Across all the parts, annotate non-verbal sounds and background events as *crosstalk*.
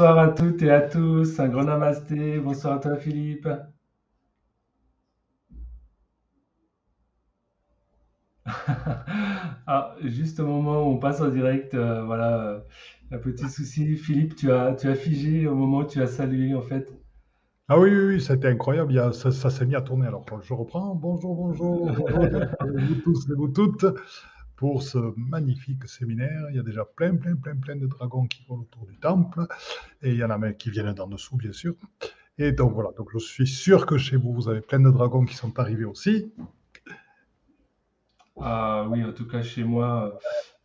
Bonsoir à toutes et à tous, un grand namasté, bonsoir à toi Philippe. *laughs* Ah, juste au moment où on passe en direct, euh, voilà, euh, un petit souci. Philippe, tu as, tu as figé au moment où tu as salué en fait. Ah oui, oui, oui, c'était incroyable. Il y a- ça, ça s'est mis à tourner. Alors, je reprends. Bonjour, bonjour, bonjour *laughs* vous tous et vous toutes pour ce magnifique séminaire. Il y a déjà plein, plein, plein, plein de dragons qui volent autour du temple. Et il y en a même qui viennent d'en dessous, bien sûr. Et donc voilà, donc je suis sûr que chez vous, vous avez plein de dragons qui sont arrivés aussi. Ah oui, en tout cas chez moi,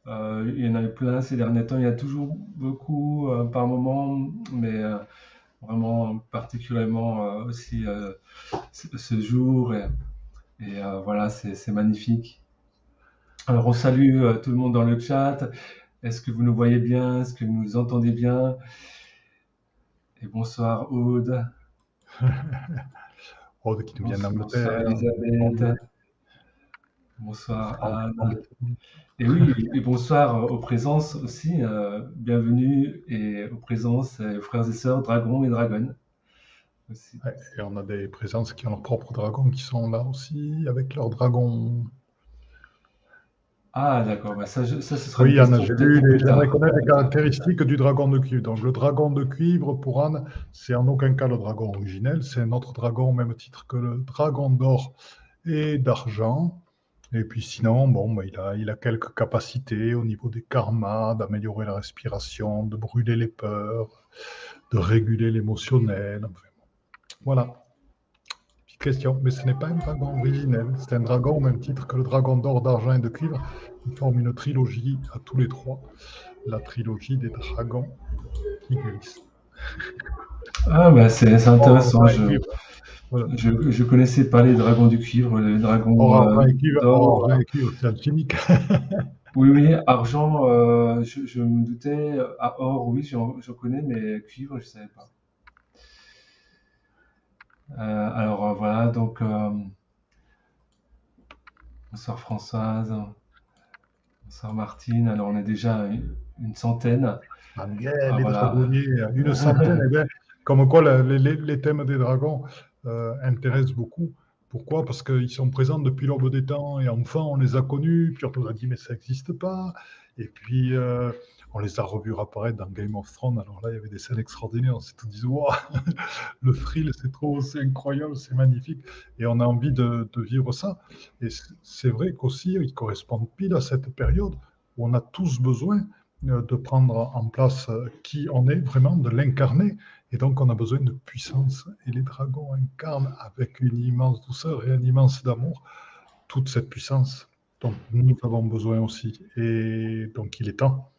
euh, il y en a plein ces derniers temps. Il y a toujours beaucoup euh, par moment, mais euh, vraiment particulièrement aussi ce jour. Et, voilà, c'est magnifique. Alors on salue euh, tout le monde dans le chat. Est-ce que vous nous voyez bien? Est-ce que vous nous entendez bien? Et bonsoir Aude. *laughs* Aude qui nous vient Bonsoir, bonsoir d'Angleterre. Elisabeth. Bonsoir Anne. Et oui, et bonsoir aux présences aussi. euh, bienvenue et aux présences, euh, frères et sœurs, dragons et dragonnes aussi. Et on a des présences qui ont leurs propres dragons qui sont là aussi, avec leurs dragons. Ah d'accord, bah ça, ça ce sera Oui, question j'ai lu, les- plus j'aimerais tard. connaître les caractéristiques du dragon de cuivre. Donc, le dragon de cuivre, pour Anne, c'est en aucun cas le dragon originel, c'est un autre dragon au même titre que le dragon d'or et d'argent. Et puis sinon, bon, bah, il a, il a quelques capacités au niveau des karmas, d'améliorer la respiration, de brûler les peurs, de réguler l'émotionnel. Enfin, voilà. Question, mais ce n'est pas un dragon originel, c'est un dragon au même titre que le dragon d'or, d'argent et de cuivre. Ils forment une trilogie à tous les trois, la trilogie des dragons qui glissent. Ah bah c'est intéressant. Je. Voilà. je, je connaissais pas les dragons du cuivre, les Or, dragons euh, or, d'or. et cuivre, c'est alchimique. *laughs* Oui, oui, argent, euh, je, je me doutais. À or, oui, j'en connais, mais cuivre, je savais pas. Euh, alors euh, donc euh, bonsoir Françoise, bonsoir Martine. Alors on est déjà une, une centaine. Ah, les voilà. dragonniers, une centaine, eh bien, comme quoi les- les thèmes des dragons euh, intéressent beaucoup. Pourquoi? Parce qu'ils sont présents depuis l'aube des temps et enfin on les a connus, puis on nous a dit mais ça n'existe pas. Et puis euh, on les a revus apparaître dans Game of Thrones. Alors là, il y avait des scènes extraordinaires. On s'est tous dit, waouh, *laughs* le thrill, c'est trop, c'est incroyable, c'est magnifique. Et on a envie de, de vivre ça. Et c'est vrai qu'aussi, ils correspondent pile à cette période où on a tous besoin euh, de prendre en place euh, qui on est vraiment, de l'incarner. Et donc, on a besoin de puissance. Et les dragons incarnent avec une immense douceur et un immense d'amour toute cette puissance dont nous avons besoin aussi. Et donc, il est temps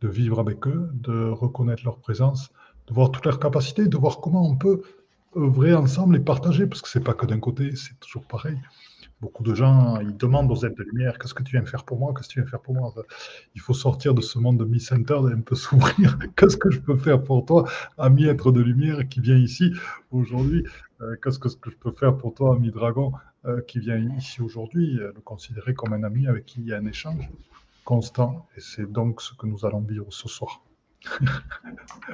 de vivre avec eux, de reconnaître leur présence, de voir toutes leurs capacités, de voir comment on peut œuvrer ensemble et partager, parce que c'est pas que d'un côté, c'est toujours pareil. Beaucoup de gens, ils demandent aux êtres de lumière, qu'est-ce que tu viens faire pour moi, qu'est-ce que tu viens faire pour moi? Il faut sortir de ce monde de mi-center et un peu *laughs* s'ouvrir. Qu'est-ce que je peux faire pour toi, ami être de lumière qui vient ici aujourd'hui? Euh, Qu'est-ce que, ce que je peux faire pour toi, ami dragon euh, qui vient ici aujourd'hui? Euh, Le considérer comme un ami avec qui il y a un échange constant. Et c'est donc ce que nous allons vivre ce soir. *laughs*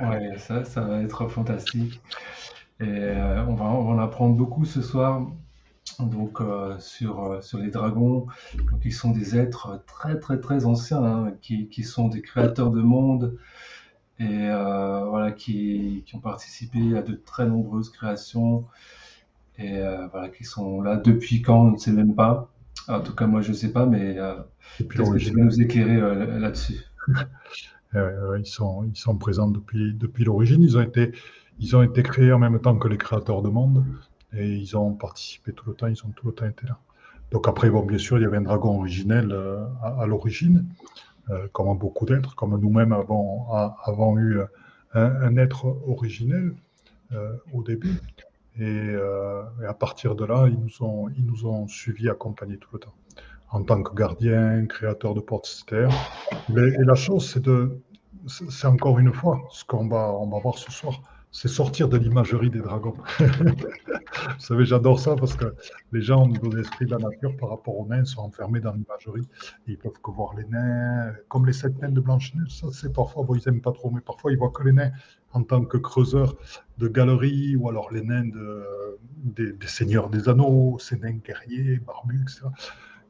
Ouais, ça, ça va être fantastique. Et euh, on va, en apprendre beaucoup ce soir. Donc euh, sur, euh, sur les dragons, ils sont des êtres très très très anciens, hein, qui, qui sont des créateurs de monde et voilà qui, qui ont participé à de très nombreuses créations et voilà qui sont là depuis quand on ne sait même pas. En tout cas moi je sais pas, mais euh, peut-être que tu nous éclairer euh, là-dessus. *laughs* Euh, ils, sont, ils sont présents depuis, depuis l'origine. Ils, ont été, ils ont été créés en même temps que les créateurs de monde et ils ont participé tout le temps. Ils ont tout le temps été là. Donc après, bon, bien sûr, il y avait un dragon originel euh, à, à l'origine, euh, comme beaucoup d'êtres, comme nous-mêmes avons, eu un, un être originel au début. Et, euh, et à partir de là, ils nous ont, ils nous ont suivis, accompagnés tout le temps. En tant que gardiens, créateurs de portes. Mais- Et la chose, c'est de, c'est encore une fois ce qu'on va, on va voir ce soir, c'est sortir de l'imagerie des dragons. *laughs* Vous savez, j'adore ça parce que les gens, au niveau de l'esprit de la nature, par rapport aux nains, sont enfermés dans l'imagerie. Ils peuvent que voir les nains, comme les sept nains de Blanche-Neige. Ça, c'est parfois, bon, ils n'aiment pas trop, mais parfois, ils voient que les nains en tant que creuseurs de galeries ou alors les nains des, seigneurs des anneaux, ces nains guerriers, barbus, etc.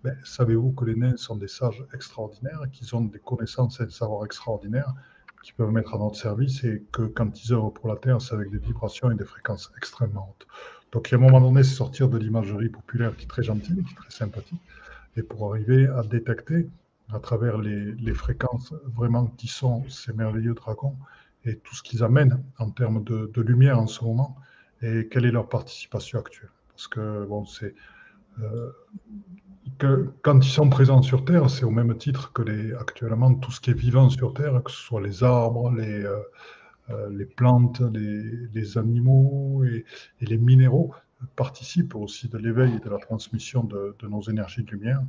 Mais savez-vous que les nains sont des sages extraordinaires, qu'ils ont des connaissances et des savoirs extraordinaires qui peuvent mettre à notre service et que quand ils œuvrent pour la Terre, c'est avec des vibrations et des fréquences extrêmement hautes. Donc, à un moment donné, c'est sortir de l'imagerie populaire qui est très gentille, qui est très sympathique, et pour arriver à détecter à travers les, les fréquences vraiment qui sont ces merveilleux dragons et tout ce qu'ils amènent en termes de, lumière en ce moment et quelle est leur participation actuelle. Parce que, bon, c'est. Euh, que quand ils sont présents sur Terre, c'est au même titre que les, actuellement tout ce qui est vivant sur Terre, que ce soit les arbres, les, euh, euh, plantes, les, animaux et, les minéraux, participent aussi de l'éveil et de la transmission de, nos énergies de lumière.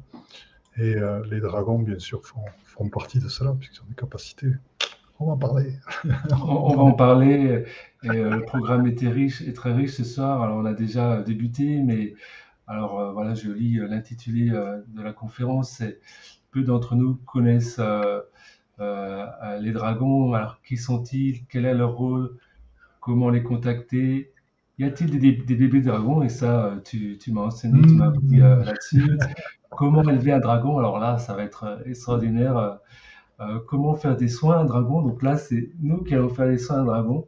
Et euh, les dragons, bien sûr, font, partie de cela, puisqu'ils ont des capacités. On va en parler. on, va en parler. Le programme était riche et très riche ce soir. Alors, on a déjà débuté, mais alors euh, voilà, je lis euh, l'intitulé euh, de la conférence. Peu d'entre nous connaissent les dragons. Alors qui sont-ils? Quel est leur rôle? Comment les contacter? Y a-t-il des, bébés dragons Et ça, tu, m'as enseigné, tu m'as appris là-dessus. Comment élever un dragon Alors là, ça va être extraordinaire. comment faire des soins à un dragon Donc là, c'est nous qui allons faire des soins à un dragon.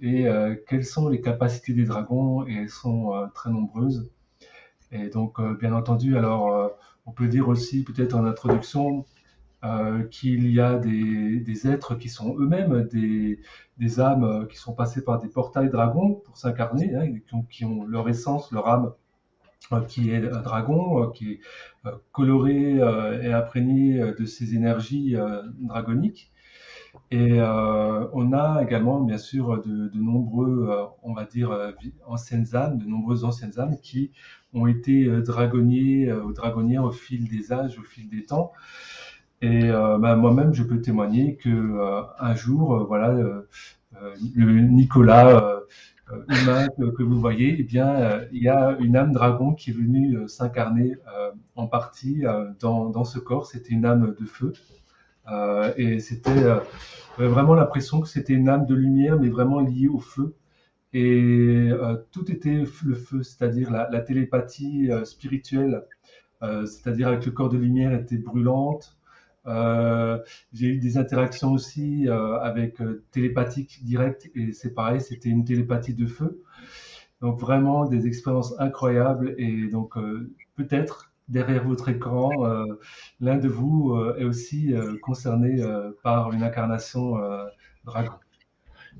Et quelles sont les capacités des dragons? Et elles sont très nombreuses. Et donc, euh, bien entendu, alors, euh, on peut dire aussi, peut-être en introduction, euh, qu'il y a des, êtres qui sont eux-mêmes des, âmes qui sont passées par des portails dragons pour s'incarner, hein, qui, ont, leur essence, leur âme, qui est un dragon, qui est coloré et imprégné de ces énergies dragoniques. Et euh, on a également, bien sûr, de, nombreux, euh, on va dire, anciennes âmes, de nombreuses anciennes âmes qui ont été euh, dragonniers ou dragonnières au fil des âges, au fil des temps. Et bah, moi-même, je peux témoigner que un jour, voilà, le Nicolas humain que, vous voyez, eh bien, il y a une âme dragon qui est venue s'incarner en partie dans, ce corps. C'était une âme de feu. Euh, et c'était euh, vraiment l'impression que c'était une âme de lumière, mais vraiment liée au feu. Et euh, tout était le feu, c'est-à-dire la, télépathie spirituelle, c'est-à-dire avec le corps de lumière était brûlante. j'ai eu des interactions aussi avec télépathique direct et c'est pareil, c'était une télépathie de feu. Donc vraiment des expériences incroyables et donc peut-être derrière votre écran, euh, l'un de vous euh, est aussi euh, concerné par une incarnation dragon.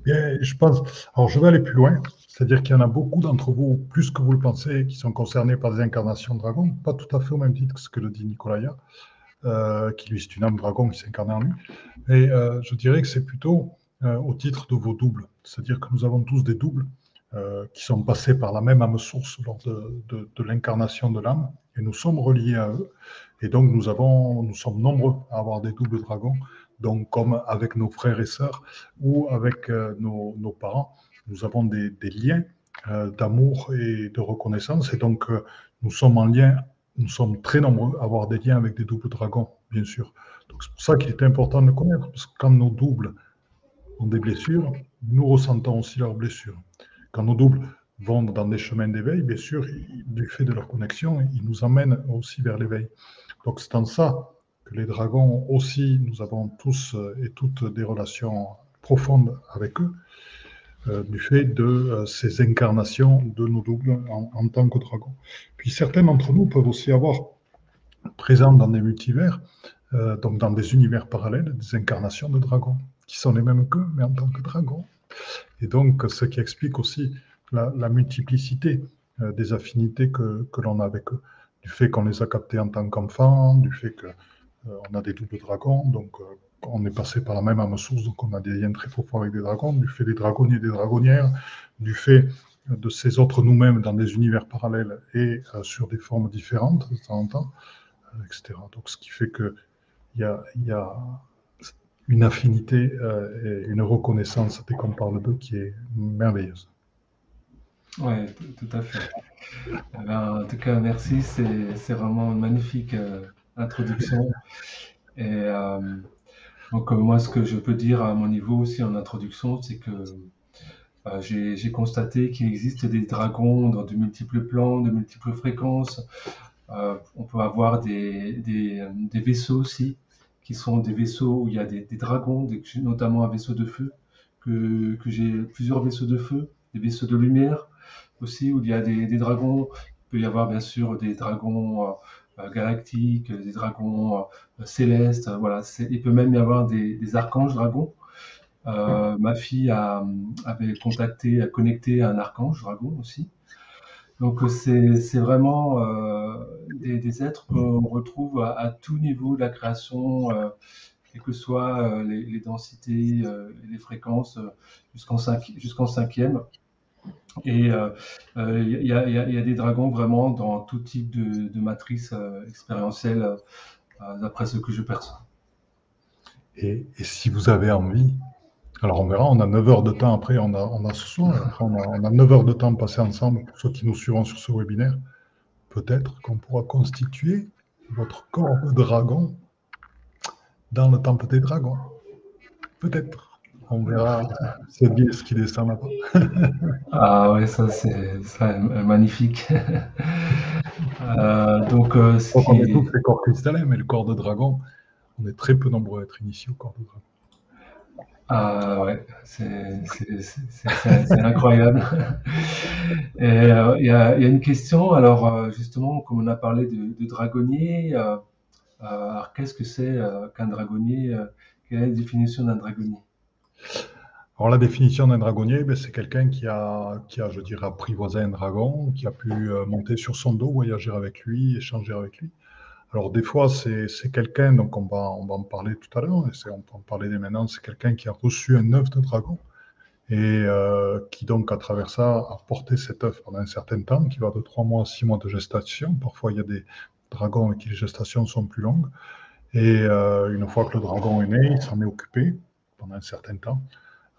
Je pense. Alors, je vais aller plus loin. C'est-à-dire qu'il y en a beaucoup d'entre vous, plus que vous le pensez, qui sont concernés par des incarnations de dragon. Pas tout à fait au même titre que ce que le dit Nicolaya, qui lui, c'est une âme dragon qui s'incarne en lui. Et je dirais que c'est plutôt au titre de vos doubles. C'est-à-dire que nous avons tous des doubles qui sont passés par la même âme source lors de l'incarnation de l'âme et nous sommes reliés à eux. Et donc, nous, avons, nous sommes nombreux à avoir des doubles dragons, donc comme avec nos frères et sœurs ou avec euh, nos, parents, nous avons des, liens euh, d'amour et de reconnaissance. Et donc, euh, nous sommes en lien, nous sommes très nombreux à avoir des liens avec des doubles dragons, bien sûr. Donc, c'est pour ça qu'il est important de connaître, parce que quand nos doubles ont des blessures, nous ressentons aussi leurs blessures. Quand nos doubles vont dans des chemins d'éveil, bien sûr, du fait de leur connexion, ils nous amènent aussi vers l'éveil. Donc c'est en ça que les dragons aussi, nous avons tous euh, et toutes des relations profondes avec eux, euh, du fait de euh, ces incarnations de nos doubles en, tant que dragons. Puis certains d'entre nous peuvent aussi avoir présents dans des multivers, donc dans des univers parallèles, des incarnations de dragons, qui sont les mêmes qu'eux, mais en tant que dragons. Et donc, ce qui explique aussi la, multiplicité euh, des affinités que, que l'on a avec eux. Du fait qu'on les a captés en tant qu'enfants, du fait qu'on euh, a des doubles dragons, donc euh, on est passé par la même âme source, donc on a des liens très forts avec des dragons, du fait des dragonniers et des dragonnières, du fait de ces autres nous-mêmes dans des univers parallèles et sur des formes différentes de temps en temps, etc. Donc ce qui fait que il y a, y a une affinité et une reconnaissance dès qu'on parle d'eux qui est merveilleuse. Oui, tout à fait. Eh ben, en tout cas, merci. C'est vraiment une magnifique introduction. Et donc, moi, ce que je peux dire à mon niveau aussi en introduction, c'est que euh, j'ai constaté qu'il existe des dragons dans de multiples plans, de multiples fréquences. Euh, on peut avoir des, vaisseaux aussi, qui sont des vaisseaux où il y a des, dragons, notamment un vaisseau de feu, que j'ai plusieurs vaisseaux de feu, des vaisseaux de lumière aussi, où il y a des, dragons. Il peut y avoir bien sûr des dragons euh, galactiques, des dragons célestes. Voilà, il peut même y avoir des, archanges dragons. Euh, ma fille a, avait contacté, a connecté un archange dragon aussi. Donc c'est vraiment euh, des, êtres qu'on retrouve à, tout niveau de la création, euh, quelles que soient les, densités les fréquences jusqu'en jusqu'en cinquième. Et il y, a des dragons vraiment dans tout type de, matrice expérientielle, d'après ce que je perçois. Et, si vous avez envie, alors on verra, on a 9 heures de temps après, on a, on a ce soir, on a, 9 heures de temps passé ensemble, pour ceux qui nous suivront sur ce webinaire. Peut-être qu'on pourra constituer votre corps de dragon dans le temple des dragons. Peut-être. On verra c'est ce qui descend là-bas. *laughs* ah ouais, ça c'est magnifique. *laughs* euh, donc, euh, on est tous les corps cristallins, mais le corps de dragon, on est très peu nombreux à être initiés au corps de dragon. Ah ouais, c'est incroyable. Euh, il y, a, une question, alors euh, justement, comme on a parlé de, dragonnier, euh, alors qu'est-ce que c'est qu'un dragonnier Quelle est la définition d'un dragonnier Alors la définition d'un dragonnier, ben, c'est quelqu'un qui a, qui a, je dirais, apprivoisé un dragon, qui a pu monter sur son dos, voyager avec lui, échanger avec lui. Alors des fois, c'est quelqu'un, donc on va, on va en parler tout à l'heure, on peut en parler dès maintenant, c'est quelqu'un qui a reçu un œuf de dragon et euh, qui donc à travers ça a porté cet œuf pendant un certain temps, qui va de 3 mois à 6 mois de gestation. Parfois, il y a des dragons avec qui les gestations sont plus longues. Et euh, une fois que le dragon est né, il s'en est occupé pendant un certain temps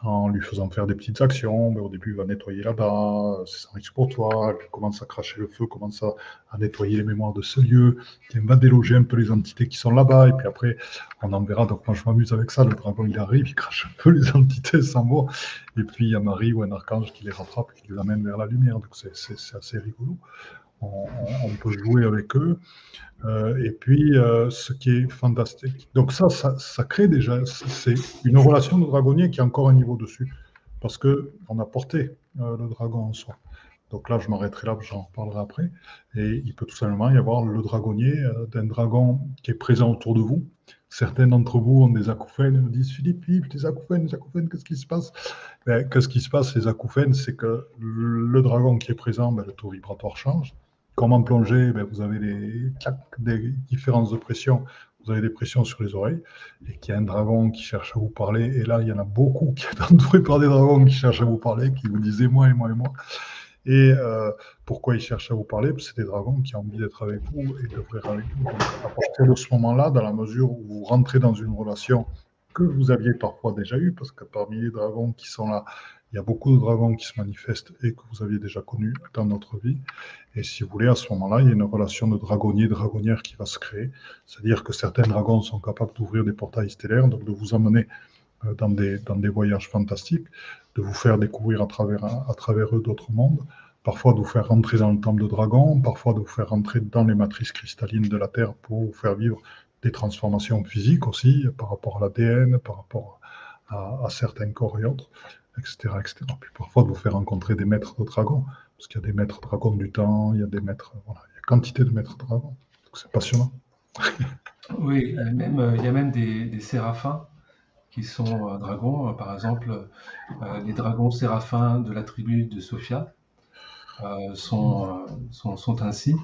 en lui faisant faire des petites actions. Au début, il va nettoyer là-bas, c'est sans risque pour toi. Il commence à cracher le feu, commence à, nettoyer les mémoires de ce lieu. Il va déloger un peu les entités qui sont là-bas. Et puis après, on en verra. Donc moi, je m'amuse avec ça. Le dragon, il arrive, il crache un peu les entités sans mots. Et puis il y a Marie ou un archange qui les rattrape qui les amène vers la lumière. Donc c'est assez rigolo on, peut jouer avec eux. Euh, et puis, euh, ce qui est fantastique, donc ça, ça, crée déjà, c'est une relation de dragonnier qui a encore un niveau dessus, parce que on a porté euh, le dragon en soi. Donc là, je m'arrêterai là, j'en reparlerai après. Et il peut tout simplement y avoir le dragonnier d'un dragon qui est présent autour de vous. Certains d'entre vous ont des acouphènes et me disent Philippe, Philippe, des acouphènes, des acouphènes, qu'est-ce qui se passe? Ben, Qu'est-ce qui se passe, les acouphènes C'est que le dragon qui est présent, ben, le taux vibratoire change. Comment plonger? Ben, Vous avez des, des différences de pression, vous avez des pressions sur les oreilles, et qu'il y a un dragon qui cherche à vous parler, et là, il y en a beaucoup qui sont entourés par des dragons qui cherchent à vous parler, qui vous disent moi et moi et moi. Et euh, pourquoi ils cherchent à vous parler? C'est des dragons qui ont envie d'être avec vous et d'ouvrir avec vous. À partir de ce moment-là, dans la mesure où vous rentrez dans une relation que vous aviez parfois déjà eue, parce que parmi les dragons qui sont là, il y a beaucoup de dragons qui se manifestent et que vous aviez déjà connus dans notre vie. Et si vous voulez, à ce moment-là, il y a une relation de dragonnier-dragonnière qui va se créer. C'est-à-dire que certains dragons sont capables d'ouvrir des portails stellaires, donc de vous amener euh, dans des, dans des voyages fantastiques, de vous faire découvrir à travers, à travers eux d'autres mondes, parfois de vous faire rentrer dans le temple de dragon, parfois de vous faire rentrer dans les matrices cristallines de la Terre pour vous faire vivre des transformations physiques aussi, par rapport à l'ADN, par rapport à, à certains corps et autres etc., Puis parfois vous faire rencontrer des maîtres de dragons, parce qu'il y a des maîtres dragons du temps, il y a des maîtres, voilà, il y a quantité de maîtres dragons. C'est passionnant. *laughs* oui, même, euh, il y a même des, séraphins qui sont euh, dragons. Euh, par exemple, les dragons séraphins de la tribu de Sophia sont, sont, sont, ainsi.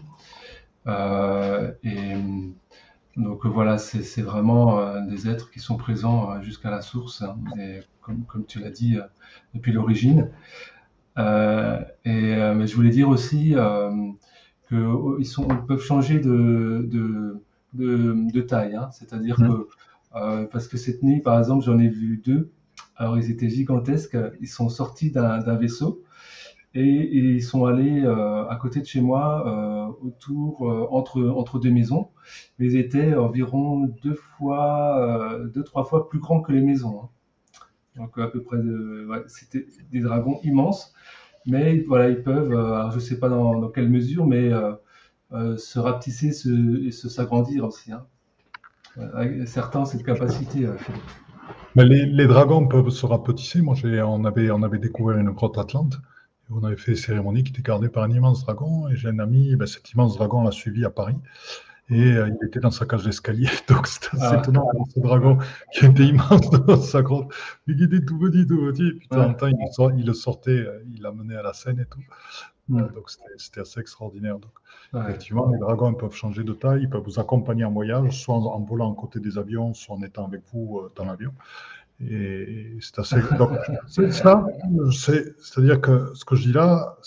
et donc voilà, c'est vraiment des êtres qui sont présents jusqu'à la source. Hein, comme, tu l'as dit, euh, depuis l'origine. Euh, et euh, mais je voulais dire aussi qu'ils oh, peuvent changer de, de, de, taille. Hein. C'est-à-dire mmh. que Euh, parce que cette nuit, par exemple, j'en ai vu deux. Alors, ils étaient gigantesques. Ils sont sortis d'un vaisseau et, ils sont allés euh, à côté de chez moi, euh, autour, entre, entre deux maisons. Mais ils étaient environ deux fois, deux, trois fois plus grands que les maisons. Hein. Donc, à peu près c'était des dragons immenses. Mais voilà, ils peuvent, je ne sais pas dans, quelle mesure, mais se rapetisser et se s'agrandir aussi. Hein. Certains ont cette capacité, euh, Mais les, dragons peuvent se rapetisser. Moi, on avait, on avait découvert une grotte Atlante. On avait fait une cérémonie qui était gardée par un immense dragon. Et j'ai un ami, ben, cet immense dragon l'a suivi à Paris. Et euh, il était dans sa cage d'escalier. *laughs* Donc c'était assez ah. étonnant, ce dragon qui était immense dans sa grotte. Il était tout petit, tout petit. Et puis de temps en temps, il, le sortait, euh, il l'amenait à la scène et tout. donc c'était assez extraordinaire. Donc, Effectivement, les dragons peuvent changer de taille, ils peuvent vous accompagner en voyage, soit en volant à côté des avions, soit en étant avec vous euh, dans l'avion. Et c'est assez. c'est ça, c'est-à-dire que ce que je dis là,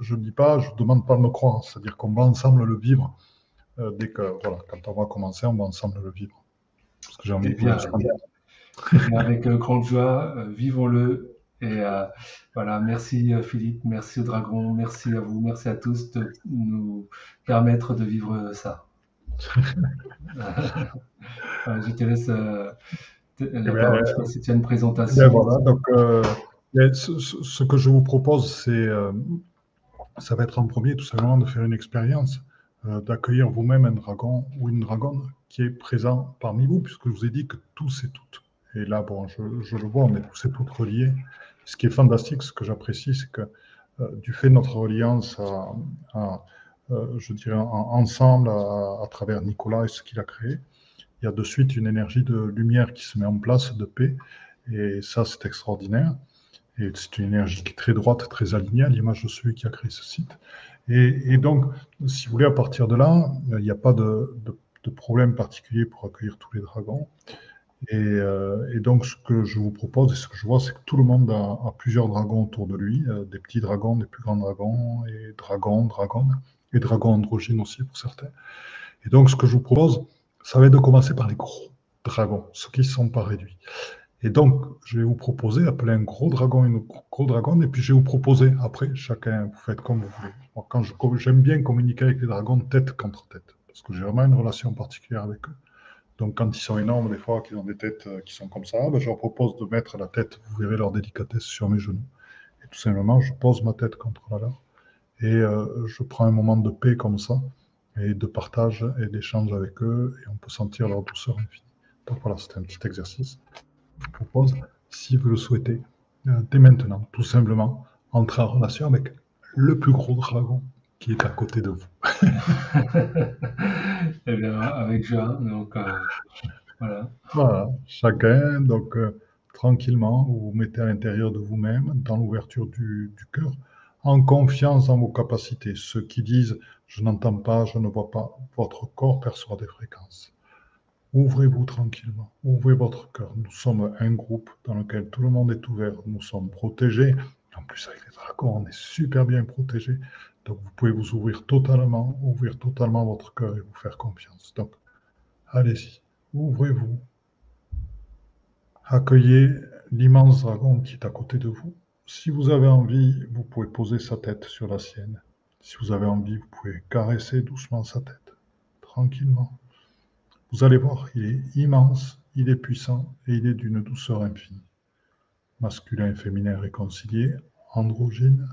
je ne dis pas, je ne demande pas de me croire, c'est-à-dire qu'on va ensemble le vivre. Euh, dès que, voilà, quand on va commencer, on va ensemble le vivre. Parce que j'ai envie de bien, Avec euh, grande joie, vivons-le et euh, voilà, merci euh, Philippe, merci au Dragon, merci à vous, merci à tous de nous permettre de vivre ça. *laughs* je te laisse euh, la parole, je si tu as une présentation. voilà, donc ce, que je vous propose, c'est, ça va être en premier tout simplement de faire une expérience, d'accueillir vous-même un dragon ou une dragonne qui est présent parmi vous, puisque je vous ai dit que tous et toutes. Et là, bon, je, je le vois, on est tous et toutes reliés ce qui est fantastique, ce que j'apprécie, c'est que euh, du fait de notre reliance à, euh, je dirais, ensemble à, travers Nicolas et ce qu'il a créé, il y a de suite une énergie de lumière qui se met en place, de paix, et ça c'est extraordinaire. Et c'est une énergie qui est très droite, très alignée à l'image de celui qui a créé ce site. Et, donc, si vous voulez, à partir de là, il n'y a pas de, de problème particulier pour accueillir tous les dragons. Euh, et, donc, ce que je vous propose et ce que je vois, c'est que tout le monde a, plusieurs dragons autour de lui, euh, des petits dragons, des plus grands dragons, et dragons, dragons, et dragons androgynes aussi pour certains. Et donc, ce que je vous propose, ça va être de commencer par les gros dragons, ceux qui ne sont pas réduits. Et donc, je vais vous proposer, appeler un gros dragon une gros dragon, et puis je vais vous proposer, après, chacun, vous faites comme vous voulez. Moi, quand j'aime bien communiquer avec les dragons tête contre tête, parce que j'ai vraiment une relation particulière avec eux. Donc, quand ils sont énormes, des fois, qu'ils ont des têtes euh, qui sont comme ça, ben, je leur propose de mettre la tête, vous verrez leur délicatesse, sur mes genoux. Et tout simplement, je pose ma tête contre la leur. Et euh, je prends un moment de paix comme ça, et de partage et d'échange avec eux, et on peut sentir leur douceur infinie. Donc voilà, c'était un petit exercice. Je vous propose, si vous le souhaitez, euh, dès maintenant, tout simplement, entrer en relation avec le plus gros dragon qui est à côté de vous. *laughs* eh bien, avec Jean, donc euh, voilà. Voilà, chacun, donc euh, tranquillement, vous vous mettez à l'intérieur de vous-même, dans l'ouverture du, du cœur, en confiance en vos capacités. Ceux qui disent je n'entends pas, je ne vois pas, votre corps perçoit des fréquences. Ouvrez-vous tranquillement, ouvrez votre cœur. Nous sommes un groupe dans lequel tout le monde est ouvert, nous sommes protégés. En plus, avec les dragons, on est super bien protégés. Donc vous pouvez vous ouvrir totalement, ouvrir totalement votre cœur et vous faire confiance. Donc allez-y, ouvrez-vous. Accueillez l'immense dragon qui est à côté de vous. Si vous avez envie, vous pouvez poser sa tête sur la sienne. Si vous avez envie, vous pouvez caresser doucement sa tête, tranquillement. Vous allez voir, il est immense, il est puissant et il est d'une douceur infinie. Masculin et féminin réconciliés, androgyne,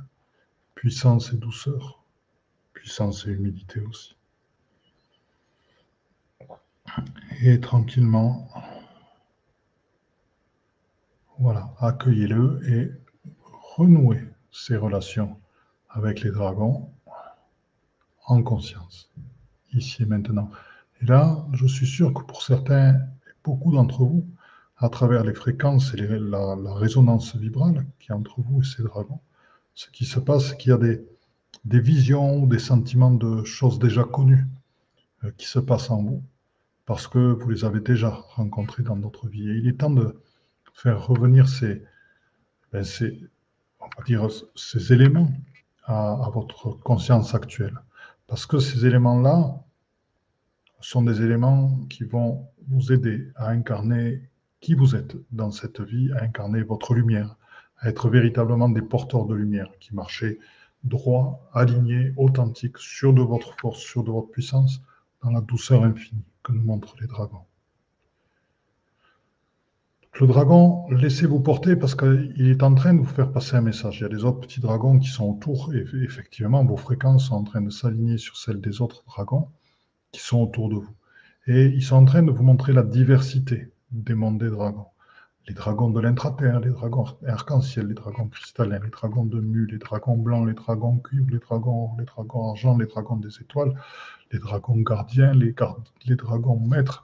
puissance et douceur, puissance et humilité aussi. Et tranquillement, voilà, accueillez-le et renouez ces relations avec les dragons en conscience, ici et maintenant. Et là, je suis sûr que pour certains, beaucoup d'entre vous, à travers les fréquences et la, résonance vibrale qui est entre vous et ces dragons, ce qui se passe, c'est qu'il y a des, visions ou des sentiments de choses déjà connues euh, qui se passent en vous, parce que vous les avez déjà rencontrés dans d'autres vies. Et il est temps de faire revenir ces, ben dire, ces éléments à, à, votre conscience actuelle. Parce que ces éléments-là, sont des éléments qui vont vous aider à incarner qui vous êtes dans cette vie, à incarner votre lumière, à être véritablement des porteurs de lumière, qui marchez droit, aligné, authentique, sur de votre force, sur de votre puissance, dans la douceur infinie que nous montrent les dragons. Le dragon, laissez-vous porter parce qu'il est en train de vous faire passer un message. Il y a des autres petits dragons qui sont autour et effectivement, vos fréquences sont en train de s'aligner sur celles des autres dragons qui sont autour de vous. Et ils sont en train de vous montrer la diversité des mondes des dragons. Les dragons de l'intraterre, les dragons arc-en-ciel, les dragons cristallins, les dragons de mue, les dragons blancs, les dragons cuivre, les dragons les dragons argent, les dragons des étoiles, les dragons gardiens, les, dragons maîtres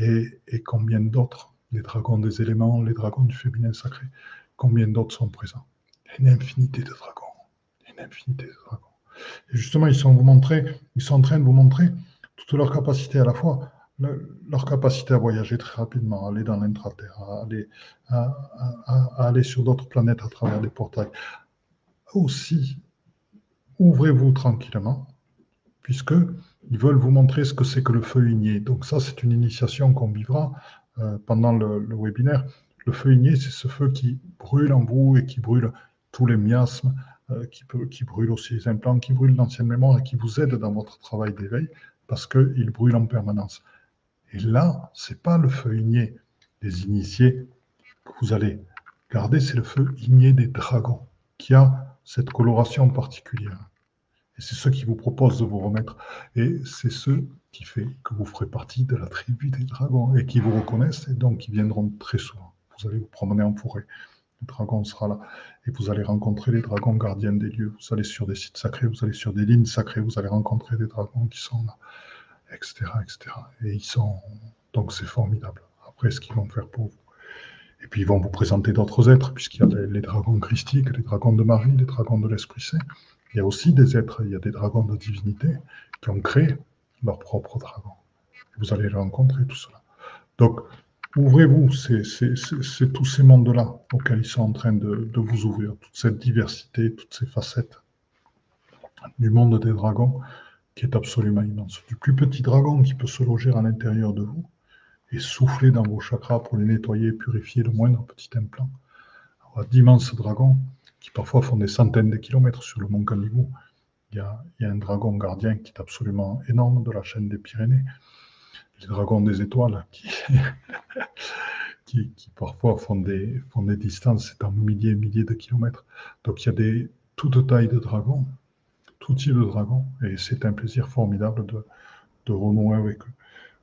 et combien d'autres les dragons des éléments, les dragons du féminin sacré. Combien d'autres sont présents? Une infinité de dragons. Une infinité de dragons. Et justement, ils sont, vous montrer, ils sont en train de vous montrer toute leur capacité à la fois, leur capacité à voyager très rapidement, à aller dans l'intraterre, à aller, à, aller sur d'autres planètes à travers des portails. Aussi, ouvrez-vous tranquillement, puisque ils veulent vous montrer ce que c'est que le feu igné. Donc ça, c'est une initiation qu'on vivra euh, pendant le, webinaire. Le feu igné, c'est ce feu qui brûle en vous et qui brûle tous les miasmes, euh, qui, brûle aussi les implants, qui brûle l'ancienne mémoire et qui vous aide dans votre travail d'éveil parce qu'il brûle en permanence. Et là, c'est pas le feu igné des initiés que vous allez garder, c'est le feu igné des dragons qui a cette coloration particulière. Et c'est ce qui vous propose de vous remettre. Et c'est ce qui fait que vous ferez partie de la tribu des dragons et qui vous reconnaissent et donc qui viendront très souvent. Vous allez vous promener en forêt. Le dragon sera là. Et vous allez rencontrer les dragons gardiens des lieux. Vous allez sur des sites sacrés, vous allez sur des lignes sacrées, vous allez rencontrer des dragons qui sont là, etc. etc. Et ils sont. Donc c'est formidable. Après, ce qu'ils vont faire pour vous. Et puis ils vont vous présenter d'autres êtres, puisqu'il y a les, les dragons christiques, les dragons de Marie, les dragons de l'Esprit Saint. Il y a aussi des êtres, il y a des dragons de divinité qui ont créé leur propre dragon. Vous allez les rencontrer, tout cela. Donc, ouvrez-vous, c'est tous ces mondes-là auxquels ils sont en train de, vous ouvrir, toute cette diversité, toutes ces facettes du monde des dragons qui est absolument immense. Du plus petit dragon qui peut se loger à l'intérieur de vous et souffler dans vos chakras pour les nettoyer et purifier le moindre petit implant, d'immenses dragons qui parfois font des centaines de kilomètres sur le mont Canigou. Il y, a, un dragon gardien qui est absolument énorme de la chaîne des Pyrénées. Les dragons des étoiles qui, *laughs* qui, parfois font des, font des distances en milliers et milliers de kilomètres. Donc il y a des toutes tailles de dragons, tout type de dragons, et c'est un plaisir formidable de, de renouer avec eux.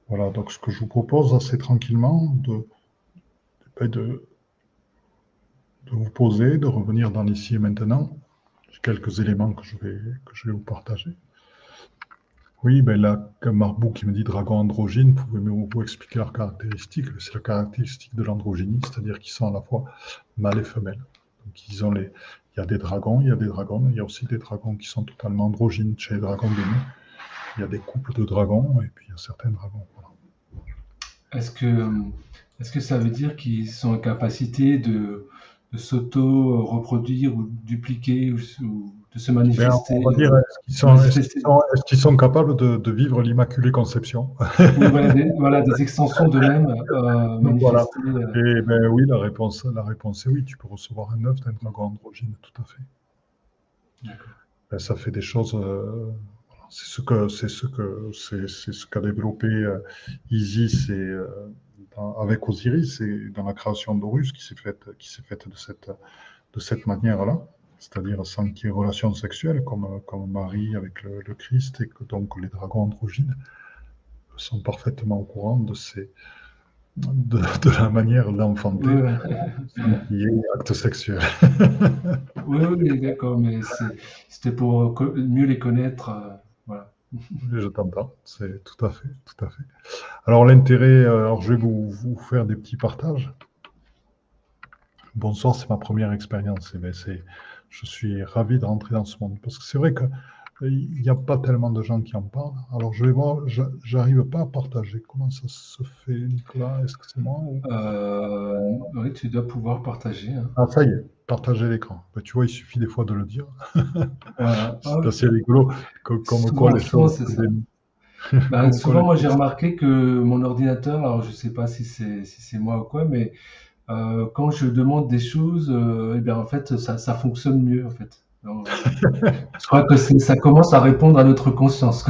Voilà, donc ce que je vous propose assez tranquillement, de, de, de vous poser, de revenir dans l'ici et maintenant. Quelques éléments que je vais, que je vais vous partager. Oui, ben là, Marbou qui me dit dragon androgyne, pouvez-vous vous expliquer leurs caractéristiques C'est la caractéristique de l'androgynie, c'est-à-dire qu'ils sont à la fois mâles et femelles. Donc ils ont les, il y a des dragons, il y a des dragons, il y a aussi des dragons qui sont totalement androgynes chez les dragons de Il y a des couples de dragons et puis il y a certains dragons. Est-ce que, est-ce que ça veut dire qu'ils sont en capacité de, de s'auto-reproduire ou dupliquer ou, de se manifester. on va dire, est-ce qu'ils sont, capables de, vivre l'Immaculée Conception? Voilà, des, extensions de même euh, voilà. Euh. Et ben, oui, la réponse, la réponse est oui, tu peux recevoir un œuf d'un dragon androgyne, tout à fait. Ben, ça fait des choses. Euh, c'est ce que c'est ce que c'est, ce qu'a développé Isis et avec Osiris et dans la création d'Horus qui s'est faite, qui de cette, de cette manière-là, c'est-à-dire sans qu'il y ait relation sexuelle comme, comme Marie avec le, Christ et que donc les dragons androgynes sont parfaitement au courant de ces, de, la manière d'enfanter qui est acte sexuel. *laughs* oui, oui, d'accord, mais c'était pour mieux les connaître. Je t'entends, c'est tout à fait, tout à fait. Alors l'intérêt, euh, alors je vais vous, faire des petits partages. Bonsoir, c'est ma première expérience. Eh ben, je suis ravi de rentrer dans ce monde parce que c'est vrai que il n'y a pas tellement de gens qui en parlent. Alors, je vais voir, j'arrive pas à partager. Comment ça se fait, Nicolas? Est-ce que c'est moi euh, Oui, tu dois pouvoir partager. Hein. Ah, ça y est, partager l'écran. Ben, tu vois, il suffit des fois de le dire. *laughs* c'est assez rigolo. Comme, quoi les choses. Ben, *laughs* souvent, moi, j'ai remarqué que mon ordinateur, alors je sais pas si c'est si c'est moi ou quoi, mais euh, quand je demande des choses, euh, eh bien, en fait, ça, ça fonctionne mieux, en fait. Je crois que ça commence à répondre à notre conscience.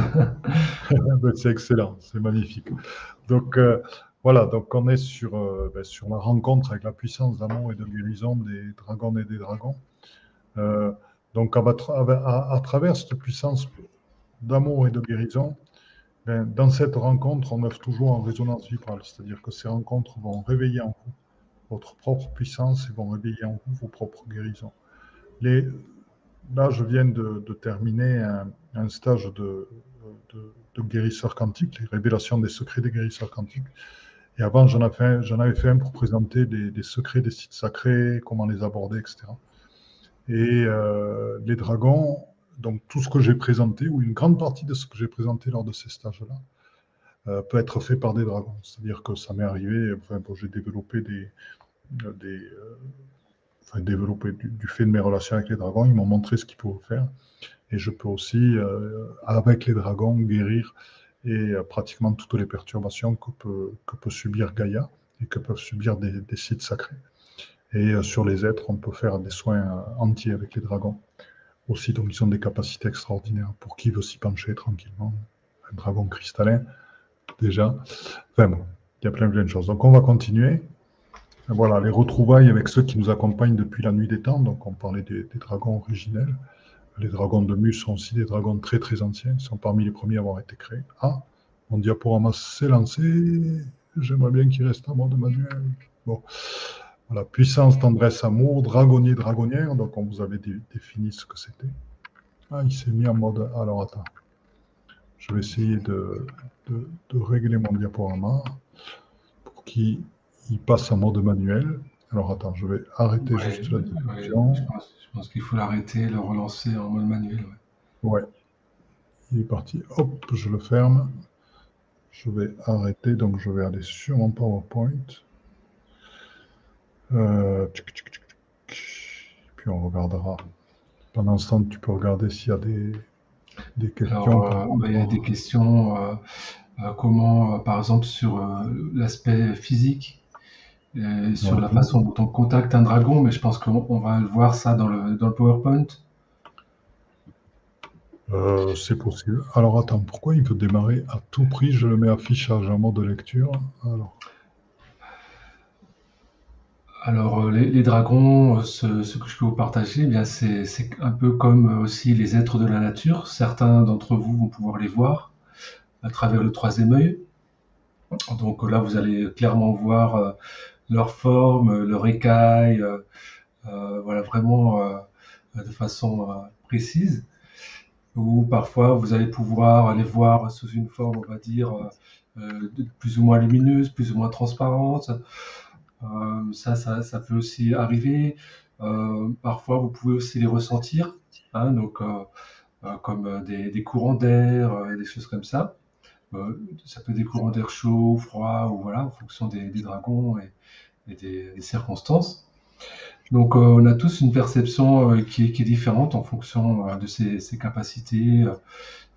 *laughs* C'est excellent, c'est magnifique. Donc euh, voilà, donc on est sur, euh, ben, sur la rencontre avec la puissance d'amour et de guérison des dragons et des dragons. Euh, donc à, tra- à- à travers cette puissance d'amour et de guérison, ben, dans cette rencontre, on œuvre toujours en résonance vibrale, c'est-à-dire que ces rencontres vont réveiller en vous votre propre puissance et vont réveiller en vous vos propres guérisons. Là, je viens de, terminer un, stage de, de, de guérisseur quantique, les révélations des secrets des guérisseurs quantiques. Et avant, j'en avais, fait- un pour présenter des, secrets des sites sacrés, comment les aborder, etc. Et euh, les dragons, donc tout ce que j'ai présenté, ou une grande partie de ce que j'ai présenté lors de ces stages-là, euh, peut être fait par des dragons. C'est-à-dire que ça m'est arrivé, enfin, bon, j'ai développé des, des, euh, enfin, développé du, fait de mes relations avec les dragons, ils m'ont montré ce qu'ils pouvaient faire. Et je peux aussi, euh, avec les dragons, guérir et euh, pratiquement toutes les perturbations que peut, que peut subir Gaïa et que peuvent subir des, sites sacrés. Et euh, sur les êtres, on peut faire des soins entiers avec les dragons aussi. Donc, ils ont des capacités extraordinaires pour qui veut s'y pencher tranquillement. Un dragon cristallin, déjà. Enfin bon, il y a plein, plein de choses. Donc, on va continuer. Voilà, les retrouvailles avec ceux qui nous accompagnent depuis la nuit des temps. Donc, on parlait des, dragons originels. Les dragons de Mus sont aussi des dragons très, très anciens. Ils sont parmi les premiers à avoir été créés. Ah, mon diaporama s'est lancé. J'aimerais bien qu'il reste à mort de manuel. Bon. Voilà, puissance, tendresse, amour, dragonnier, dragonnière. Donc, on vous avait dé- défini ce que c'était. Ah, il s'est mis en mode. Alors, attends. Je vais essayer de, de, de régler mon diaporama pour qu'il il passe en mode manuel. Alors, attends, je vais arrêter Ouais, juste la ouais, diffusion. je pense, qu'il faut l'arrêter, le relancer en mode manuel. ouais. Ouais, il est parti. Hop, je le ferme. Je vais arrêter, donc je vais aller sur mon PowerPoint. Euh, tchic, tchic, tchic, tchic. Puis on regardera. Pendant ce temps, tu peux regarder s'il y a des, des questions. Alors, euh, bah, il y a des questions, euh, euh, comment, par exemple, sur l'aspect physique, et sur la Ouais. façon dont on contacte un dragon, mais je pense qu'on on va le voir ça dans le, dans le PowerPoint. Euh, c'est possible. Alors attends, pourquoi il veut démarrer à tout prix? Je le mets affichage en mode lecture. Alors, Alors, euh, les, les dragons, euh, ce, ce que je peux vous partager, eh bien, c'est, c'est un peu comme euh, aussi les êtres de la nature. Certains d'entre vous vont pouvoir les voir à travers le troisième œil. Donc euh, là, vous allez clairement voir euh, leur forme, euh, leur écaille, euh, euh, voilà, vraiment de façon précise. Ou parfois, vous allez pouvoir les voir sous une forme, on va dire, plus ou moins lumineuse, plus ou moins transparente. Ça, ça, ça peut aussi arriver. Parfois, vous pouvez aussi les ressentir, hein, donc comme des, courants d'air, euh, des choses comme ça. Euh, ça peut être des courants d'air chaud, froid, ou voilà, en fonction des, dragons et, des, circonstances. Donc, euh, on a tous une perception euh, qui est, différente en fonction de ses, capacités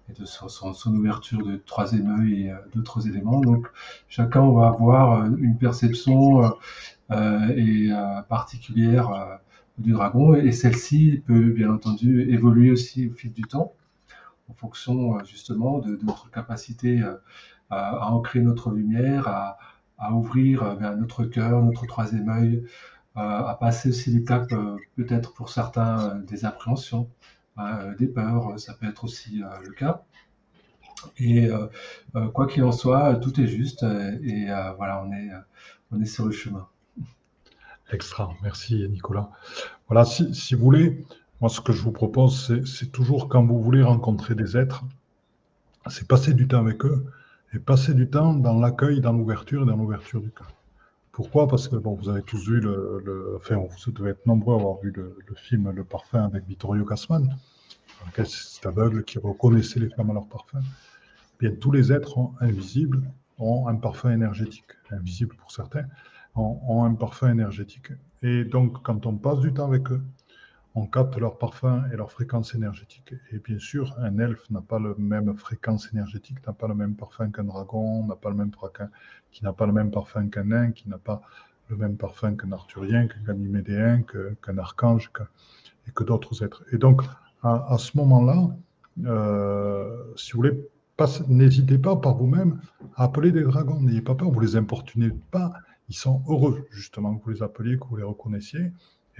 et de son, ouverture de troisième œil et d'autres éléments. Donc, chacun va avoir une perception et, particulière du dragon, et celle-ci peut bien entendu évoluer aussi au fil du temps en fonction euh, justement de, notre capacité euh, à, ancrer notre lumière, à, ouvrir euh, notre cœur, notre troisième œil, à passer aussi euh, peut-être pour certains des appréhensions, des peurs, ça peut être aussi le cas. Et quoi qu'il en soit, tout est juste et voilà, on est, on est sur le chemin. extra. Merci Nicolas. Voilà, si vous voulez, moi ce que je vous propose, c'est- toujours quand vous voulez rencontrer des êtres, c'est passer du temps avec eux et passer du temps dans l'accueil, dans l'ouverture et dans l'ouverture du cœur. Pourquoi? Parce que bon, vous avez tous vu le, enfin, vous devez être nombreux à avoir vu le, film Le Parfum avec Vittorio Gassman, dans lequel c'est aveugle qui reconnaissait les femmes à leur parfum. Bien, tous les êtres invisibles ont un parfum énergétique, invisible pour certains, ont un parfum énergétique. Et donc, quand on passe du temps avec eux, on capte leur parfum et leur fréquence énergétique. Et bien sûr, un elfe n'a pas la même fréquence énergétique, n'a pas le même parfum qu'un dragon, n'a pas le même parfum, qui n'a pas le même parfum qu'un nain, qui n'a pas le même parfum qu'un arthurien, qu'un ganymédéen, qu'un archange et que d'autres êtres. Et donc, à, ce moment-là, euh, si vous voulez, n'hésitez pas par vous-même à appeler des dragons. N'ayez pas peur, vous les importunez pas. Ils sont heureux, justement, que vous les appeliez, que vous les reconnaissiez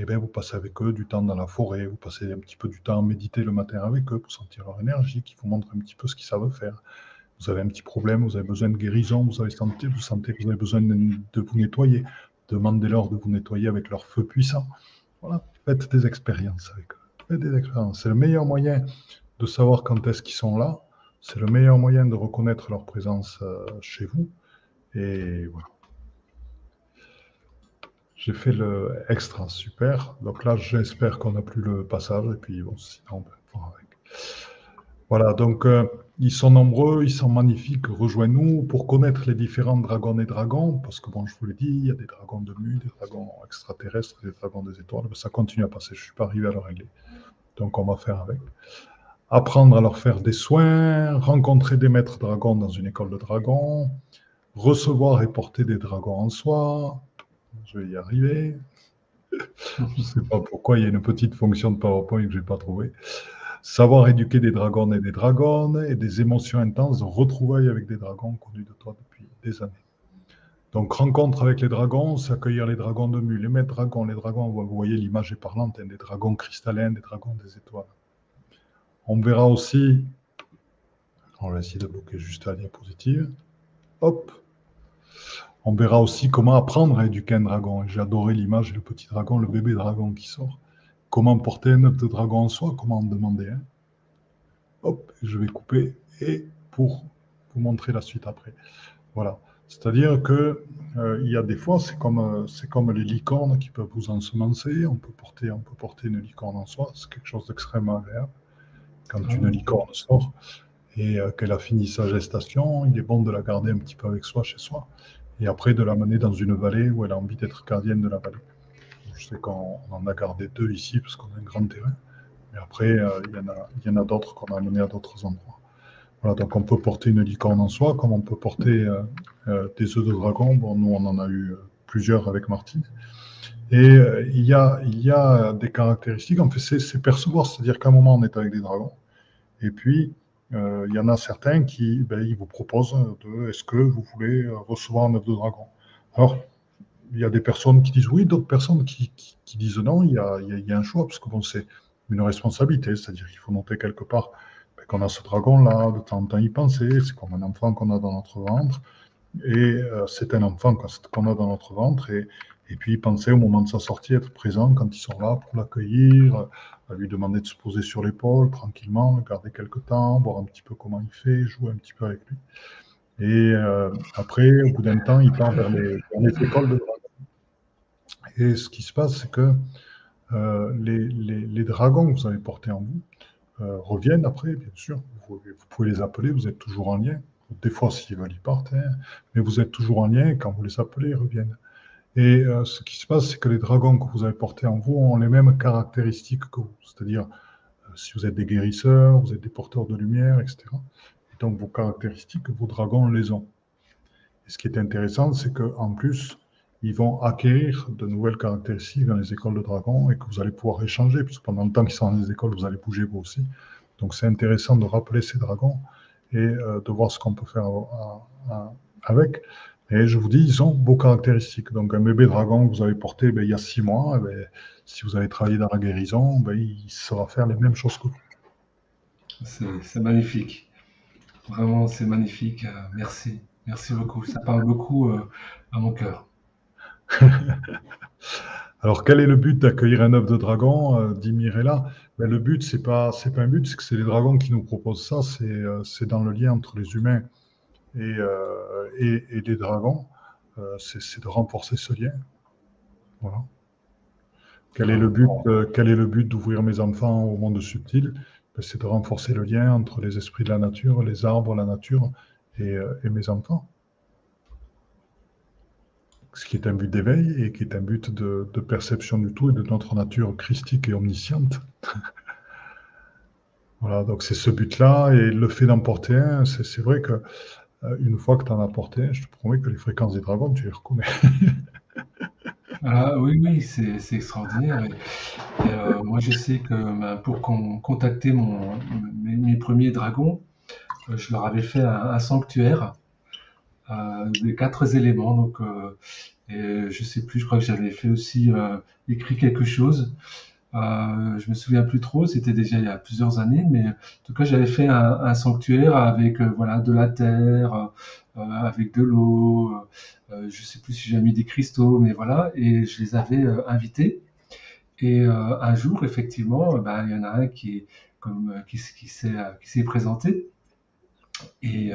eh bien, vous passez avec eux du temps dans la forêt, vous passez un petit peu du temps à méditer le matin avec eux pour sentir leur énergie, qui vous montre un petit peu ce qu'ils savent faire. Vous avez un petit problème, vous avez besoin de guérison, vous, avez senti, vous sentez que vous avez besoin de, vous nettoyer. Demandez-leur de vous nettoyer avec leur feu puissant. Voilà, faites des expériences avec eux. Faites des expériences. C'est le meilleur moyen de savoir quand est-ce qu'ils sont là. C'est le meilleur moyen de reconnaître leur présence euh, chez vous. Et voilà. J'ai fait le extra, super. Donc là, j'espère qu'on n'a plus le passage. Et puis, bon, sinon, on voir avec. Voilà, donc euh, ils sont nombreux, ils sont magnifiques. Rejoignez-nous pour connaître les différents dragons et dragons. Parce que, bon, je vous l'ai dit, il y a des dragons de nuit, des dragons extraterrestres, des dragons des étoiles. ça continue à passer. Je ne suis pas arrivé à le régler. Donc, on va faire avec. Apprendre à leur faire des soins, rencontrer des maîtres dragons dans une école de dragons, recevoir et porter des dragons en soi, je vais y arriver. *laughs* je ne sais pas pourquoi, il y a une petite fonction de PowerPoint que je n'ai pas trouvée. Savoir éduquer des dragons et des dragonnes et des émotions intenses retrouvailles avec des dragons connus de toi depuis des années. Donc, rencontre avec les dragons, c'est accueillir les dragons de mu, les maîtres dragons, les dragons, vous voyez, l'image est parlante, hein, des dragons cristallins, des dragons des étoiles. On verra aussi, on va essayer de bloquer juste la diapositive. Hop, on verra aussi comment apprendre à éduquer un dragon. J'ai adoré l'image, le petit dragon, le bébé dragon qui sort. Comment porter un œuf de dragon en soi, comment en demander un. Hop, je vais couper et pour vous montrer la suite après. Voilà. C'est-à-dire que euh, il y a des fois, c'est comme, euh, c'est comme les licornes qui peuvent vous ensemencer. On peut porter, on peut porter une licorne en soi. C'est quelque chose d'extrêmement agréable. Quand une ah. licorne sort et euh, qu'elle a fini sa gestation, il est bon de la garder un petit peu avec soi chez soi et après de la mener dans une vallée où elle a envie d'être gardienne de la vallée. Je sais qu'on en a gardé deux ici parce qu'on a un grand terrain, mais après, euh, il y en a, d'autres qu'on a amenés à d'autres endroits. Voilà, donc on peut porter une licorne en soi, comme on peut porter euh, euh, des œufs de dragon. Bon, nous, on en a eu plusieurs avec Martine. Et il, y a, il y a des caractéristiques, en fait, c'est percevoir, c'est-à-dire qu'à un moment, on est avec des dragons, et puis il y en a certains qui ben, ils vous proposent de est-ce que vous voulez recevoir un œuf de dragon? Alors, il y a des personnes qui disent oui, d'autres personnes qui, disent non, il y, a, y, a, un choix, parce que bon, c'est une responsabilité, c'est-à-dire qu'il faut noter quelque part ben, qu'on a ce dragon-là, de temps en temps y penser, c'est comme un enfant qu'on a dans notre ventre, et euh, c'est un enfant qu'on a dans notre ventre, et puis penser au moment de sa sortie, être présent quand ils sont là pour l'accueillir, à lui demander de se poser sur l'épaule tranquillement, le garder quelques temps, voir un petit peu comment il fait, jouer un petit peu avec lui. Et euh, après, au bout d'un temps, il part vers les, écoles de dragons. Et ce qui se passe, c'est que euh, les, dragons que vous avez portés en vous euh, reviennent après, bien sûr. Vous, pouvez les appeler, vous êtes toujours en lien. Des fois, s'ils veulent, ils partent, hein. mais vous êtes toujours en lien. Quand vous les appelez, ils reviennent. Et euh, ce qui se passe, c'est que les dragons que vous avez portés en vous ont les mêmes caractéristiques que vous. C'est-à-dire, euh, si vous êtes des guérisseurs, vous êtes des porteurs de lumière, etc. Et donc, vos caractéristiques, vos dragons les ont. Et ce qui est intéressant, c'est qu'en plus, ils vont acquérir de nouvelles caractéristiques dans les écoles de dragons et que vous allez pouvoir échanger, puisque pendant le temps qu'ils sont dans les écoles, vous allez bouger vous aussi. Donc, c'est intéressant de rappeler ces dragons et euh, de voir ce qu'on peut faire avec. Et je vous dis, ils ont beaux caractéristiques. Donc, un bébé dragon que vous avez porté ben, il y a six mois, eh ben, si vous avez travaillé dans la guérison, ben, il saura faire les mêmes choses que vous. C'est magnifique. Vraiment, c'est magnifique. Euh, merci. Merci beaucoup. Ça parle beaucoup euh, à mon cœur. *laughs* Alors, quel est le but d'accueillir un œuf de dragon, euh, dit Mirella? Ben, Le but, c'est pas, pas un but, c'est que c'est les dragons qui nous proposent ça. C'est dans le lien entre les humains euh, et, et, les dragons, euh, c'est de renforcer ce lien. Quel est le but, euh, quel est le but d'ouvrir mes enfants au monde subtil? Ben, C'est de renforcer le lien entre les esprits de la nature, les arbres, la nature et, et mes enfants. ce qui est un but d'éveil et qui est un but de, perception du tout et de notre nature christique et omnisciente. *laughs* voilà, donc c'est ce but-là et le fait d'en porter un, c'est vrai que une fois que tu en as porté je te promets que les fréquences des dragons, tu les reconnais. *laughs* Ah, oui, oui, c'est extraordinaire. Euh, moi, je sais que bah, pour contacter mon, mes, premiers dragons, euh, je leur avais fait un, sanctuaire des quatre éléments. Donc, je sais plus, je crois que j'avais fait aussi écrit quelque chose. Euh, je me souviens plus trop, c'était déjà il y a plusieurs années, mais en tout cas j'avais fait un, sanctuaire avec euh, voilà de la terre, euh, avec de l'eau, je sais plus si j'ai mis des cristaux, mais voilà, et je les avais invités. Et un jour, effectivement, ben, il y en a un qui comme qui, qui s'est présenté et, et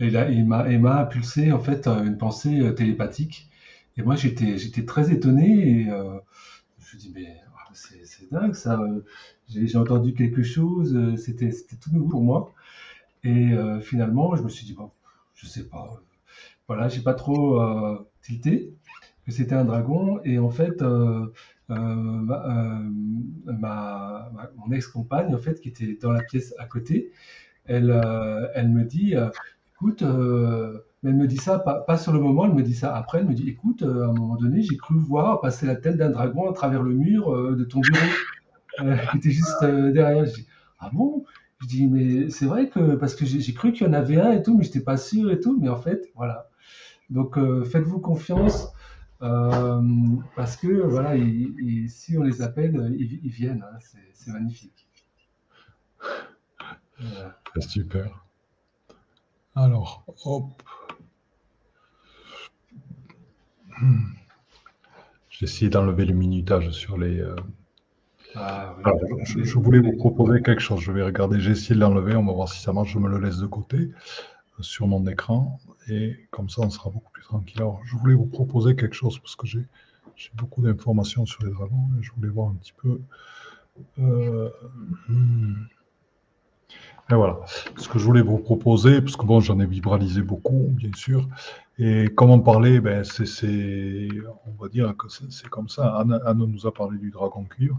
il m'a impulsé en fait une pensée télépathique. Et moi j'étais j'étais très étonné et je dis mais c'est dingue ça. J'ai entendu quelque chose, euh, c'était tout nouveau pour moi. Et euh, finalement, je me suis dit, bon, je sais pas. Voilà, j'ai pas trop euh, tilté que c'était un dragon. Et en fait, ma, mon ex-compagne, en fait, qui était dans la pièce à côté, elle, elle me dit, écoute, elle me dit ça, pas, sur le moment, elle me dit ça après, elle me dit, écoute, à un moment donné, j'ai cru voir passer la tête d'un dragon à travers le mur de ton bureau. Euh, *laughs* qui était juste euh, derrière. Je dis, ah bon? Je dis, mais c'est vrai que, parce que j'ai cru qu'il y en avait un et tout, mais je n'étais pas sûr et tout, mais en fait, voilà. Donc, euh, faites-vous confiance. parce que voilà, si on les appelle, ils, viennent. Hein, c'est magnifique. Super. Alors, hop. J'essaie d'enlever le minutage sur les, ah, je, voulais vous proposer quelque chose. Je vais regarder, j'ai essayé de l'enlever, on va voir si ça marche. Je me le laisse de côté euh, sur mon écran et comme ça on sera beaucoup plus tranquille. Alors, je voulais vous proposer quelque chose parce que j'ai beaucoup d'informations sur les dragons et je voulais voir un petit peu. Euh, hmm. Et voilà, ce que je voulais vous proposer, parce que bon, j'en ai vibralisé beaucoup, bien sûr, et comment parler, ben, c'est, on va dire que c'est comme ça. Anne, nous a parlé du dragon cuivre.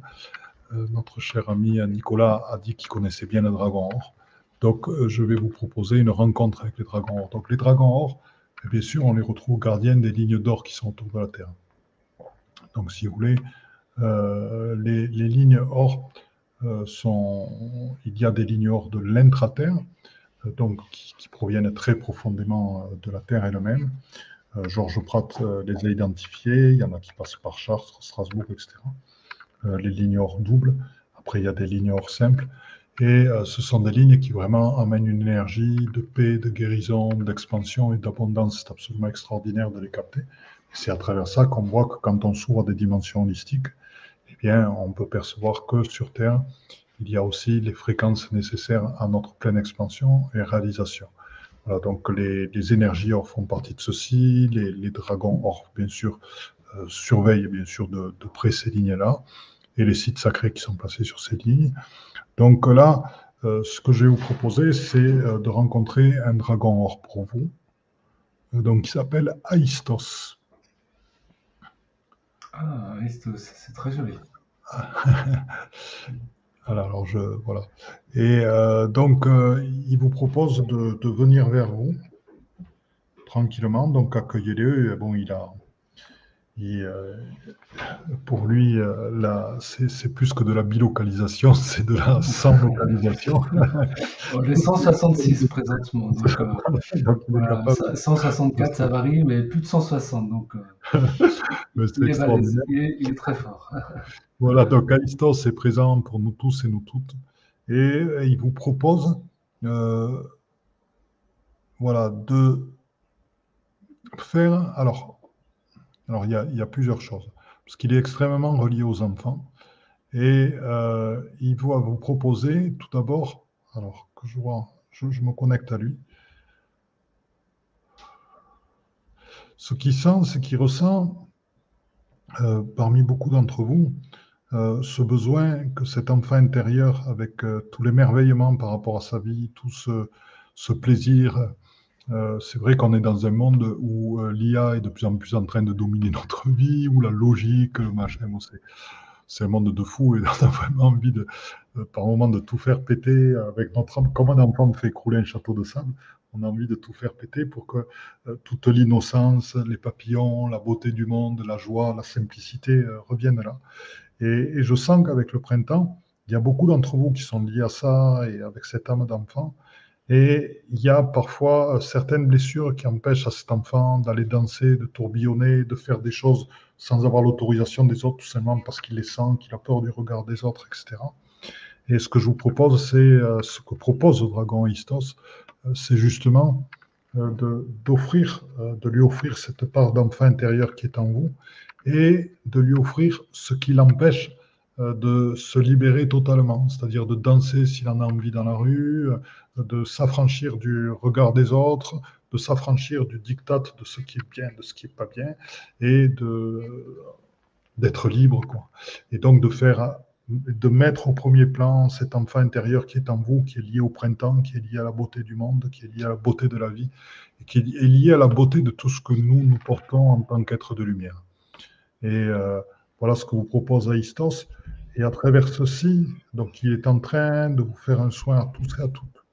Euh, notre cher ami Nicolas a dit qu'il connaissait bien le dragon or. Donc, euh, je vais vous proposer une rencontre avec les dragons or. Donc, les dragons or, bien sûr, on les retrouve gardiens des lignes d'or qui sont autour de la Terre. Donc, si vous voulez, euh, les, lignes or sont. Il y a des lignes or de l'intra-terre, donc qui, proviennent très profondément de la Terre elle-même. Georges Pratt les a identifiés. Il y en a qui passent par Chartres, Strasbourg, etc. Euh, les lignes hors doubles. Après, il y a des lignes hors simples. Et euh, ce sont des lignes qui vraiment amènent une énergie de paix, de guérison, d'expansion et d'abondance. C'est absolument extraordinaire de les capter. C'est à travers ça qu'on voit que quand on s'ouvre des dimensions holistiques, bien, on peut percevoir que sur Terre, il y a aussi les fréquences nécessaires à notre pleine expansion et réalisation. Voilà, donc les, énergies or font partie de ceci, les, dragons or, bien sûr, euh, surveillent bien sûr de, de près ces lignes-là et les sites sacrés qui sont placés sur ces lignes. Donc là, euh, ce que je vais vous proposer, c'est euh, de rencontrer un dragon or pour vous, donc qui s'appelle Aistos. Ah, c'est très joli. *laughs* alors, je, voilà. Et donc, il vous propose de, de, venir vers vous tranquillement. Donc, accueillez-le. Bon, il a, euh, pour lui, euh, c'est plus que de la bilocalisation, *laughs* c'est de la sans-localisation. On est 166 présentement. Donc, 164, ça varie, mais plus de 160. Donc, euh, *laughs* il, est il, est très fort. *laughs* voilà, donc Alistos est présent pour nous tous et nous toutes. Et, il vous propose voilà, de faire. Alors, alors, il y a, plusieurs choses. Parce qu'il est extrêmement relié aux enfants. Et euh, il va vous proposer, tout d'abord, alors que je vois, je, me connecte à lui. Ce qu'il sent, c'est qu'il ressent, euh, parmi beaucoup d'entre vous, euh, ce besoin que cet enfant intérieur, avec tout l'émerveillement par rapport à sa vie, tout ce, ce plaisir Euh, c'est vrai qu'on est dans un monde où euh, l'IA est de plus en plus en train de dominer notre vie, où la logique, le machin, c'est un monde de fou et *laughs* on a vraiment envie de, euh, par moment de tout faire péter avec notre comme un enfant fait écrouler un château de sable. On a envie de tout faire péter pour que toute l'innocence, les papillons, la beauté du monde, la joie, la simplicité reviennent là. et je sens qu'avec le printemps, il y a beaucoup d'entre vous qui sont liés à ça et avec cette âme d'enfant. Et il y a parfois euh, certaines blessures qui empêchent à cet enfant d'aller danser, de tourbillonner, de faire des choses sans avoir l'autorisation des autres, tout simplement parce qu'il les sent, qu'il a peur du regard des autres, etc. Et ce que je vous propose, c'est euh, ce que propose le dragon Istos, euh, c'est justement d'offrir, de, lui offrir cette part d'enfant intérieur qui est en vous et de lui offrir ce qui l'empêche de se libérer totalement, c'est-à-dire de danser s'il en a envie dans la rue, euh, de s'affranchir du regard des autres, de s'affranchir du diktat de ce qui est bien, de ce qui n'est pas bien, et d'être libre, quoi. Et donc de faire, de mettre au premier plan cet enfant intérieur qui est en vous, qui est lié au printemps, qui est lié à la beauté du monde, qui est lié à la beauté de la vie, et qui est lié à la beauté de tout ce que nous, nous portons en tant qu'être de lumière. Et euh, voilà ce que vous propose Aïstos. Et à travers ceci, donc il est en train de vous faire un soin à tous et à toutes.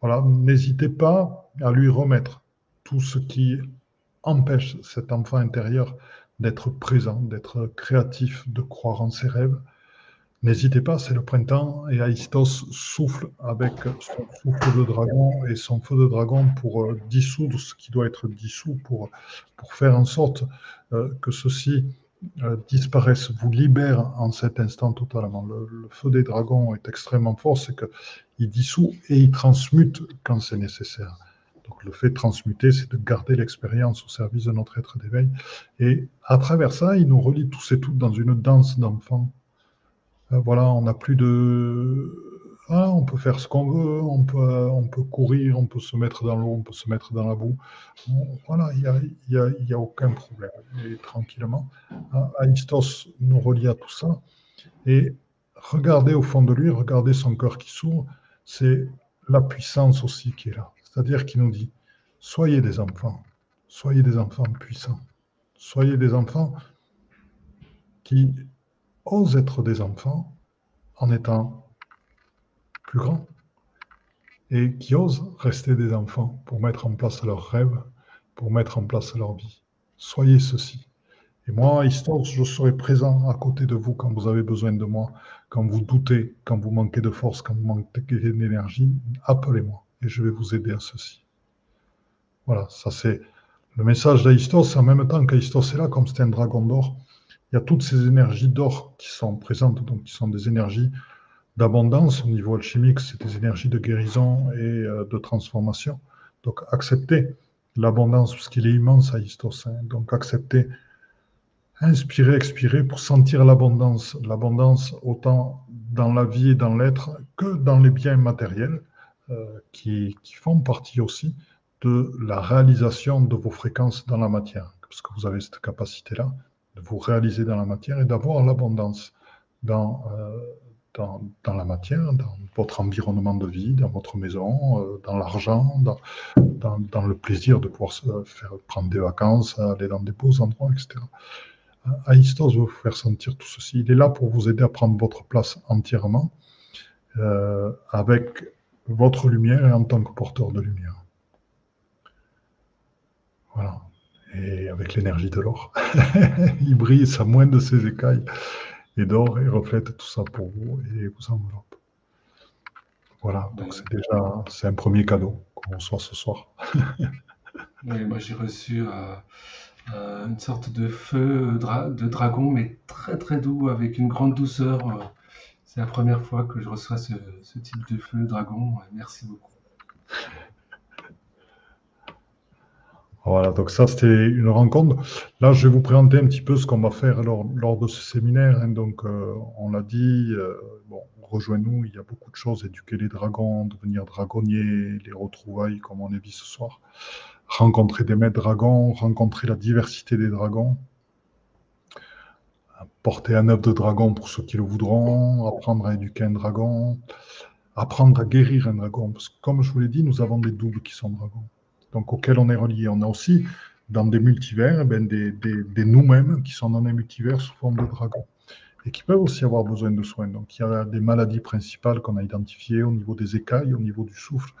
Voilà, n'hésitez pas à lui remettre tout ce qui empêche cet enfant intérieur d'être présent, d'être créatif, de croire en ses rêves. N'hésitez pas, c'est le printemps et Aïstos souffle avec son souffle de dragon et son feu de dragon pour euh, dissoudre ce qui doit être dissous, pour, faire en sorte euh, que ceci euh, disparaissent, vous libère en cet instant totalement. Le, feu des dragons est extrêmement fort, c'est qu'il dissout et il transmute quand c'est nécessaire. Donc le fait de transmuter, c'est de garder l'expérience au service de notre être d'éveil. Et à travers ça, il nous relie tous et toutes dans une danse d'enfants. Euh, voilà, on n'a plus de ah, on peut faire ce qu'on veut, on peut, on peut courir, on peut se mettre dans l'eau, on peut se mettre dans la boue. Voilà, il n'y a, a, a, aucun problème. Et tranquillement, Aistos nous relie à tout ça. Et regardez au fond de lui, regardez son cœur qui s'ouvre, c'est la puissance aussi qui est là. C'est-à-dire qu'il nous dit, soyez des enfants, soyez des enfants puissants, soyez des enfants qui osent être des enfants en étant grands et qui osent rester des enfants pour mettre en place leurs rêves, pour mettre en place leur vie. Soyez ceci. Et moi, Histoire, je serai présent à côté de vous quand vous avez besoin de moi, quand vous doutez, quand vous manquez de force, quand vous manquez d'énergie, appelez-moi et je vais vous aider à ceci. Voilà, ça c'est le message d'Aïstos. En même temps qu'Aïstos est là, comme c'est un dragon d'or, il y a toutes ces énergies d'or qui sont présentes, donc qui sont des énergies d'abondance au niveau alchimique, c'est des énergies de guérison et euh, de transformation. Donc acceptez l'abondance, parce qu'il est immense à Istos. Hein. Donc acceptez, inspirez, expirez pour sentir l'abondance. L'abondance autant dans la vie et dans l'être que dans les biens matériels euh, qui, qui, font partie aussi de la réalisation de vos fréquences dans la matière. Parce que vous avez cette capacité-là de vous réaliser dans la matière et d'avoir l'abondance dans... Euh, dans, la matière, dans votre environnement de vie, dans votre maison, euh, dans l'argent, dans, le plaisir de pouvoir faire prendre des vacances, aller dans des beaux endroits, etc. Aïstos veut vous faire sentir tout ceci. Il est là pour vous aider à prendre votre place entièrement euh, avec votre lumière et en tant que porteur de lumière. Voilà. Et avec l'énergie de l'or. *laughs* il brille, ça moins de ses écailles et d'or et reflète tout ça pour vous et vous enveloppe. Voilà, donc c'est déjà c'est un premier cadeau qu'on reçoit ce soir. *laughs* oui, moi j'ai reçu euh, euh, une sorte de feu de dragon, mais très très doux, avec une grande douceur. Euh, c'est la première fois que je reçois ce, ce type de feu dragon. Merci beaucoup. *laughs* Voilà, donc ça c'était une rencontre. Là, je vais vous présenter un petit peu ce qu'on va faire lors, de ce séminaire. Hein. Donc, euh, on l'a dit, euh, rejoins-nous, il y a beaucoup de choses, éduquer les dragons, devenir dragonnier, les retrouvailles comme on a vu ce soir, rencontrer des maîtres dragons, rencontrer la diversité des dragons, porter un œuf de dragon pour ceux qui le voudront, apprendre à éduquer un dragon, apprendre à guérir un dragon. Parce que comme je vous l'ai dit, nous avons des doubles qui sont dragons. Donc auxquels on est relié. On a aussi dans des multivers eh ben, des, des, nous-mêmes qui sont dans des multivers sous forme de dragons et qui peuvent aussi avoir besoin de soins. Donc il y a des maladies principales qu'on a identifiées au niveau des écailles, au niveau du souffle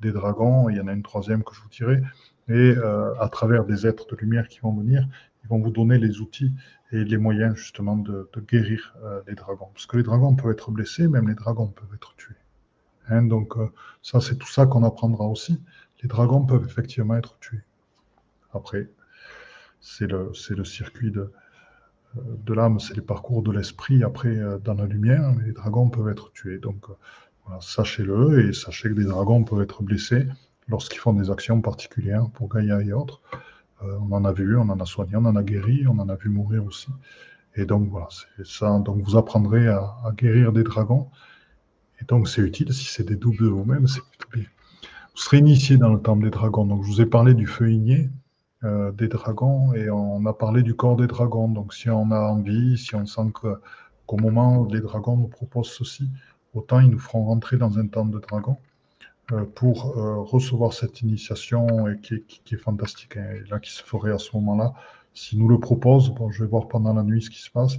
des dragons, il y en a une troisième que je vous dirai, et euh, à travers des êtres de lumière qui vont venir, ils vont vous donner les outils et les moyens justement de, guérir euh, les dragons. Parce que les dragons peuvent être blessés, même les dragons peuvent être tués. Hein, donc euh, ça, c'est tout ça qu'on apprendra aussi. Les dragons peuvent effectivement être tués. Après, c'est le, circuit de, de l'âme, c'est les parcours de l'esprit après dans la lumière, les dragons peuvent être tués. Donc voilà, sachez-le et sachez que les dragons peuvent être blessés lorsqu'ils font des actions particulières pour Gaïa et autres. Euh, on en a vu, on en a soigné, on en a guéri, on en a vu mourir aussi. Et donc voilà, c'est ça. Donc vous apprendrez à, guérir des dragons. Et donc c'est utile si c'est des doubles de vous-même, c'est. Vous serez initié dans le temple des dragons. Donc je vous ai parlé du feu igné euh, des dragons et on a parlé du corps des dragons. Donc si on a envie, si on sent qu'au moment où les dragons nous proposent ceci, autant ils nous feront rentrer dans un temple de dragons. Euh, pour euh, recevoir cette initiation et qui, est fantastique. Hein, et là, qui se ferait à ce moment-là, s'il nous le propose, bon, je vais voir pendant la nuit ce qui se passe.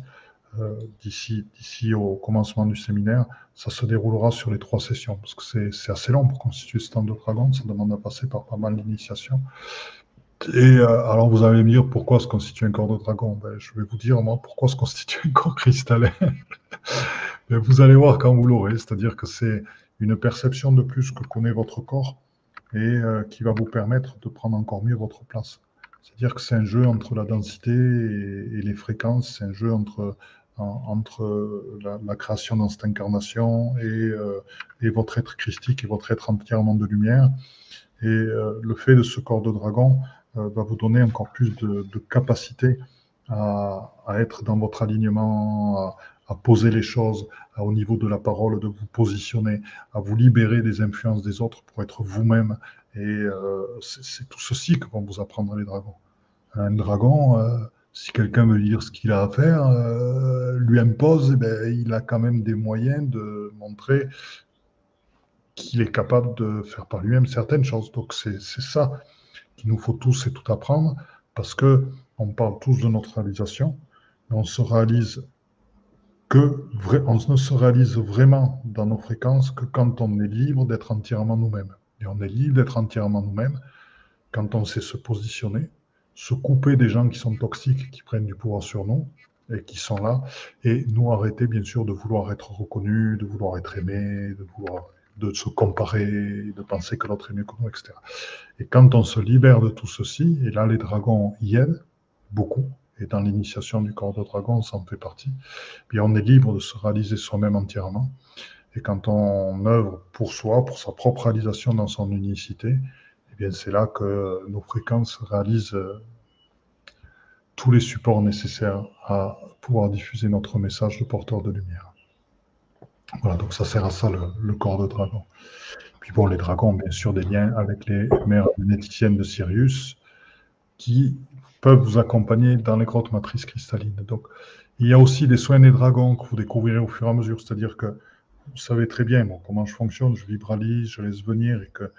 Euh, d'ici, d'ici au commencement du séminaire, ça se déroulera sur les trois sessions, parce que c'est, assez long pour constituer ce temps de dragon, ça demande à passer par pas mal d'initiations. Et alors vous allez me dire pourquoi se constitue un corps de dragon? Ben, Je vais vous dire moi pourquoi se constitue un corps cristallin? *laughs* Ben, vous allez voir quand vous l'aurez, c'est-à-dire que c'est une perception de plus que connaît votre corps et euh, qui va vous permettre de prendre encore mieux votre place. C'est-à-dire que c'est un jeu entre la densité et, les fréquences, c'est un jeu entre, entre la, création dans cette incarnation et, euh, et, votre être christique et votre être entièrement de lumière. Et euh, le fait de ce corps de dragon va vous donner encore plus de, de capacité à, à, être dans votre alignement, à poser les choses au niveau de la parole, de vous positionner, à vous libérer des influences des autres pour être vous-même. Et euh, c'est tout ceci que vont vous apprendre les dragons. Un dragon, euh, si quelqu'un veut dire ce qu'il a à faire, euh, lui impose, eh ben, il a quand même des moyens de montrer qu'il est capable de faire par lui-même certaines choses. Donc c'est ça qu'il nous faut tous et tout apprendre, parce que on parle tous de notre réalisation, mais on se réalise que on ne se réalise vraiment dans nos fréquences que quand on est libre d'être entièrement nous-mêmes. Et on est libre d'être entièrement nous-mêmes quand on sait se positionner, se couper des gens qui sont toxiques, qui prennent du pouvoir sur nous et qui sont là, et nous arrêter bien sûr de vouloir être reconnus, de vouloir être aimés, de vouloir de se comparer, de penser que l'autre est mieux que nous, etc. Et quand on se libère de tout ceci, et là les dragons y aident beaucoup, et dans l'initiation du corps de dragon, ça en fait partie, bien on est libre de se réaliser soi-même entièrement. Et quand on œuvre pour soi, pour sa propre réalisation dans son unicité, bien c'est là que nos fréquences réalisent euh, tous les supports nécessaires à pouvoir diffuser notre message de porteur de lumière. Voilà, donc ça sert à ça le, corps de dragon. Puis bon, les dragons, bien sûr, des liens avec les mères généticiennes de Sirius, qui peuvent vous accompagner dans les grottes matrices cristallines. Donc, il y a aussi des soins des dragons que vous découvrirez au fur et à mesure. C'est-à-dire que vous savez très bien comment je fonctionne, je vibralise, je laisse venir et que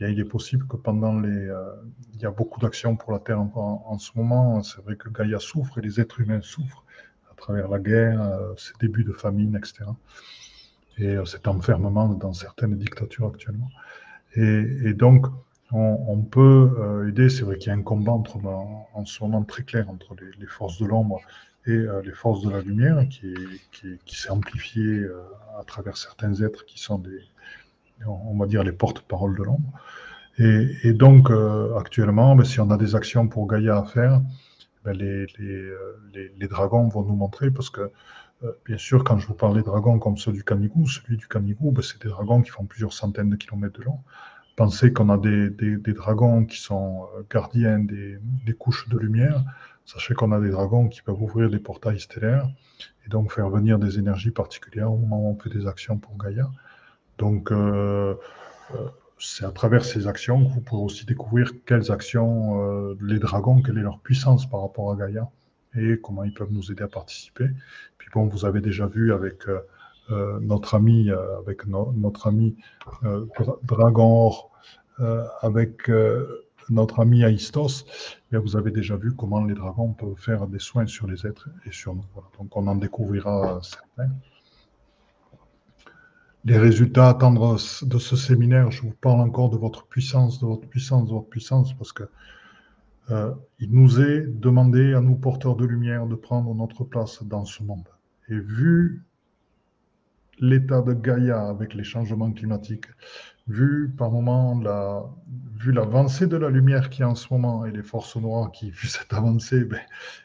il est possible que pendant les... Euh, il y a beaucoup d'actions pour la Terre en, ce moment. C'est vrai que Gaïa souffre et les êtres humains souffrent à travers la guerre, euh, ces débuts de famine, etc. Et euh, cet enfermement dans certaines dictatures actuellement. Et, donc, on, peut euh, aider. C'est vrai qu'il y a un combat en, ce moment très clair entre les, forces de l'ombre et les forces de la lumière qui, s'est amplifié euh, à travers certains êtres qui sont des, on va dire, les porte-paroles de l'ombre. Et, donc, actuellement, ben, si on a des actions pour Gaïa à faire, ben, les, dragons vont nous montrer parce que bien sûr, quand je vous parle des dragons comme ceux du Canigou, celui du Canigou, ben, c'est des dragons qui font plusieurs centaines de kilomètres de long. Pensez qu'on a des, dragons qui sont euh, gardiens des, couches de lumière. Sachez qu'on a des dragons qui peuvent ouvrir des portails stellaires et donc faire venir des énergies particulières au moment où on fait des actions pour Gaïa. Donc, euh, euh, c'est à travers ces actions que vous pourrez aussi découvrir quelles actions les dragons, quelle est leur puissance par rapport à Gaïa et comment ils peuvent nous aider à participer. Puis bon, vous avez déjà vu avec euh, notre ami, avec notre ami Dragon Or, avec notre ami Aistos, eh vous avez déjà vu comment les dragons peuvent faire des soins sur les êtres et sur nous. Donc on en découvrira certains. Les résultats à attendre de ce séminaire, je vous parle encore de votre puissance, de votre puissance, de votre puissance, parce que euh, il nous est demandé à nous porteurs de lumière de prendre notre place dans ce monde. Et vu l'état de Gaïa avec les changements climatiques, vu par moment la, vu l'avancée de la lumière qui est en ce moment et les forces noires qui, *laughs* vu cette avancée, ben,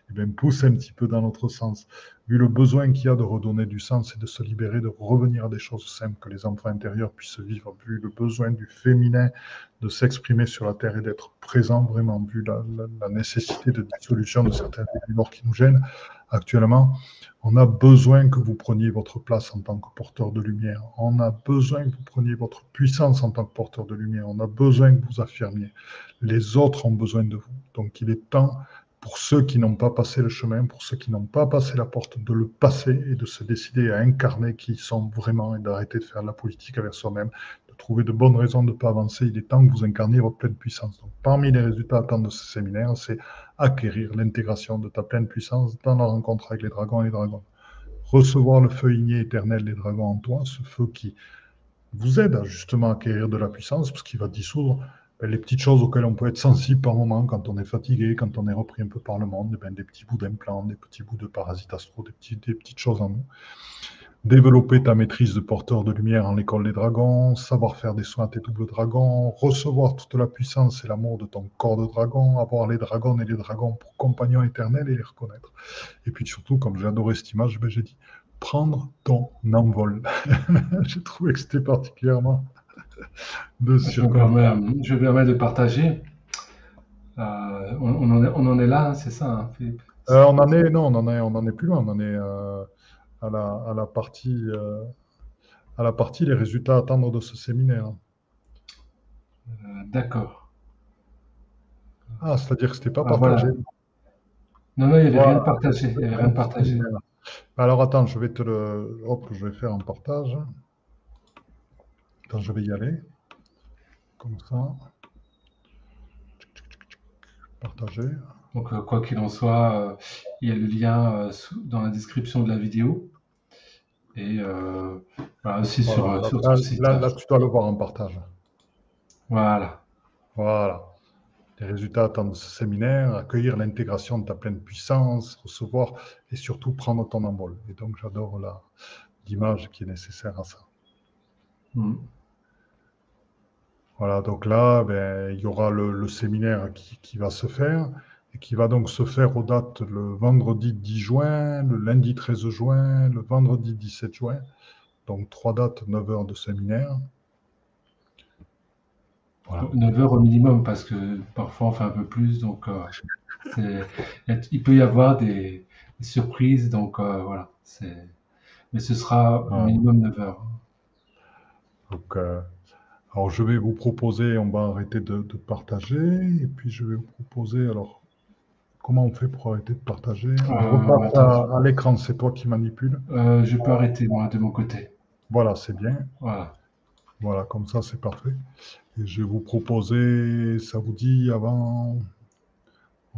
eh ben, poussent un petit peu dans notre sens, vu le besoin qu'il y a de redonner du sens et de se libérer, de revenir à des choses simples, que les enfants intérieurs puissent vivre, vu le besoin du féminin de s'exprimer sur la Terre et d'être présent vraiment, vu la, nécessité de dissolution de certains morts qui nous gênent actuellement, on a besoin que vous preniez votre place en tant que porteur de lumière. On a besoin que vous preniez votre puissance en tant que porteur de lumière. On a besoin que vous affirmiez. Les autres ont besoin de vous. Donc il est temps pour ceux qui n'ont pas passé le chemin, pour ceux qui n'ont pas passé la porte, de le passer et de se décider à incarner qui ils sont vraiment et d'arrêter de faire la politique avec soi-même, trouver de bonnes raisons de ne pas avancer. Il est temps que vous incarniez votre pleine puissance. Donc, parmi les résultats attendus de ce séminaire, c'est acquérir l'intégration de ta pleine puissance dans la rencontre avec les dragons et les dragons. Recevoir le feu igné éternel des dragons en toi, ce feu qui vous aide à justement acquérir de la puissance, parce qu'il va dissoudre ben, les petites choses auxquelles on peut être sensible par moment quand on est fatigué, quand on est repris un peu par le monde, ben, des petits bouts d'implants, des petits bouts de parasites petits, des petites choses en nous. Développer ta maîtrise de porteur de lumière en l'école des dragons, savoir faire des soins à tes doubles dragons, recevoir toute la puissance et l'amour de ton corps de dragon, avoir les dragons et les dragons pour compagnons éternels et les reconnaître. Et puis surtout, comme j'ai adoré cette image, ben, j'ai dit prendre ton envol. *laughs* j'ai trouvé que c'était particulièrement *laughs* de je, me permets, je permets de partager. Euh, on, en est, on, en est, là, hein, c'est ça, hein, euh, On en est, non, on en est, on en est plus loin. On en est euh, à, la, à, la, partie, à la partie les résultats à attendre de ce séminaire. D'accord. Ah, c'est-à-dire que c'était pas ah, partagé. Non, non, il n'y avait rien de partagé. Il y avait rien de partagé. Alors attends, je vais te le. Hop, je vais faire un partage je vais y aller. Comme ça. Partager. Donc, euh, quoi qu'il en soit, euh, il y a le lien euh, dans la description de la vidéo. Et voilà, aussi sur, là, tu dois le voir en partage. Voilà. Voilà. Les résultats attendent ce séminaire, accueillir l'intégration de ta pleine puissance, recevoir et surtout prendre ton envol. Et donc, j'adore l'image qui est nécessaire à ça. Hmm. Voilà, donc là, ben, il y aura le, séminaire qui, va se faire et qui va donc se faire aux dates le vendredi 10 juin, le lundi 13 juin, le vendredi 17 juin. Donc trois dates, 9 heures de séminaire. 9 heures au minimum parce que parfois on fait un peu plus, donc euh, il peut y avoir des, surprises, donc euh, voilà. Mais ce sera au minimum 9 heures. Donc, euh, alors, je vais vous proposer, on va arrêter de, partager, et puis je vais vous proposer, alors, comment on fait pour arrêter de partager euh, à, l'écran, c'est toi qui manipules euh, Je peux arrêter, moi, de mon côté. Voilà, c'est bien. Voilà. Voilà, comme ça, c'est parfait. Et je vais vous proposer, ça vous dit avant...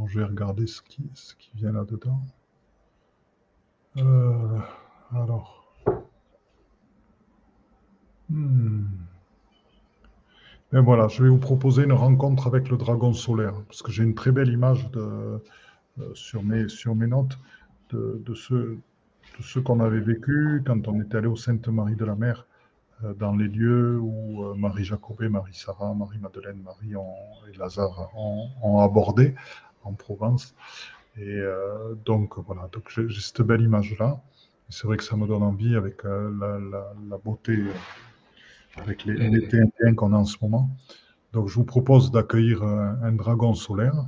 je vais regarder ce qui, ce qui vient là-dedans. Euh, alors... Hmm. Et voilà, je vais vous proposer une rencontre avec le dragon solaire, parce que j'ai une très belle image euh, sur, mes, sur mes notes de, de ce, qu'on avait vécu quand on était allé au Sainte-Marie de la Mer, euh, dans les lieux où euh, Marie Jacobet, Marie-Sarah, Marie-Madeleine, Marie et Lazare ont, abordé en Provence. Et donc voilà, donc j'ai cette belle image-là. C'est vrai que ça me donne envie avec la beauté avec les, les qu'on a en ce moment. Donc, je vous propose d'accueillir un, dragon solaire.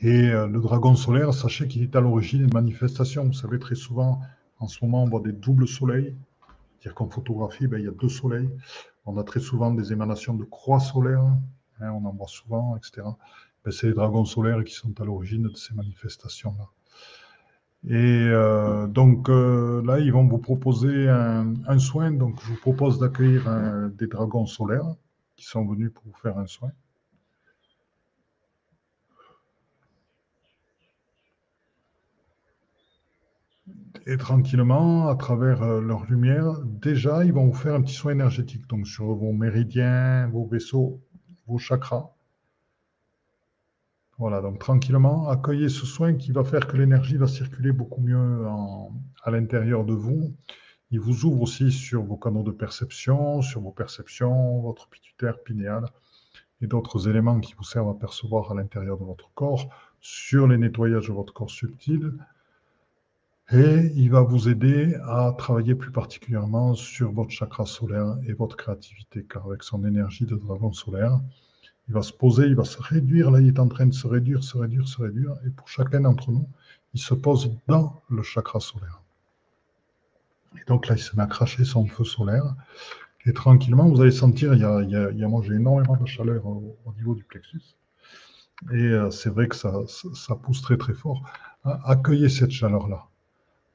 Et euh, le dragon solaire, sachez qu'il est à l'origine des manifestations. Vous savez, très souvent, en ce moment, on voit des doubles soleils. C'est-à-dire qu'en photographie, ben, il y a deux soleils. On a très souvent des émanations de croix solaires. Hein, on en voit souvent, etc. Ben, c'est les dragons solaires qui sont à l'origine de ces manifestations-là. Et euh, donc euh, là, ils vont vous proposer un, soin. Donc je vous propose d'accueillir des dragons solaires qui sont venus pour vous faire un soin. Et tranquillement, à travers euh, leur lumière, déjà, ils vont vous faire un petit soin énergétique. Donc sur vos méridiens, vos vaisseaux, vos chakras. Voilà, donc tranquillement, accueillez ce soin qui va faire que l'énergie va circuler beaucoup mieux à l'intérieur de vous. Il vous ouvre aussi sur vos canaux de perception, sur vos perceptions, votre pituitaire pinéal et d'autres éléments qui vous servent à percevoir à l'intérieur de votre corps, sur les nettoyages de votre corps subtil. Et il va vous aider à travailler plus particulièrement sur votre chakra solaire et votre créativité, car avec son énergie de dragon solaire, il va se poser, il va se réduire. Là, il est en train de se réduire, se réduire, se réduire. Et pour chacun d'entre nous, il se pose dans le chakra solaire. Et donc là, il se met à cracher son feu solaire. Et tranquillement, vous allez sentir, il y a, il énormément de chaleur au, niveau du plexus. Et euh, c'est vrai que ça, pousse très très fort. Accueillez cette chaleur-là.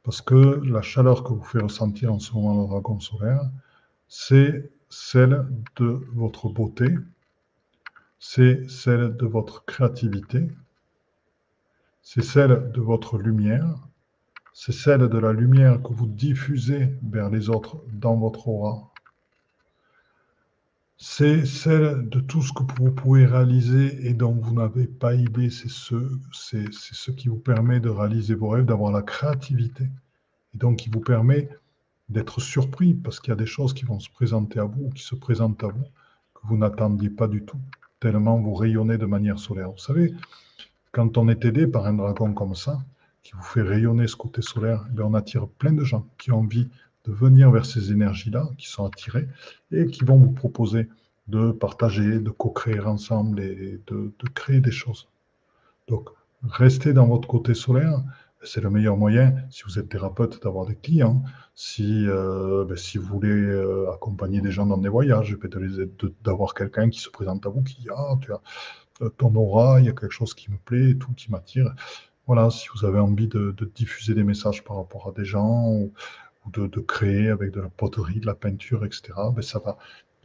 Parce que la chaleur que vous fait ressentir en ce moment le dragon solaire, c'est celle de votre beauté, c'est celle de votre créativité, c'est celle de votre lumière, c'est celle de la lumière que vous diffusez vers les autres dans votre aura. C'est celle de tout ce que vous pouvez réaliser et dont vous n'avez pas idée. C'est ce, qui vous permet de réaliser vos rêves, d'avoir la créativité. Et donc, qui vous permet d'être surpris parce qu'il y a des choses qui vont se présenter à vous, qui se présentent à vous, que vous n'attendiez pas du tout tellement vous rayonnez de manière solaire. Vous savez, quand on est aidé par un dragon comme ça, qui vous fait rayonner ce côté solaire, eh on attire plein de gens qui ont envie de venir vers ces énergies-là, qui sont attirés, et qui vont vous proposer de partager, de co-créer ensemble et de créer des choses. Donc, restez dans votre côté solaire, c'est le meilleur moyen, si vous êtes thérapeute, d'avoir des clients. Si, euh, ben, si vous voulez euh, accompagner des gens dans des voyages, d'avoir quelqu'un qui se présente à vous, qui dit Ah, tu as ton aura, il y a quelque chose qui me plaît, tout qui m'attire. Voilà, si vous avez envie de, diffuser des messages par rapport à des gens ou, de, créer avec de la poterie, de la peinture, etc., ben, ça va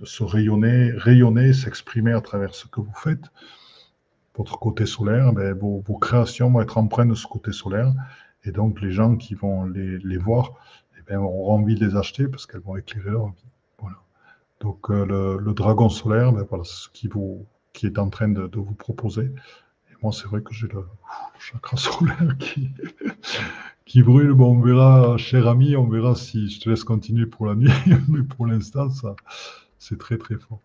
se rayonner, rayonner, s'exprimer à travers ce que vous faites votre côté solaire, ben, vos, créations vont être empreintes de ce côté solaire. Et donc, les gens qui vont les, voir eh bien, auront envie de les acheter parce qu'elles vont éclairer leur vie. Voilà. Donc, euh, le, dragon solaire, ben, voilà, c'est ce qui, est en train de, de vous proposer. Et moi, c'est vrai que j'ai le, chakra *laughs* solaire qui, qui brûle. Bon, on verra, cher ami, on verra si je te laisse continuer pour la nuit. *laughs* Mais pour l'instant, ça, c'est très, très fort.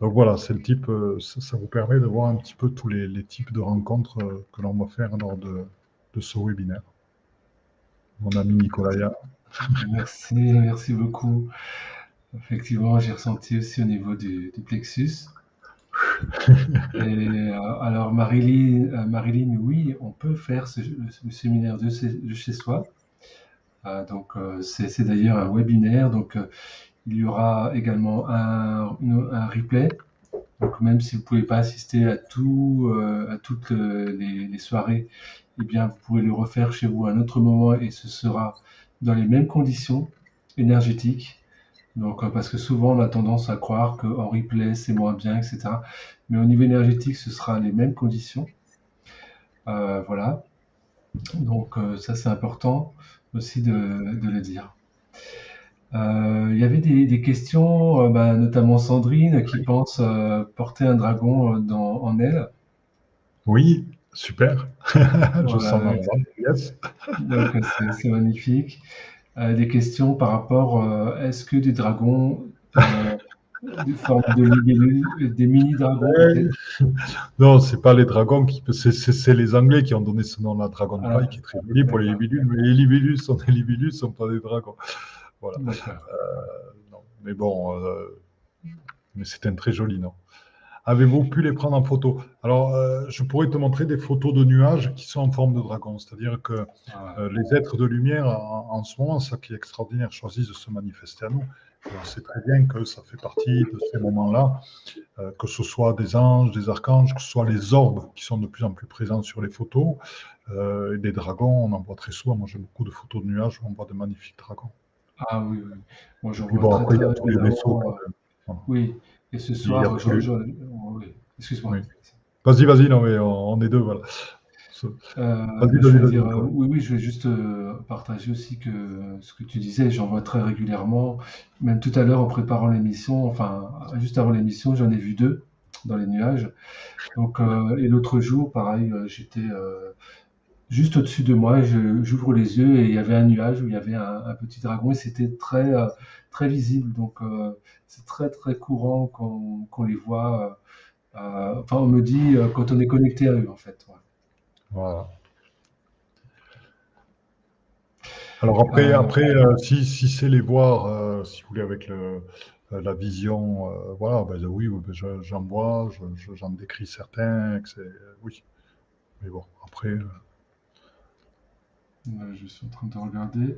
Donc voilà, c'est le type, euh, ça, vous permet de voir un petit peu tous les, types de rencontres euh, que l'on va faire lors de, ce webinaire. Mon ami Nicolas. Merci, merci beaucoup. Effectivement, j'ai ressenti aussi au niveau du, plexus. *laughs* Euh, alors Marilyn, Marilyn, oui, on peut faire ce, le, séminaire de, chez soi. donc c'est d'ailleurs un webinaire, donc il y aura également un, replay. Donc même si vous ne pouvez pas assister à, euh, toutes euh, les, soirées, eh bien, vous pourrez le refaire chez vous à un autre moment et ce sera dans les mêmes conditions énergétiques. Donc, euh, parce que souvent on a tendance à croire qu'en replay c'est moins bien, etc. Mais au niveau énergétique, ce sera les mêmes conditions. voilà. Donc ça c'est important aussi de le dire. Euh, il y avait des, questions, euh, bah, notamment Sandrine qui pense euh, porter un dragon dans, en elle. Oui, super. *laughs* Je sens yes. c'est magnifique. des questions par rapport, est-ce que des dragons, de des mini-dragons Non, c'est pas les dragons, qui, c'est les Anglais qui ont donné ce nom-là, Dragonfly, ah, qui est très joli pour les libellules, mais les libellules sont des libellules, ne sont pas des dragons. Voilà. Euh, mais bon, euh, mais c'est un très joli nom. Avez-vous pu les prendre en photo? Alors, euh, je pourrais te montrer des photos de nuages qui sont en forme de dragon, c'est-à-dire que ah. les êtres de lumière, en, ce moment, ça qui est extraordinaire, choisissent de se manifester à nous. On sait très bien que ça fait partie de ces moments-là, que ce soit des anges, des archanges, que ce soit les orbes qui sont de plus en plus présents sur les photos, et des dragons, on en voit très souvent. Moi, j'ai beaucoup de photos de nuages où on voit de magnifiques dragons. Ah oui, oui. Moi, je vois après, il y a tous les vaisseaux. Euh, oui, et ce soir, je, je, oui. excuse-moi. Vas-y, vas-y, non, mais on est deux, voilà. oui, oui, je vais juste partager aussi que ce que tu disais, j'en vois très régulièrement. Même tout à l'heure, en préparant l'émission, enfin, juste avant l'émission, j'en ai vu deux dans les nuages. Donc, et l'autre jour, pareil, j'étais juste au-dessus de moi, j'ouvre les yeux et il y avait un nuage où il y avait un, petit dragon et c'était très, euh, très visible. Donc euh, c'est très très courant qu'on les voit. Euh, enfin, on me dit quand on est connecté à eux en fait. Voilà. Alors après, après si, si c'est les voir, si vous voulez, avec la vision, voilà, ben, oui, ben, j'en vois, j'en décris certains, oui. Mais bon, après je suis en train de regarder.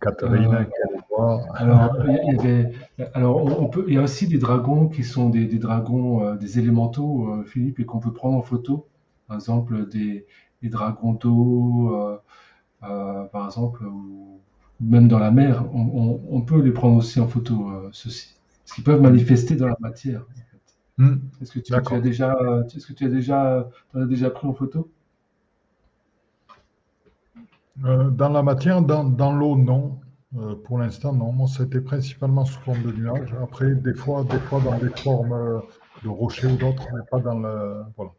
Catherine, euh, alors, il y avait, alors on peut, il y a aussi des dragons qui sont des, des dragons, euh, des élémentaux, euh, Philippe, et qu'on peut prendre en photo. Par exemple, des, des dragons d'eau, par exemple, ou même dans la mer, on, on, peut les prendre aussi en photo, ceux-ci. Parce qu'ils peuvent manifester dans la matière. Hmm. Est-ce que tu, tu, as déjà, est-ce que tu as déjà, en as déjà pris en photo? Euh, dans la matière, dans, dans l'eau, non. Euh, pour l'instant, non. Moi, c'était principalement sous forme de nuages. Après, des fois, des fois dans des formes euh, de rochers ou d'autres, mais pas dans le. Voilà.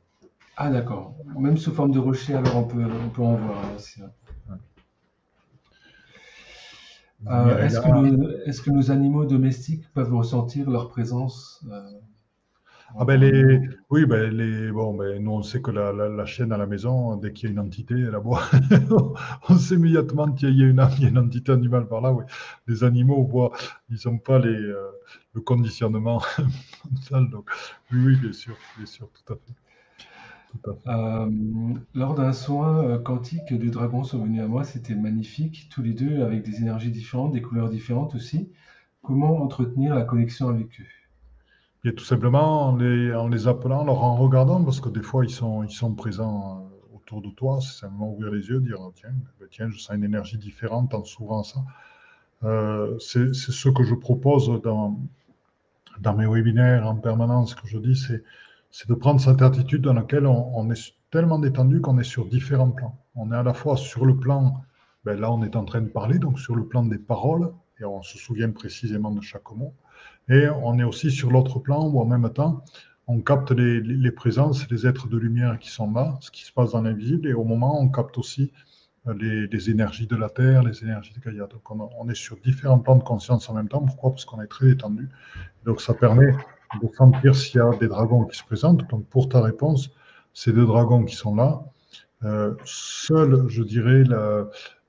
Ah, d'accord. Même sous forme de rocher, alors on peut, on peut en voir aussi. est-ce, que est-ce que nos animaux domestiques peuvent ressentir leur présence ah ben les, oui, ben les, bon, ben nous on sait que la, la, chienne à la maison, dès qu'il y a une entité, aboie. *laughs* on sait immédiatement qu'il y a une, entité animale par là. Oui. Les animaux, voit, ils n'ont pas les, euh, le conditionnement *laughs* mental. Donc, oui, oui, bien sûr, bien sûr, tout à fait. Euh, lors d'un soin euh, quantique, deux dragons sont venus à moi, c'était magnifique, tous les deux avec des énergies différentes, des couleurs différentes aussi. Comment entretenir la connexion avec eux? Et tout simplement en les, appelant, en regardant, parce que des fois ils sont, ils sont présents euh, autour de toi, c'est simplement ouvrir les yeux, dire oh, tiens, ben, tiens, je sens une énergie différente en s'ouvrant ça. Euh, c'est ce que je propose dans, dans mes webinaires en permanence, que je dis, c'est de prendre cette attitude dans laquelle on, on est tellement détendu qu'on est sur différents plans. On est à la fois sur le plan, ben là on est en train de parler, donc sur le plan des paroles, et on se souvient précisément de chaque mot. Et on est aussi sur l'autre plan où en même temps, on capte les, présences, les êtres de lumière qui sont là, ce qui se passe dans l'invisible, et au moment, on capte aussi euh, les, énergies de la Terre, les énergies de Gaïa. Donc on, est sur différents plans de conscience en même temps. Pourquoi? Parce qu'on est très détendu. Donc ça permet de sentir s'il y a des dragons qui se présentent. Donc pour ta réponse, ces deux dragons qui sont là, euh, seul, je dirais, euh,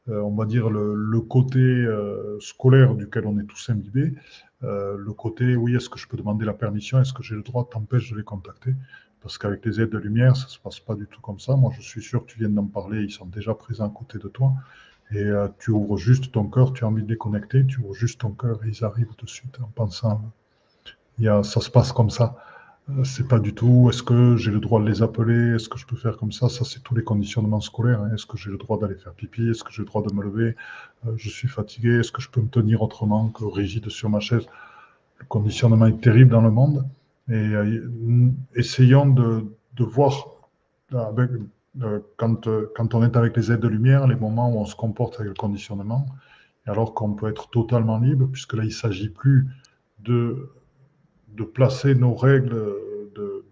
on va dire le, côté euh, scolaire duquel on est tous imbibés, euh, le côté oui, est-ce que je peux demander la permission, est-ce que j'ai le droit, t'empêche de les contacter parce qu'avec les aides de lumière, ça ne se passe pas du tout comme ça. Moi, je suis sûr que tu viens d'en parler, ils sont déjà présents à côté de toi. Et tu ouvres juste ton cœur, tu as envie de les connecter, tu ouvres juste ton cœur et ils arrivent de suite en pensant. Il y a, ça se passe comme ça. Euh, c'est pas du tout est-ce que j'ai le droit de les appeler, est-ce que je peux faire comme ça, ça c'est tous les conditionnements scolaires. Hein. Est-ce que j'ai le droit d'aller faire pipi, est-ce que j'ai le droit de me lever, euh, je suis fatigué, est-ce que je peux me tenir autrement que rigide sur ma chaise? Le conditionnement est terrible dans le monde et euh, essayons de, voir avec, quand, quand on est avec les aides de lumière, les moments où on se comporte avec le conditionnement, alors qu'on peut être totalement libre, puisque là il s'agit plus de de placer nos règles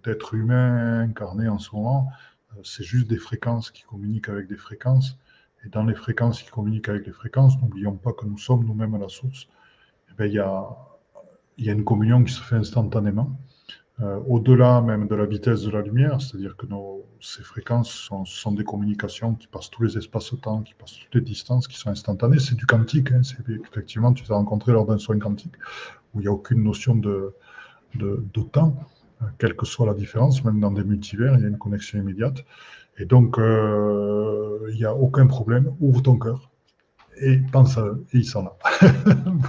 d'être humain incarné en ce moment, euh, c'est juste des fréquences qui communiquent avec des fréquences. Et dans les fréquences qui communiquent avec les fréquences, n'oublions pas que nous sommes nous-mêmes à la source. Eh ben, il y, a, une communion qui se fait instantanément, euh, au-delà même de la vitesse de la lumière, c'est-à-dire que ces fréquences sont, sont, des communications qui passent tous les espaces-temps, qui passent toutes les distances, qui sont instantanées. C'est du quantique. Hein, effectivement, tu t'es rencontré lors d'un soin quantique où il n'y a aucune notion de, de, temps, quelle que soit la différence, même dans des multivers, il y a une connexion immédiate. Et donc, euh, il n'y a aucun problème, ouvre ton cœur et pense à eux, et ils sont là. *laughs*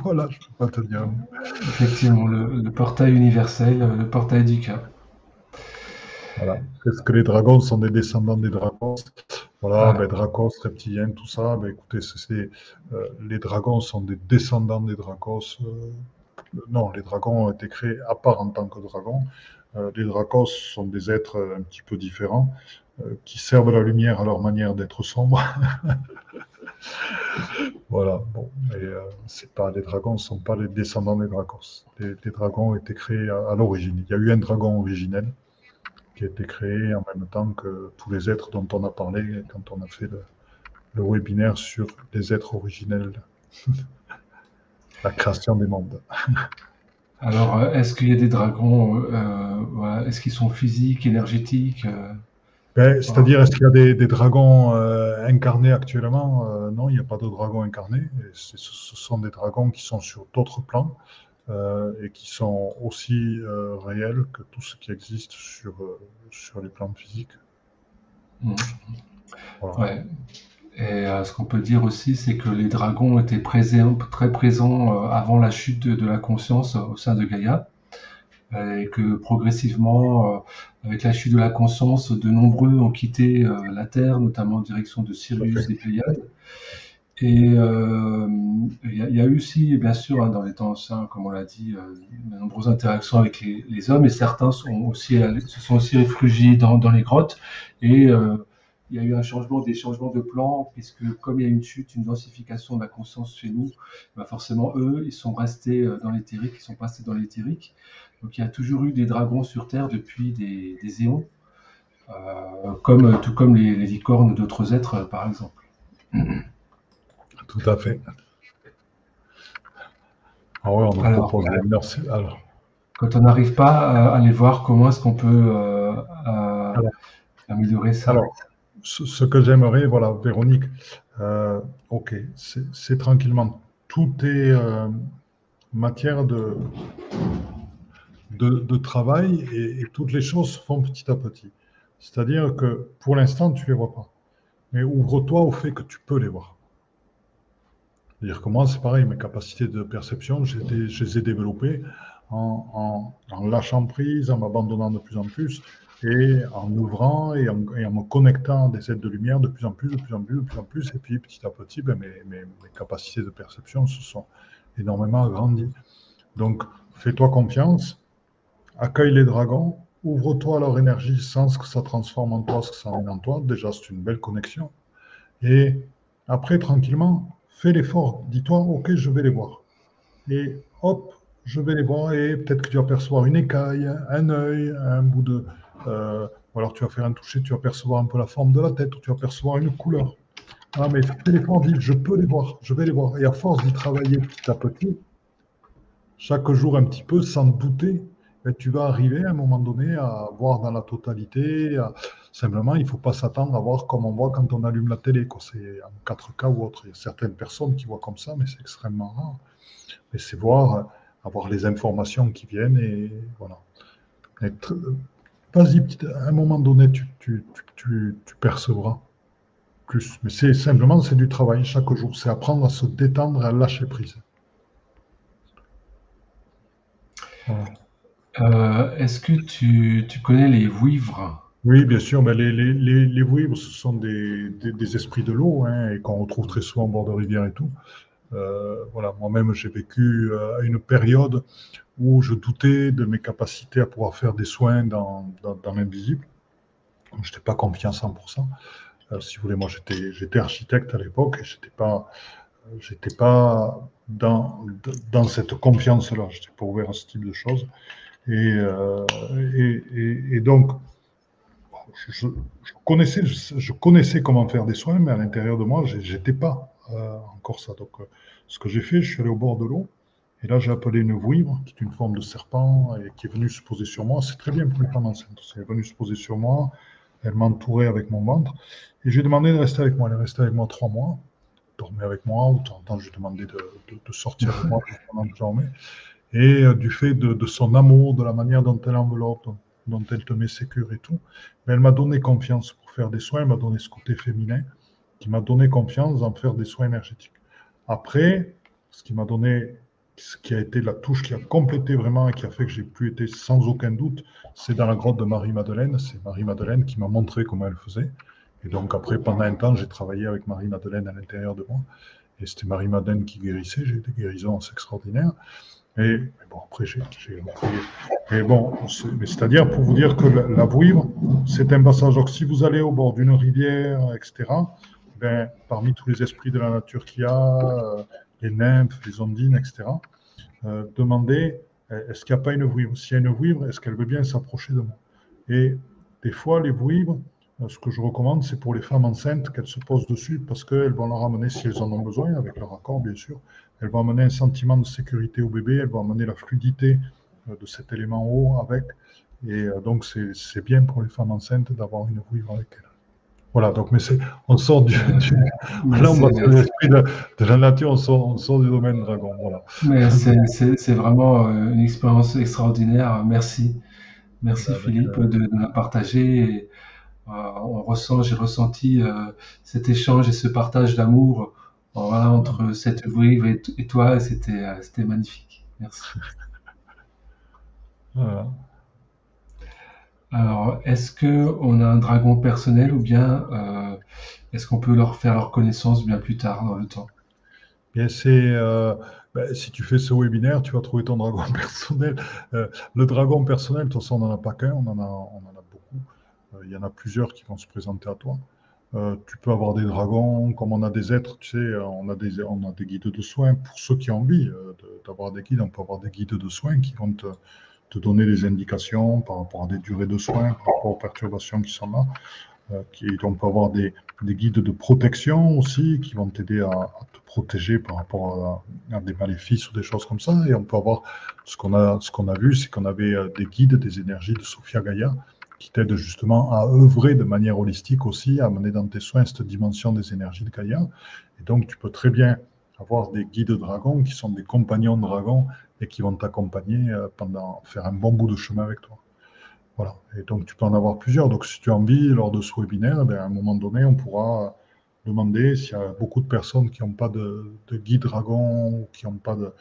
voilà, je ne peux pas te dire. Effectivement, le, portail universel, le portail du cœur. Voilà. Est-ce que les dragons sont des descendants des dragons? Voilà, ah. ben, dragons, reptiliens, tout ça. Ben, écoutez, c'est, euh, les dragons sont des descendants des dragons. Euh, non, les dragons ont été créés à part en tant que dragons. Euh, les dragons sont des êtres un petit peu différents. qui servent la lumière à leur manière d'être sombre. *laughs* voilà, bon, pas les dragons, ne sont pas les descendants des dragons. Les, dragons ont été créés à, l'origine. Il y a eu un dragon originel qui a été créé en même temps que tous les êtres dont on a parlé quand on a fait le webinaire sur les êtres originels, *laughs* la création des mondes. *laughs* Alors, euh, est-ce qu'il y a des dragons, euh, est-ce qu'ils sont physiques, énergétiques euh? ben, C'est-à-dire, est-ce qu'il y a des, dragons incarnés actuellement? Non, il n'y a pas de dragons incarnés. ce sont des dragons qui sont sur d'autres plans et qui sont aussi réels que tout ce qui existe sur, sur les plans physiques. Mmh. Ouais. Et euh, ce qu'on peut dire aussi, c'est que les dragons étaient présents, très présents euh, avant la chute de, la conscience au sein de Gaïa. Et que progressivement, euh, avec la chute de la conscience, de nombreux ont quitté la Terre, notamment en direction de Sirius et Pléiades. Et il y, a eu aussi, bien sûr, hein, dans les temps anciens, comme on l'a dit, de nombreuses interactions avec les, hommes, et certains sont aussi, se sont aussi réfugiés dans, dans les grottes. Et il y a eu un changement, des changements de plan, puisque comme il y a une chute, une densification de la conscience chez nous, bah forcément, eux, ils sont restés euh, dans l'éthérique, ils sont passés dans l'éthérique. Donc il y a toujours eu des dragons sur Terre depuis des, éons, euh, comme, tout comme les, licornes d'autres êtres, euh, par exemple. *clears throat* Tout à fait. Ah ouais, on Alors, propose merci. Alors. Quand on n'arrive pas à, aller voir, comment est-ce qu'on peut améliorer ça? Ce, que j'aimerais, voilà, Véronique, euh, ok, c'est tranquillement. Tout est euh, matière de, travail et, toutes les choses se font petit à petit. C'est-à-dire que pour l'instant, tu ne les vois pas. Mais ouvre-toi au fait que tu peux les voir. C'est-à-dire que moi, c'est pareil, mes capacités de perception, je les ai développées en lâchant prise, en m'abandonnant de plus en plus et en ouvrant et en, me connectant des aides de lumière de plus en plus, de plus en plus, de plus en plus, et puis petit à petit, ben, mes, capacités de perception se sont énormément agrandies. Donc, fais-toi confiance, accueille les dragons, ouvre-toi à leur énergie sans que ça transforme en toi ce que ça en toi. Déjà, c'est une belle connexion. Et après, tranquillement, fais l'effort. Dis-toi, OK, je vais les voir. Et hop, je vais les voir et peut-être que tu vas percevoir une écaille, un œil, un bout de, euh, ou alors tu vas faire un toucher, tu vas percevoir un peu la forme de la tête, ou tu vas percevoir une couleur. Ah, mais téléphone dit, je peux les voir, je vais les voir. Et à force d'y travailler petit à petit, chaque jour un petit peu, sans douter, ben, tu vas arriver à un moment donné à voir dans la totalité. Simplement, il ne faut pas s'attendre à voir comme on voit quand on allume la télé. C'est en 4K ou autre. Il y a certaines personnes qui voient comme ça, mais c'est extrêmement rare. Mais c'est voir, avoir les informations qui viennent et voilà. Être, vas-y, à un moment donné, tu, percevras plus. Mais c'est simplement, c'est du travail chaque jour. C'est apprendre à se détendre et à lâcher prise. Euh, est-ce que tu, connais les vouivres? Oui, bien sûr. Ben, les, les, vouivres, ce sont des, esprits de l'eau hein, et qu'on retrouve très souvent en bord de rivière et tout. Euh, voilà, moi-même, j'ai vécu euh, une période où je doutais de mes capacités à pouvoir faire des soins dans, l'invisible. Je n'étais pas confiant à 100%. Euh, si vous voulez, moi, j'étais architecte à l'époque et je n'étais pas, j'étais dans, cette confiance-là. Je n'étais pas ouvert à ce type de choses. Et, et, donc, je, connaissais, je, connaissais comment faire des soins, mais à l'intérieur de moi, je n'étais pas encore ça. Donc, ce que j'ai fait, je suis allé au bord de l'eau. Et là, j'ai appelé une vouivre, qui est une forme de serpent, et qui est venue se poser sur moi. C'est très bien pour les femmes enceintes. Elle est venue se poser sur moi. Elle m'entourait avec mon ventre. Et j'ai demandé de rester avec moi. Elle est restée avec moi trois mois. Dormait avec moi. Ou de temps en temps, j'ai demandé de, sortir avec moi *laughs* pendant que je dormais. Et euh, du fait de, son amour, de la manière dont elle enveloppe, dont, elle te met sécure et tout, elle m'a donné confiance pour faire des soins. Elle m'a donné ce côté féminin qui m'a donné confiance en faire des soins énergétiques. Après, ce qui m'a donné, ce qui a été la touche qui a complété vraiment et qui a fait que j'ai pu être sans aucun doute, c'est dans la grotte de Marie-Madeleine. C'est Marie-Madeleine qui m'a montré comment elle faisait. Et donc après, pendant un temps, j'ai travaillé avec Marie-Madeleine à l'intérieur de moi. Et c'était Marie-Madeleine qui guérissait. J'ai eu des guérisons extraordinaires. Et bon, après, j'ai Et bon, c'est-à-dire pour vous dire que la, la c'est un passage. Donc, si vous allez au bord d'une rivière, etc., ben, parmi tous les esprits de la nature qu'il y a, euh, les nymphes, les ondines, etc., euh, demandez est-ce qu'il n'y a pas une vouivre? S'il y a une vouivre, est-ce qu'elle veut bien s'approcher de moi? Et des fois, les vouivres, euh, ce que je recommande, c'est pour les femmes enceintes qu'elles se posent dessus parce qu'elles vont leur amener, si elles en ont besoin, avec leur accord bien sûr, elles vont amener un sentiment de sécurité au bébé, elles vont amener la fluidité euh, de cet élément haut avec. Et euh, donc, c'est bien pour les femmes enceintes d'avoir une vouivre avec elles. Voilà, donc, mais c'est, on sort du, *laughs* là, on va l'esprit de, la nature, on sort, du domaine dragon. Voilà. Mais c'est vraiment une expérience extraordinaire. Merci. Merci Philippe de, de, la partager. Euh, on ressent, j'ai ressenti euh, cet échange et ce partage d'amour entre cette vouivre et, toi, c'était, euh, c'était magnifique. Merci. *laughs* Alors, est-ce qu'on a un dragon personnel ou bien est-ce qu'on peut leur faire leur connaissance bien plus tard dans le temps? Bien, c'est ben, si tu fais ce webinaire, tu vas trouver ton dragon *laughs* personnel. le dragon personnel, de toute façon, on n'en a pas qu'un, on en a, beaucoup. Euh, il y en a plusieurs qui vont se présenter à toi. Euh, tu peux avoir des dragons, comme on a des êtres, tu sais, on a des, on a des guides de soins. Pour ceux qui ont envie euh, d'avoir des guides, on peut avoir des guides de soins qui vont te, donner des indications par rapport à des durées de soins, par rapport aux perturbations qui sont là. qui, on peut avoir des, des, guides de protection aussi qui vont t'aider à, te protéger par rapport à, des maléfices ou des choses comme ça. Et on peut avoir ce qu'on a, vu, c'est qu'on avait des guides des énergies de Sophia Gaïa qui t'aide justement à œuvrer de manière holistique aussi, à mener dans tes soins cette dimension des énergies de Gaïa. Et donc, tu peux très bien avoir des guides dragons qui sont des compagnons dragons et qui vont t'accompagner euh, pendant faire un bon bout de chemin avec toi. Voilà. Et donc, tu peux en avoir plusieurs. Donc, si tu as envie, lors de ce webinaire, ben, à un moment donné, on pourra demander s'il y a beaucoup de personnes qui n'ont pas de, guide dragon ou qui n'ont pas de,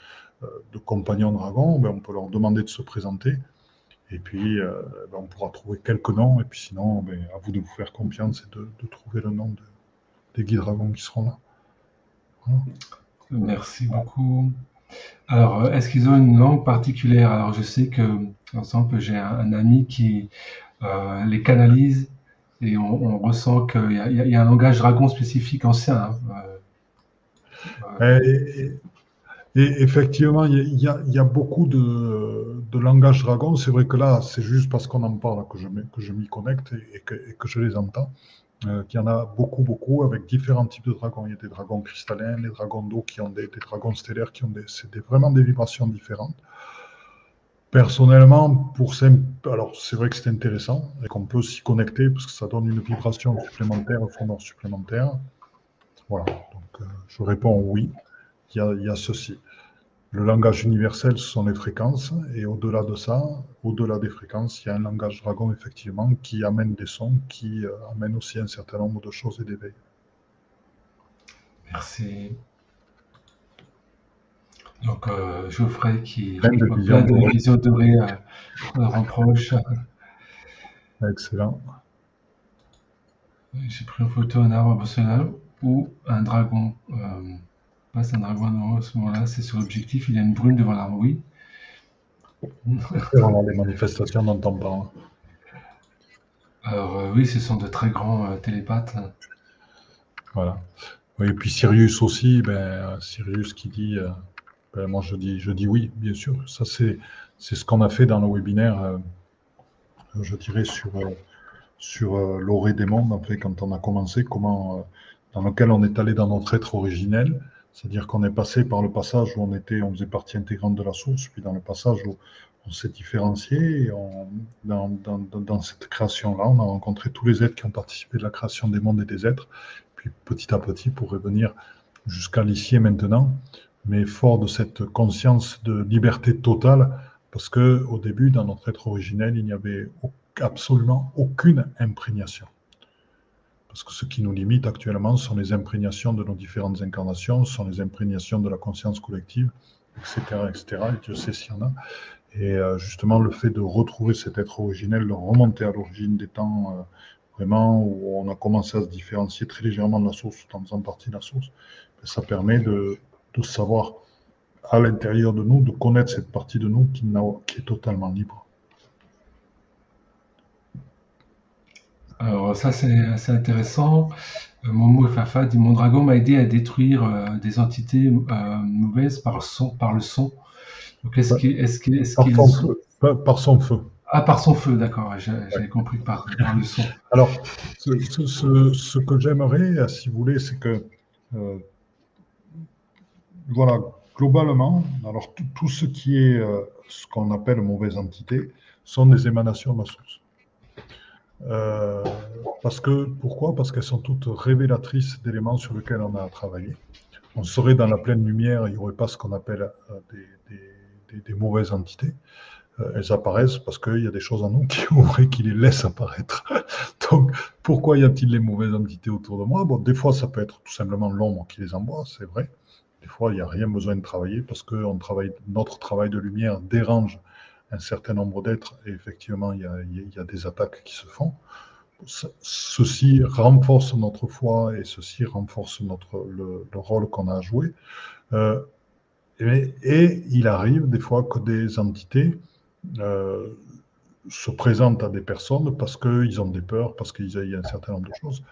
euh, de compagnon dragon, ben, on peut leur demander de se présenter. Et puis, euh, ben, on pourra trouver quelques noms. Et puis sinon, ben, à vous de vous faire confiance et de, trouver le nom des guides dragons qui seront là. Merci beaucoup. Alors, euh, est-ce qu'ils ont une langue particulière? Alors, je sais que, par exemple, j'ai un, ami qui euh, les canalise et on, ressent qu'il y, a un langage dragon spécifique ancien. Et effectivement, il y, a, beaucoup de, langage dragon. C'est vrai que là, c'est juste parce qu'on en parle que je m'y connecte et, que, je les entends. Euh, qu'il y en a beaucoup, beaucoup, avec différents types de dragons. Il y a des dragons cristallins, les dragons d'eau qui ont des, dragons stellaires qui ont des, c'est vraiment des vibrations différentes. Personnellement, pour alors c'est vrai que c'est intéressant et qu'on peut s'y connecter parce que ça donne une vibration supplémentaire, un fondement supplémentaire. Voilà, donc euh, je réponds oui il y, a, ceci. Le langage universel, ce sont les fréquences, et au-delà de ça, au-delà des fréquences, il y a un langage dragon, effectivement, qui amène des sons, qui euh, amène aussi un certain nombre de choses et d'éveil. Merci. Donc, euh, Geoffrey qui plein de visions de vision dorées euh, rapproche. Excellent. J'ai pris une photo d'un arbre national ou un dragon. Euh, c'est un dragon à ce moment-là, c'est sur l'objectif, il y a une brune devant l'arbre, oui. Vraiment des manifestations dont on parle. Alors euh, oui, ce sont de très grands euh, télépathes. Voilà. Oui, et puis Sirius aussi, ben, Sirius qui dit, euh, ben, moi je dis, je dis oui, bien sûr. Ça c'est, c'est ce qu'on a fait dans le webinaire, je dirais sur sur l'orée des mondes. Après, quand on a commencé, comment dans lequel on est allé dans notre être originel c'est-à-dire qu'on est passé par le passage où on était, on faisait partie intégrante de la source, puis dans le passage où on s'est différencié, et dans, cette création-là, on a rencontré tous les êtres qui ont participé de la création des mondes et des êtres, puis petit à petit pour revenir jusqu'à l'ici et maintenant, mais fort de cette conscience de liberté totale, parce que au début, dans notre être originel, il n'y avait absolument aucune imprégnation. Parce que ce qui nous limite actuellement sont les imprégnations de nos différentes incarnations, sont les imprégnations de la conscience collective, etc. etc. et Dieu sait s'il y en a. Et euh, justement, le fait de retrouver cet être originel, de remonter à l'origine des temps, euh, vraiment, où on a commencé à se différencier très légèrement de la source, en faisant partie de la source, ben, ça permet de, de savoir à l'intérieur de nous, de connaître cette partie de nous qui est totalement libre. Alors ça c'est assez intéressant. Euh, Momo Fafa dit mon dragon m'a aidé à détruire euh, des entités euh, mauvaises par le son. Par le son. Donc est-ce qu'il est-ce qu'il est par, son feu. Par, son feu. Ah par son feu, d'accord. J'avais compris par, par, le son. Alors ce, ce, ce que j'aimerais, si vous voulez, c'est que voilà globalement, alors tout, ce qui est ce qu'on appelle mauvaise entité sont des émanations de la source. Euh, parce que, pourquoi? Parce qu'elles sont toutes révélatrices d'éléments sur lesquels on a travaillé. On serait dans la pleine lumière, il n'y aurait pas ce qu'on appelle euh, des, mauvaises entités. Euh, elles apparaissent parce qu'il y a des choses en nous qui *laughs* les laissent apparaître. *laughs* Donc, pourquoi y a-t-il les mauvaises entités autour de moi? Bon, des fois, ça peut être tout simplement l'ombre qui les envoie, c'est vrai. Des fois, il n'y a rien besoin de travailler parce que notre travail de lumière dérange un certain nombre d'êtres, et effectivement, il y, a, des attaques qui se font. Ceci renforce notre foi et ceci renforce notre, le, rôle qu'on a à jouer. Euh, et, il arrive des fois que des entités euh, se présentent à des personnes parce qu'ils ont des peurs, parce qu'il y a un certain nombre de choses.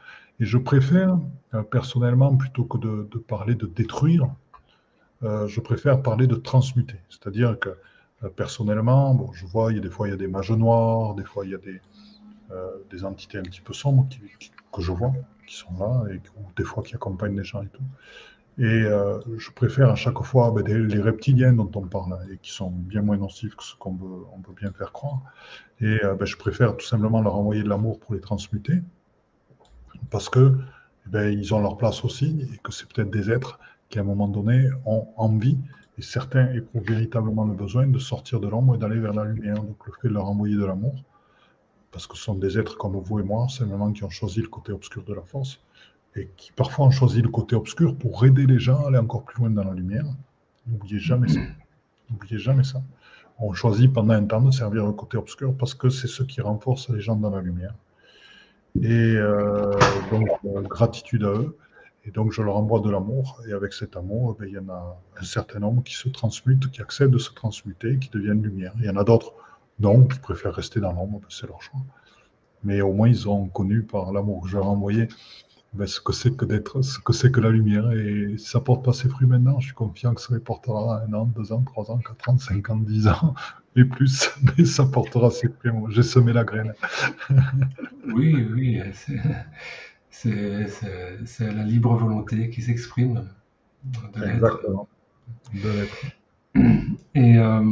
Et je préfère, euh, personnellement, plutôt que de, de parler de détruire, je préfère parler de transmuter. C'est-à-dire que personnellement, bon, je vois, il y a des fois, il y a des mages noirs, des fois, il y a des, euh, des entités un petit peu sombres que je vois, qui sont là, et ou des fois qui accompagnent les gens et tout. Et euh, je préfère à chaque fois ben, les reptiliens dont on parle, et qui sont bien moins nocifs que ce qu'on veut, on peut bien faire croire. Et ben, je préfère tout simplement leur envoyer de l'amour pour les transmuter, parce que eh ben, ils ont leur place aussi, et que c'est peut-être des êtres qui, à un moment donné, ont envie et certains éprouvent véritablement le besoin de sortir de l'ombre et d'aller vers la lumière. Donc le fait de leur envoyer de l'amour, parce que ce sont des êtres comme vous et moi, simplement qui ont choisi le côté obscur de la force, et qui parfois ont choisi le côté obscur pour aider les gens à aller encore plus loin dans la lumière. N'oubliez jamais ça. N'oubliez jamais ça. On choisit pendant un temps de servir le côté obscur parce que c'est ce qui renforce les gens dans la lumière. Et euh, donc, euh, gratitude à eux. Et donc, je leur envoie de l'amour. Et avec cet amour, eh il y en a un certain nombre qui se transmutent, qui accèdent de se transmuter, qui deviennent lumière. Il y en a d'autres, non, qui préfèrent rester dans l'ombre, c'est leur choix. Mais au moins, ils ont connu par l'amour que je leur ai envoyé ben, ce que c'est que d'être, ce que c'est que la lumière. Et si ça porte pas ses fruits maintenant, je suis confiant que ça les portera un an, deux ans, trois ans, quatre ans, cinq ans, dix ans et plus. *laughs* Mais ça portera ses fruits. J'ai semé la graine. oui, oui c'est la libre volonté qui s'exprime de l'être. Et euh,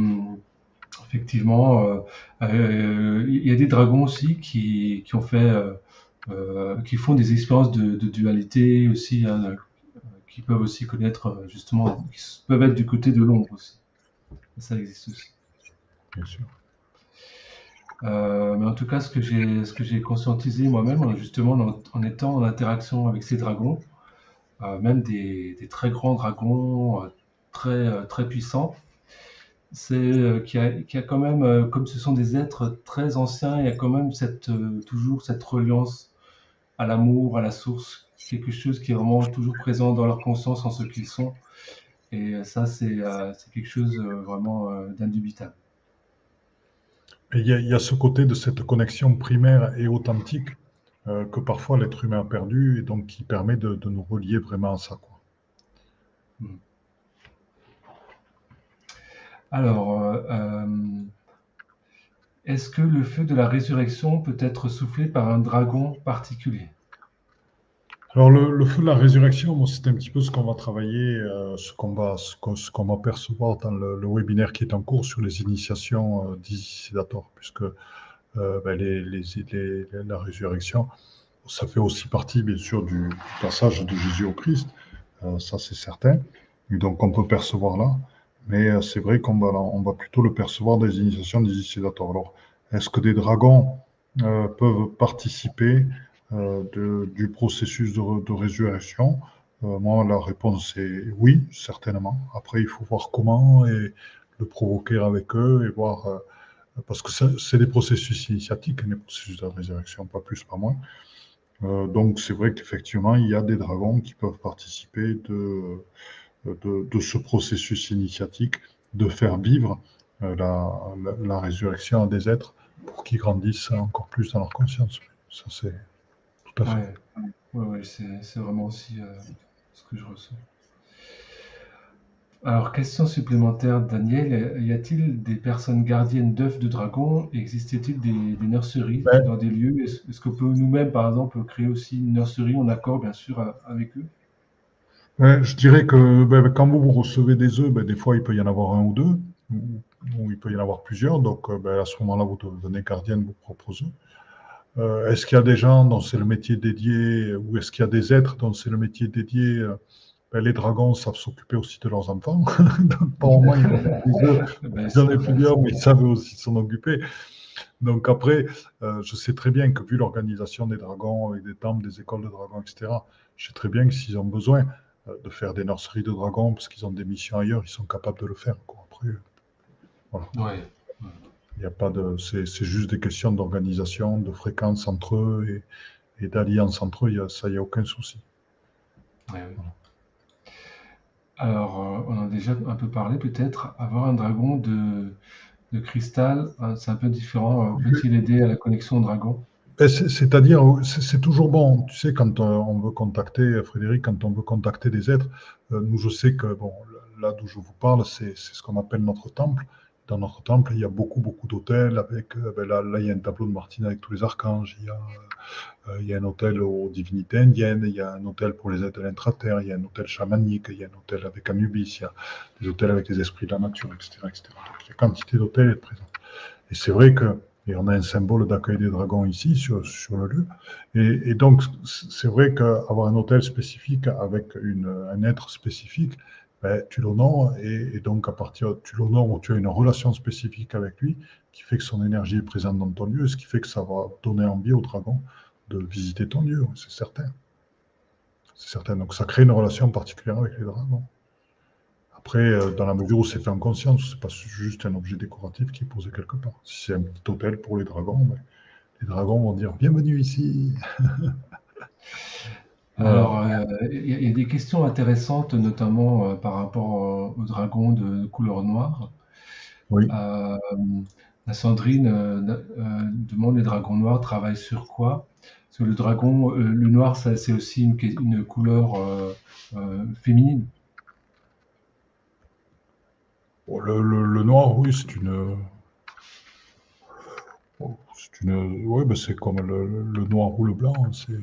effectivement, euh, euh, il y a des dragons aussi qui, qui ont fait, qui font des expériences de, dualité aussi, hein, qui peuvent aussi connaître justement, qui peuvent être du côté de l'ombre aussi. Ça existe aussi. Bien sûr. Euh, mais en tout cas, ce que j'ai, conscientisé moi-même, justement, en, étant en interaction avec ces dragons, euh, même des, très grands dragons, euh, très, très puissants, c'est qu'il y, a, quand même, comme ce sont des êtres très anciens, il y a quand même toujours cette reliance à l'amour, à la source, quelque chose qui est vraiment toujours présent dans leur conscience en ce qu'ils sont. Et ça, c'est quelque chose vraiment d'indubitable. Il y, a, ce côté de cette connexion primaire et authentique euh, que parfois l'être humain a perdu et donc qui permet de, de nous relier vraiment à ça. Quoi. Hmm. Alors, euh, euh, est-ce que le feu de la résurrection peut être soufflé par un dragon particulier? Alors le, feu de la résurrection, c'est un petit peu ce qu'on va travailler, euh, ce qu'on va, ce qu'on va percevoir dans le, webinaire qui est en cours sur les initiations euh, puisque euh, ben, la résurrection, ça fait aussi partie bien sûr du, passage de Jésus au Christ, euh, ça c'est certain, et donc on peut percevoir là, mais c'est vrai qu'on va, on va plutôt le percevoir les initiations des initiateurs. Alors, est-ce que des dragons peuvent participer de, du processus de, résurrection euh, Moi, la réponse est oui, certainement. Après, il faut voir comment et le provoquer avec eux et voir, euh, parce que c'est des processus initiatiques, les processus de résurrection, pas plus, pas moins. donc, c'est vrai qu'effectivement, il y a des dragons qui peuvent participer de, ce processus initiatique, de faire vivre la, résurrection à des êtres pour qu'ils grandissent encore plus dans leur conscience. Ça, c'est tout à fait. Oui, c'est vraiment aussi ce que je ressens. Alors, question supplémentaire, Daniel. Y a-t-il des personnes gardiennes d'œufs de dragon? Existait-il des, nurseries dans des lieux? Est-ce qu'on peut nous-mêmes, par exemple, créer aussi une nurserie en accord, bien sûr, avec eux? Je dirais que ben, quand vous, recevez des œufs, ben, des fois, il peut y en avoir un ou deux, ou, il peut y en avoir plusieurs. Donc, euh, ben, à ce moment-là, vous devenez gardienne de vos propres œufs. Euh, est-ce qu'il y a des gens dont c'est le métier dédié, ou est-ce qu'il y a des êtres dont c'est le métier dédié euh, ben, les dragons savent s'occuper aussi de leurs enfants. *laughs* pas au moins, ils en ont *laughs* plusieurs, mais ils savent aussi s'en occuper. Donc après, euh, je sais très bien que vu l'organisation des dragons, avec des temples, des écoles de dragons, etc., je sais très bien que s'ils ont besoin euh, de faire des nurseries de dragons, parce qu'ils ont des missions ailleurs, ils sont capables de le faire. Après, voilà. Il n'y a pas de, c'est, juste des questions d'organisation, de fréquence entre eux et, d'alliance entre eux. Il y a, ça, il n'y a aucun souci. Alors, euh, on en a déjà un peu parlé, peut-être. Avoir un dragon de, de cristal, euh, c'est un peu différent. Euh, peut-il aider à la connexion au dragon? Ben, C'est-à-dire, c'est toujours bon. Tu sais, quand on veut contacter, Frédéric, quand on veut contacter des êtres, nous, je sais que, bon, là d'où je vous parle, c'est ce qu'on appelle notre temple dans notre temple, il y a beaucoup, beaucoup d'hôtels. Avec, euh, ben là, là, il y a un tableau de Martine avec tous les archanges. Il y a, euh, il y a un hôtel aux divinités indiennes. Il y a un hôtel pour les êtres de l'intraterre. Il y a un hôtel chamanique. Il y a un hôtel avec Anubis. Il y a des hôtels avec les esprits de la nature, etc. etc. Il y a quantité d'hôtels présents. Et c'est vrai que et on a un symbole d'accueil des dragons ici sur, sur le lieu. Et, et donc, c'est vrai qu'avoir un hôtel spécifique avec une, un être spécifique, ben, tu l'honores et, donc à partir, tu l'honores ou tu as une relation spécifique avec lui qui fait que son énergie est présente dans ton lieu, ce qui fait que ça va donner envie au dragon de visiter ton lieu, c'est certain. C'est certain. Donc ça crée une relation particulière avec les dragons. Après, euh, dans la mesure où c'est fait en conscience, c'est pas juste un objet décoratif qui est posé quelque part. Si c'est un petit hôtel pour les dragons, ben, les dragons vont dire bienvenue ici. Alors, euh, il y, a des questions intéressantes, notamment euh, par rapport au dragon de couleur noire. Oui. Euh, la Sandrine demande les dragons noirs travaillent sur quoi? Parce que le dragon, le noir, c'est aussi une, une couleur féminine. Le, noir, oui, c'est une. C'est une. Oui, ben, c'est comme le, noir ou le blanc. C'est.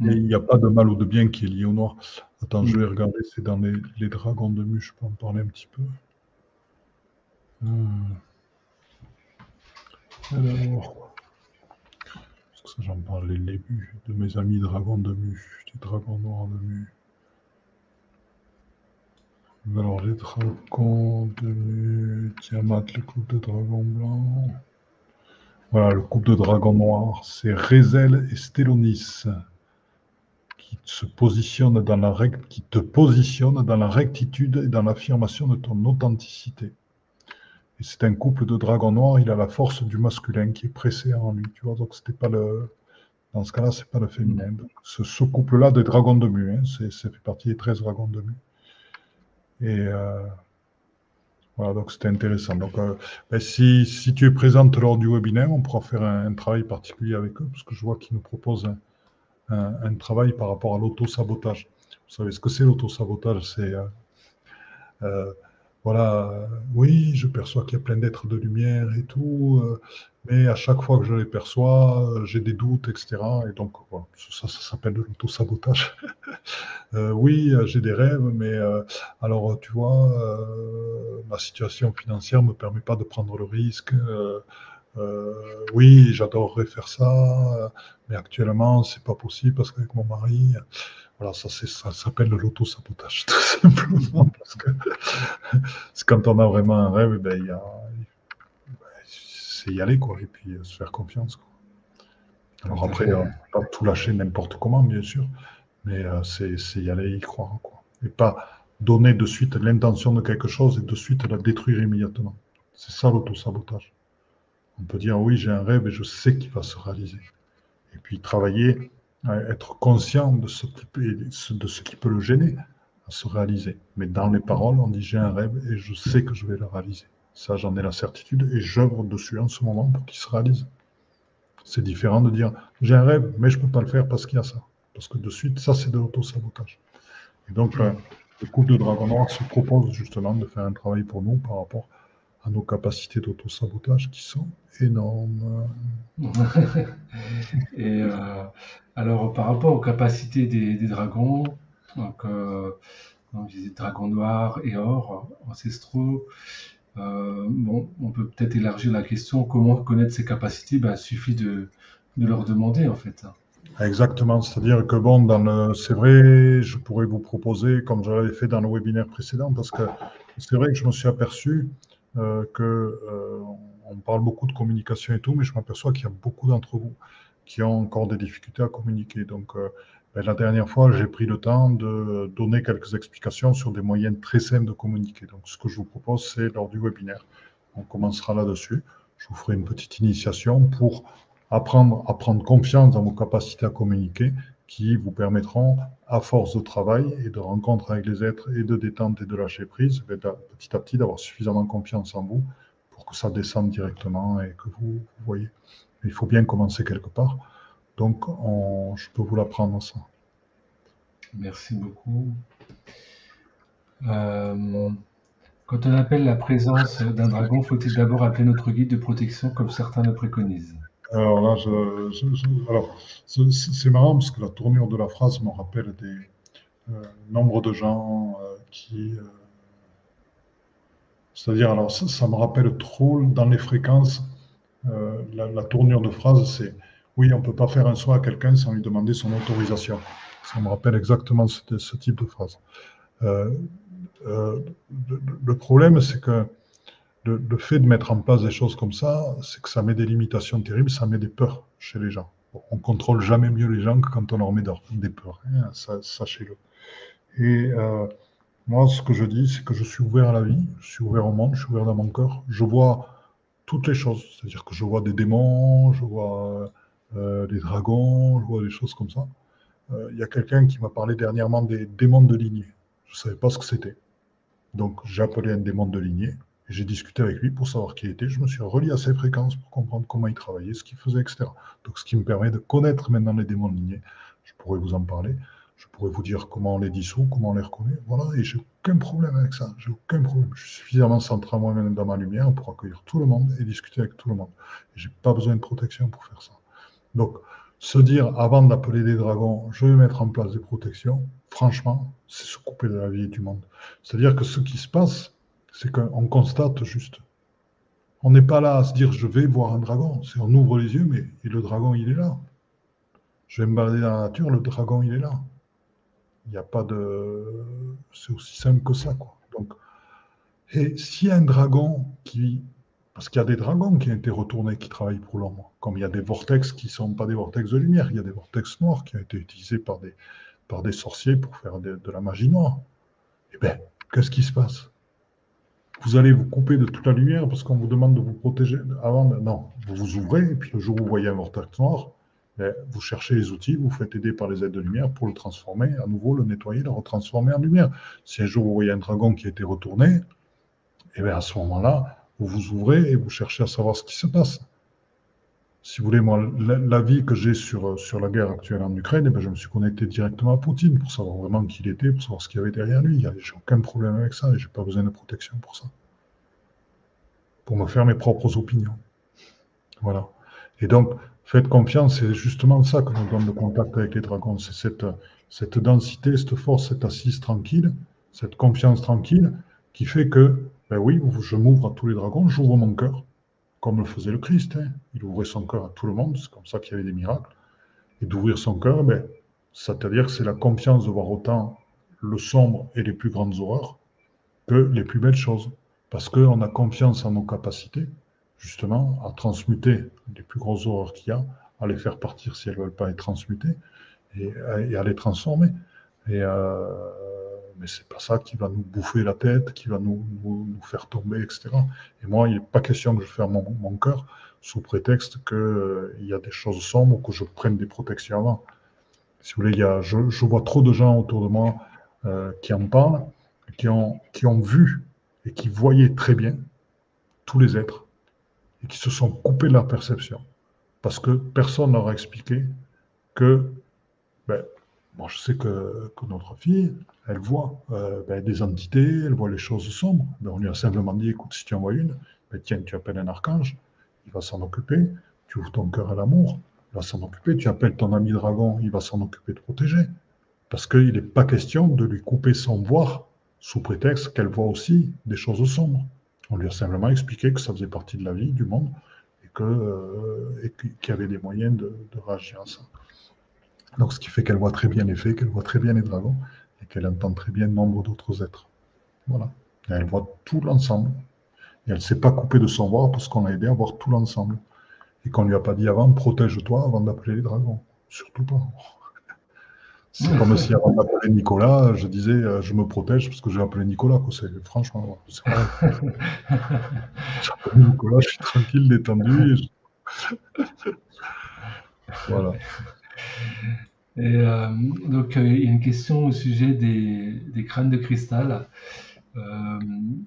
Hmm. Il n'y a pas de mal ou de bien qui est lié au noir. Attends, je vais regarder, c'est dans les, dragons de mu, je peux en parler un petit peu. Hmm. Alors, parce que ça, j'en parlais les début de mes amis dragons de mu, des dragons noirs de mu. Alors, les dragons de mu, Tiamat, le couple de dragons blancs. Voilà, le couple de dragons noirs, c'est Rezel et Stélonis qui se positionne dans la qui te positionne dans la rectitude et dans l'affirmation de ton authenticité. Et c'est un couple de dragons noirs, il a la force du masculin qui est pressé en lui, tu vois. Donc c'était pas le, dans ce cas-là, c'est pas le féminin. ce, couple-là des dragons de mu, hein, c'est, ça fait partie des 13 dragons de mu. Et euh, voilà, donc c'était intéressant. Donc, euh, ben, si, si, tu es présente lors du webinaire, on pourra faire un, travail particulier avec eux, parce que je vois qu'ils nous proposent un, un, travail par rapport à l'auto-sabotage. Vous savez ce que c'est l'auto-sabotage C'est euh, euh, voilà, euh, oui, je perçois qu'il y a plein d'êtres de lumière et tout, mais à chaque fois que je les perçois, j'ai des doutes, etc. Et donc, ça, ça s'appelle de l'auto-sabotage. *laughs* oui, j'ai des rêves, mais alors, tu vois, ma situation financière ne me permet pas de prendre le risque. Euh, oui, j'adorerais faire ça, mais actuellement, c'est pas possible parce qu'avec mon mari, voilà, ça, ça s'appelle l'auto-sabotage, *laughs* tout simplement, parce que c'est quand on a vraiment un rêve, ben, il y a, c'est y aller, quoi, et puis euh, se faire confiance, quoi. Alors après, euh, pas tout lâcher n'importe comment, bien sûr, mais c'est, y aller y croire, quoi. Et pas donner de suite l'intention de quelque chose et de suite la détruire immédiatement. C'est ça l'auto-sabotage. On peut dire oui, j'ai un rêve et je sais qu'il va se réaliser. Et puis travailler, être conscient de ce qui peut, de ce qui peut le gêner, à se réaliser. Mais dans les paroles, on dit j'ai un rêve et je sais que je vais le réaliser. Ça, j'en ai la certitude et j'œuvre dessus en ce moment pour qu'il se réalise. C'est différent de dire j'ai un rêve, mais je ne peux pas le faire parce qu'il y a ça. Parce que de suite, ça, c'est de l'auto-sabotage. Et donc, euh, le couple de Dragon Noir se propose justement de faire un travail pour nous par rapport à nos capacités d'auto-sabotage qui sont énormes. *laughs* et euh, alors, par rapport aux capacités des, dragons, donc, euh, dragons noirs et or ancestraux, euh, bon, on peut peut-être élargir la question. Comment connaître ces capacités? Ben, Il suffit de, leur demander, en fait. Exactement. C'est-à-dire que, bon, dans c'est vrai, je pourrais vous proposer, comme je l'avais fait dans le webinaire précédent, parce que c'est vrai que je me suis aperçu euh, euh, on parle beaucoup de communication et tout, mais je m'aperçois qu'il y a beaucoup d'entre vous qui ont encore des difficultés à communiquer. Donc, euh, ben, la dernière fois, j'ai pris le temps de donner quelques explications sur des moyens très simples de communiquer. Donc, ce que je vous propose, c'est lors du webinaire. On commencera là-dessus. Je vous ferai une petite initiation pour apprendre à prendre confiance dans vos capacités à communiquer qui vous permettront, à force de travail et de rencontres avec les êtres et de détente et de lâcher prise, ben, petit à petit d'avoir suffisamment confiance en vous pour que ça descende directement et que vous, voyez. Il faut bien commencer quelque part. Donc, je peux vous l'apprendre ça. Merci beaucoup. Euh, quand on appelle la présence d'un dragon, faut-il d'abord appeler notre guide de protection comme certains le préconisent Alors là, c'est marrant parce que la tournure de la phrase me rappelle des euh, nombres de gens euh, qui. C'est-à-dire, alors ça, me rappelle trop dans les fréquences. La, la, tournure de phrase, c'est oui, on ne peut pas faire un soin à quelqu'un sans lui demander son autorisation. Ça me rappelle exactement ce, type de phrase. Euh, euh, le, problème, c'est que le, fait de mettre en place des choses comme ça, c'est que ça met des limitations terribles, ça met des peurs chez les gens. On ne contrôle jamais mieux les gens que quand on leur met des peurs, hein, sachez-le. Et euh, moi, ce que je dis, c'est que je suis ouvert à la vie, je suis ouvert au monde, je suis ouvert dans mon cœur. Je vois toutes les choses, c'est-à-dire que je vois des démons, je vois euh, des dragons, je vois des choses comme ça. Euh, il y a quelqu'un qui m'a parlé dernièrement des démons de lignée. Je ne savais pas ce que c'était. Donc j'ai appelé un démon de lignée j'ai discuté avec lui pour savoir qui il était. Je me suis relié à ses fréquences pour comprendre comment il travaillait, ce qu'il faisait, etc. Donc ce qui me permet de connaître maintenant les démons de lignée. Je pourrais vous en parler. Je pourrais vous dire comment on les dissout, comment on les reconnaît. Voilà, et j'ai aucun problème avec ça. J'ai aucun problème. Je suis suffisamment centré moi-même dans ma lumière pour accueillir tout le monde et discuter avec tout le monde. Je n'ai pas besoin de protection pour faire ça. Donc, se dire avant d'appeler des dragons, je vais mettre en place des protections, franchement, c'est se couper de la vie et du monde. C'est-à-dire que ce qui se passe, c'est qu'on constate juste. On n'est pas là à se dire je vais voir un dragon. C'est on ouvre les yeux, mais et le dragon, il est là. Je vais me balader dans la nature, le dragon, il est là. Il n'y a pas de. C'est aussi simple que ça. Donc, et a un dragon qui parce qu'il y a des dragons qui ont été retournés, qui travaillent pour l'ombre. Comme il y a des vortex qui ne sont pas des vortex de lumière, il y a des vortex noirs qui ont été utilisés par des, par des sorciers pour faire de, la magie noire. Eh bien, qu'est-ce qui se passe? Vous allez vous couper de toute la lumière parce qu'on vous demande de vous protéger avant. Non, vous vous ouvrez, et puis le jour où vous voyez un vortex noir, ben, vous cherchez les outils, vous faites aider par les aides de lumière pour le transformer, à nouveau le nettoyer, le retransformer en lumière. Si un jour vous voyez un dragon qui a été retourné, eh bien à ce moment-là, vous vous ouvrez et vous cherchez à savoir ce qui se passe. Si vous voulez, moi, l'avis que j'ai sur, sur la guerre actuelle en Ukraine, eh ben, je me suis connecté directement à Poutine pour savoir vraiment qui il était, pour savoir ce qu'il y avait derrière lui. J'ai aucun problème avec ça et je n'ai pas besoin de protection pour ça. Pour me faire mes propres opinions. Voilà. Et donc, faites confiance, c'est justement ça que nous donne le contact avec les dragons. C'est cette, cette densité, cette force, cette assise tranquille, cette confiance tranquille qui fait que ben oui, je m'ouvre à tous les dragons, j'ouvre mon cœur, comme le faisait le Christ. Hein. Il ouvrait son cœur à tout le monde, c'est comme ça qu'il y avait des miracles. Et d'ouvrir son cœur, ben, c'est-à-dire que c'est la confiance de voir autant le sombre et les plus grandes horreurs que les plus belles choses. Parce qu'on a confiance en nos capacités, justement, à transmuter les plus grosses horreurs qu'il y a, à les faire partir si elles ne veulent pas être transmutées, et, à les transformer. Et euh, mais c'est pas ça qui va nous bouffer la tête, qui va nous, nous, faire tomber, etc. Et moi, il n'est pas question que je ferme mon, cœur sous prétexte qu'il euh, y a des choses sombres ou que je prenne des protections avant. Si vous voulez, y a, je, vois trop de gens autour de moi euh, qui en parlent, qui ont, qui ont vu et qui voyaient très bien tous les êtres et qui se sont coupés de leur perception. Parce que personne leur a expliqué que, je sais que, notre fille, elle voit euh, ben, des entités, elle voit les choses sombres. Ben, on lui a simplement dit, écoute, si tu en vois une, ben, tiens, tu appelles un archange, il va s'en occuper, tu ouvres ton cœur à l'amour, il va s'en occuper, tu appelles ton ami dragon, il va s'en occuper de protéger. Parce qu'il n'est pas question de lui couper son voir sous prétexte qu'elle voit aussi des choses sombres. On lui a simplement expliqué que ça faisait partie de la vie, du monde, et qu'il euh, y avait des moyens de, réagir à ça. Donc, ce qui fait qu'elle voit très bien les faits, qu'elle voit très bien les dragons, et qu'elle entend très bien nombre d'autres êtres. Voilà. elle voit tout l'ensemble. Et elle ne s'est pas coupée de son voir parce qu'on l'a aidé à voir tout l'ensemble. Et qu'on ne lui a pas dit avant, protège-toi avant d'appeler les dragons. Surtout pas. *laughs* C'est comme si avant d'appeler Nicolas, je disais euh, je me protège parce que j'ai appelé Nicolas. Franchement, c'est *laughs* j'ai appelé Nicolas, je suis tranquille, détendu. *laughs* voilà. Et euh, donc, euh, il y a une question au sujet des, des crânes de cristal.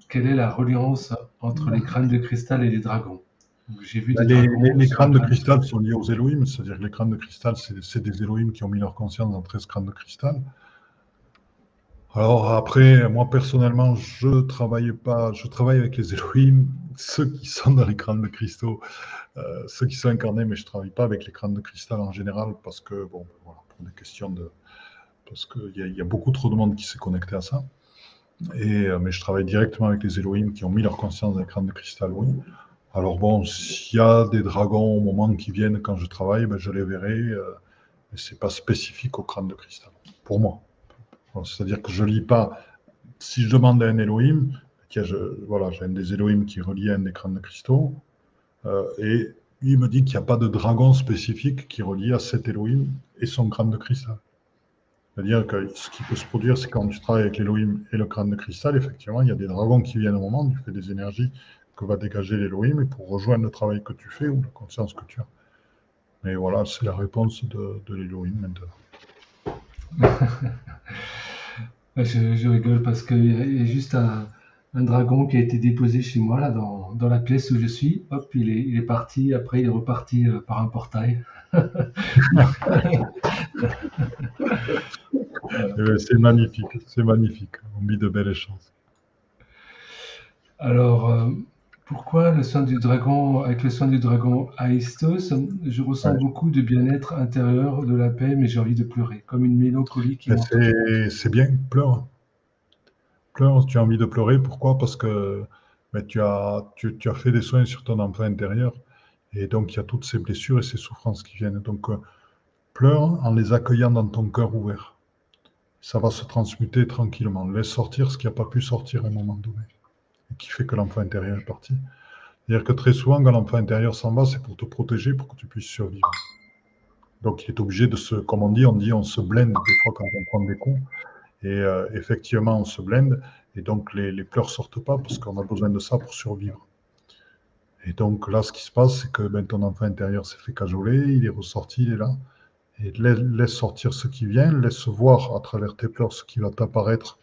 quelle est la reliance entre les crânes de cristal et les dragons? Vu bah, les, crânes de cristal sont liés aux Elohim, c'est-à-dire que les crânes de cristal, c'est des Elohim qui ont mis leur conscience dans 13 crânes de cristal. Alors après, moi personnellement, je travaille pas, je travaille avec les Elohim, ceux qui sont dans les crânes de cristaux, euh, ceux qui sont incarnés, mais je travaille pas avec les crânes de cristal en général parce que bon, voilà, pour des questions de, parce qu'il y, y, a beaucoup trop de monde qui s'est connecté à ça. Et euh, mais je travaille directement avec les Elohim qui ont mis leur conscience dans les crânes de cristal, oui. Alors bon, s'il y a des dragons au moment qui viennent quand je travaille, ben je les verrai. Euh, mais ce n'est pas spécifique au crâne de cristal, pour moi. C'est-à-dire que je ne lis pas. Si je demande à un Elohim, voilà, j'ai un des Elohim qui relie un des crânes de cristaux, euh, et il me dit qu'il n'y a pas de dragon spécifique qui relie à cet Elohim et son crâne de cristal. C'est-à-dire que ce qui peut se produire, c'est quand tu travailles avec l'Elohim et le crâne de cristal, effectivement, il y a des dragons qui viennent au moment, tu fais des énergies que va dégager l'Elohim pour rejoindre le travail que tu fais ou la conscience que tu as. Mais voilà, c'est la réponse de, de l'Elohim maintenant. Je, rigole parce qu'il y a juste un, dragon qui a été déposé chez moi, là, dans, dans, la pièce où je suis. Hop, il est, il est parti. Après, il est reparti euh, par un portail. Ben, *laughs* *laughs* c'est magnifique, c'est magnifique. On vit de belles chances. Alors, euh, pourquoi le soin du dragon, avec le soin du dragon Aistos, je ressens beaucoup de bien-être intérieur, de la paix, mais j'ai envie de pleurer, comme une mélancolie qui C'est bien, pleure. Pleure, tu as envie de pleurer. Pourquoi? Parce que ben, tu, as, tu, as fait des soins sur ton enfant intérieur. Et donc, il y a toutes ces blessures et ces souffrances qui viennent. Donc, euh, pleure en les accueillant dans ton cœur ouvert. Ça va se transmuter tranquillement. Laisse sortir ce qui n'a pas pu sortir à un moment donné qui fait que l'enfant intérieur est parti. C'est-à-dire que très souvent, quand l'enfant intérieur s'en va, c'est pour te protéger, pour que tu puisses survivre. Donc il est obligé de se, comme on dit, on dit on se blende des fois quand on prend des coups. Et euh, effectivement, on se blende. Et donc les, les pleurs sortent pas parce qu'on a besoin de ça pour survivre. Et donc là, ce qui se passe, c'est que ben, ton enfant intérieur s'est fait cajoler, il est ressorti, il est là. Et laisse, laisse sortir ce qui vient, laisse voir à travers tes pleurs ce qui va t'apparaître,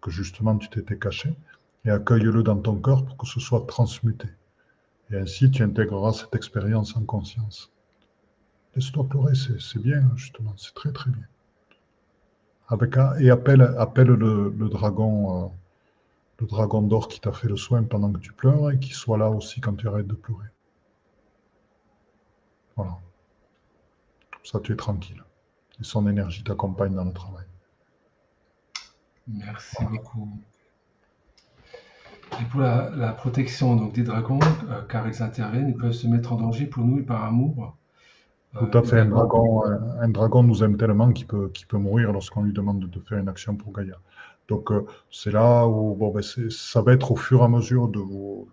que justement tu t'étais caché et accueille-le dans ton cœur pour que ce soit transmuté. Et ainsi, tu intégreras cette expérience en conscience. Laisse-toi pleurer, c'est bien, justement, c'est très très bien. Avec, et appelle, appelle le, dragon, euh, le dragon d'or qui t'a fait le soin pendant que tu pleures et qui soit là aussi quand tu arrêtes de pleurer. Voilà. Comme ça, tu es tranquille. Et son énergie t'accompagne dans le travail. Merci beaucoup. Et pour la, protection donc, des dragons, euh, car ils interviennent, ils peuvent se mettre en danger pour nous et par amour. Euh, Tout à fait. Un dragon, un, dragon, nous aime tellement qu'il peut, peut mourir lorsqu'on lui demande de faire une action pour Gaïa. Donc euh, c'est là où bon, ben, ça va être au fur et à mesure de vos.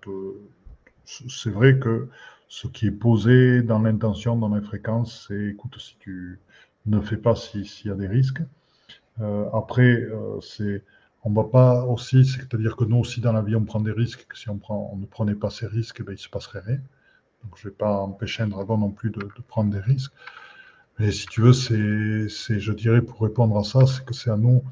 C'est vrai que ce qui est posé dans l'intention, dans les fréquences, c'est écoute, si tu ne fais pas s'il y a des risques. après, c'est on ne va pas aussi, c'est-à-dire que nous aussi dans la vie on prend des risques, que si on, prend, on ne prenait pas ces risques, eh ben, il ne se passerait rien. Donc je ne vais pas empêcher un dragon non plus de, prendre des risques. Mais si tu veux, c'est, je dirais pour répondre à ça, c'est que c'est à nous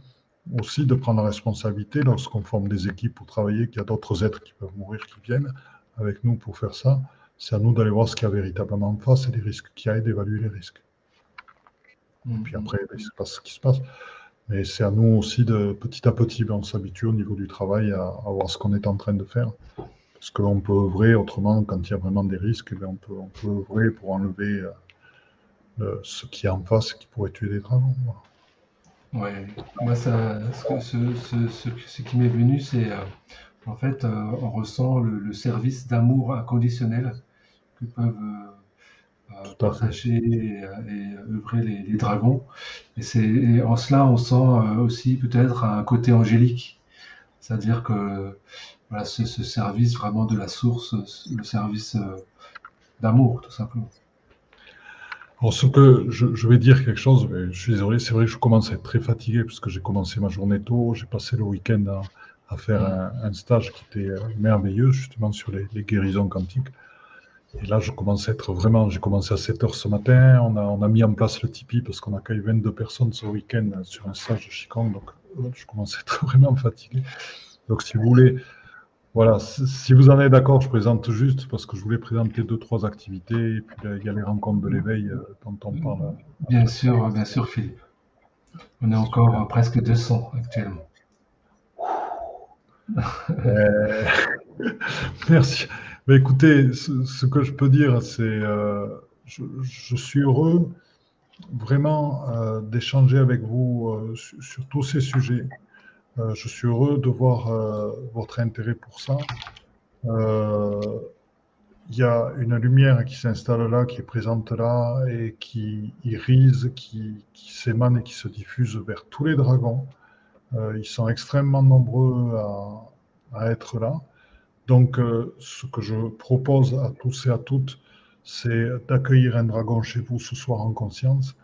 aussi de prendre la responsabilité lorsqu'on forme des équipes pour travailler, qu'il y a d'autres êtres qui peuvent mourir, qui viennent avec nous pour faire ça. C'est à nous d'aller voir ce qu'il y a véritablement en face et les risques qu'il y a et d'évaluer les risques. Et puis mhm. après, il se passe ce qui se passe. Mais c'est à nous aussi de petit à petit, ben, on s'habitue au niveau du travail à, voir ce qu'on est en train de faire. Parce qu'on peut œuvrer autrement quand il y a vraiment des risques, ben, on, peut, on peut œuvrer pour enlever euh, ce qui est en face qui pourrait tuer des dragons. Oui, moi, ça, ce, qui m'est venu, c'est euh, en fait, euh, on ressent le, service d'amour inconditionnel que peuvent partager et, œuvrer les, dragons. Et, c'est, en cela, on sent aussi peut-être un côté angélique, c'est-à-dire que voilà, ce, ce, service vraiment de la source, le service d'amour, tout simplement. Alors, ce que je, vais dire quelque chose, je suis désolé, c'est vrai que je commence à être très fatigué parce que j'ai commencé ma journée tôt, j'ai passé le week-end à, faire un, stage qui était euh, merveilleux, justement sur les, guérisons quantiques. Et là, je commence à être vraiment, j'ai commencé à 7 heures ce matin, on a, on a mis en place le Tipeee parce qu'on accueille 22 personnes ce week-end sur un stage de Qigong, donc euh, je commence à être *laughs* vraiment fatigué. Donc, si vous voulez, voilà, si vous en êtes d'accord, je présente juste parce que je voulais présenter deux, trois activités et puis il y a les rencontres de l'éveil euh, dont on parle. Bien sûr, bien sûr, Philippe. On est encore presque 200 actuellement. Euh, *laughs* merci. Écoutez, ce, que je peux dire, c'est euh, je, suis heureux vraiment d'échanger avec vous sur tous ces sujets. Euh, je suis heureux de voir euh, votre intérêt pour ça. Euh, il y a une lumière qui s'installe là, qui est présente là, et qui irise, qui, s'émane et qui se diffuse vers tous les dragons. ils sont extrêmement nombreux à être là. Donc, ce que je propose à tous et à toutes, c'est d'accueillir un dragon chez vous ce soir en conscience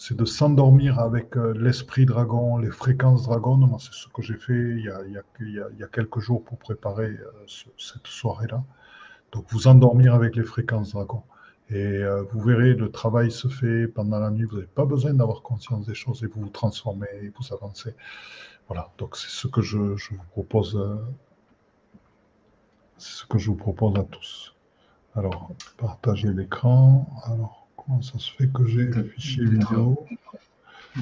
c'est de s'endormir avec euh, l'esprit dragon, les fréquences dragon. c'est ce que j'ai fait il y, a, quelques jours pour préparer euh, cette soirée-là. Donc vous endormir avec les fréquences dragon. Et euh, vous verrez, le travail se fait pendant la nuit. Vous n'avez pas besoin d'avoir conscience des choses et vous vous transformez et vous avancez. Voilà, donc c'est ce que je, je vous propose. C'est ce que je vous propose à tous. Alors, partagez l'écran. Alors, Comment ça se fait que j'ai le fichier vidéo?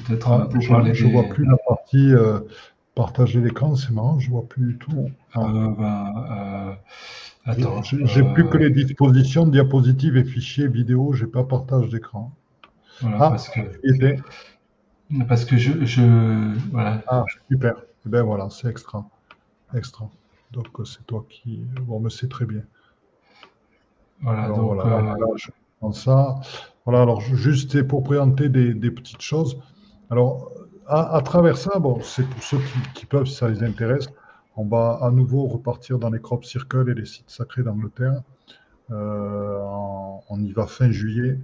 Peut-être ah, je ne vois plus la partie euh, partager l'écran, c'est marrant, je ne vois plus du tout. Euh, ben, euh, j'ai plus que les dispositions, diapositives et fichiers vidéo, j'ai pas partage d'écran. Voilà, ah, parce que, parce que je, je voilà. Ah, super. Eh ben voilà, c'est extra. Extra. Donc c'est toi qui. Bon, mais c'est très bien. Voilà, donc, voilà, ça. Voilà, alors juste pour présenter des, petites choses. Alors, à, travers ça, bon, c'est pour ceux qui, peuvent, si ça les intéresse, on va à nouveau repartir dans les crop circles et les sites sacrés d'Angleterre. Euh, on y va fin juillet.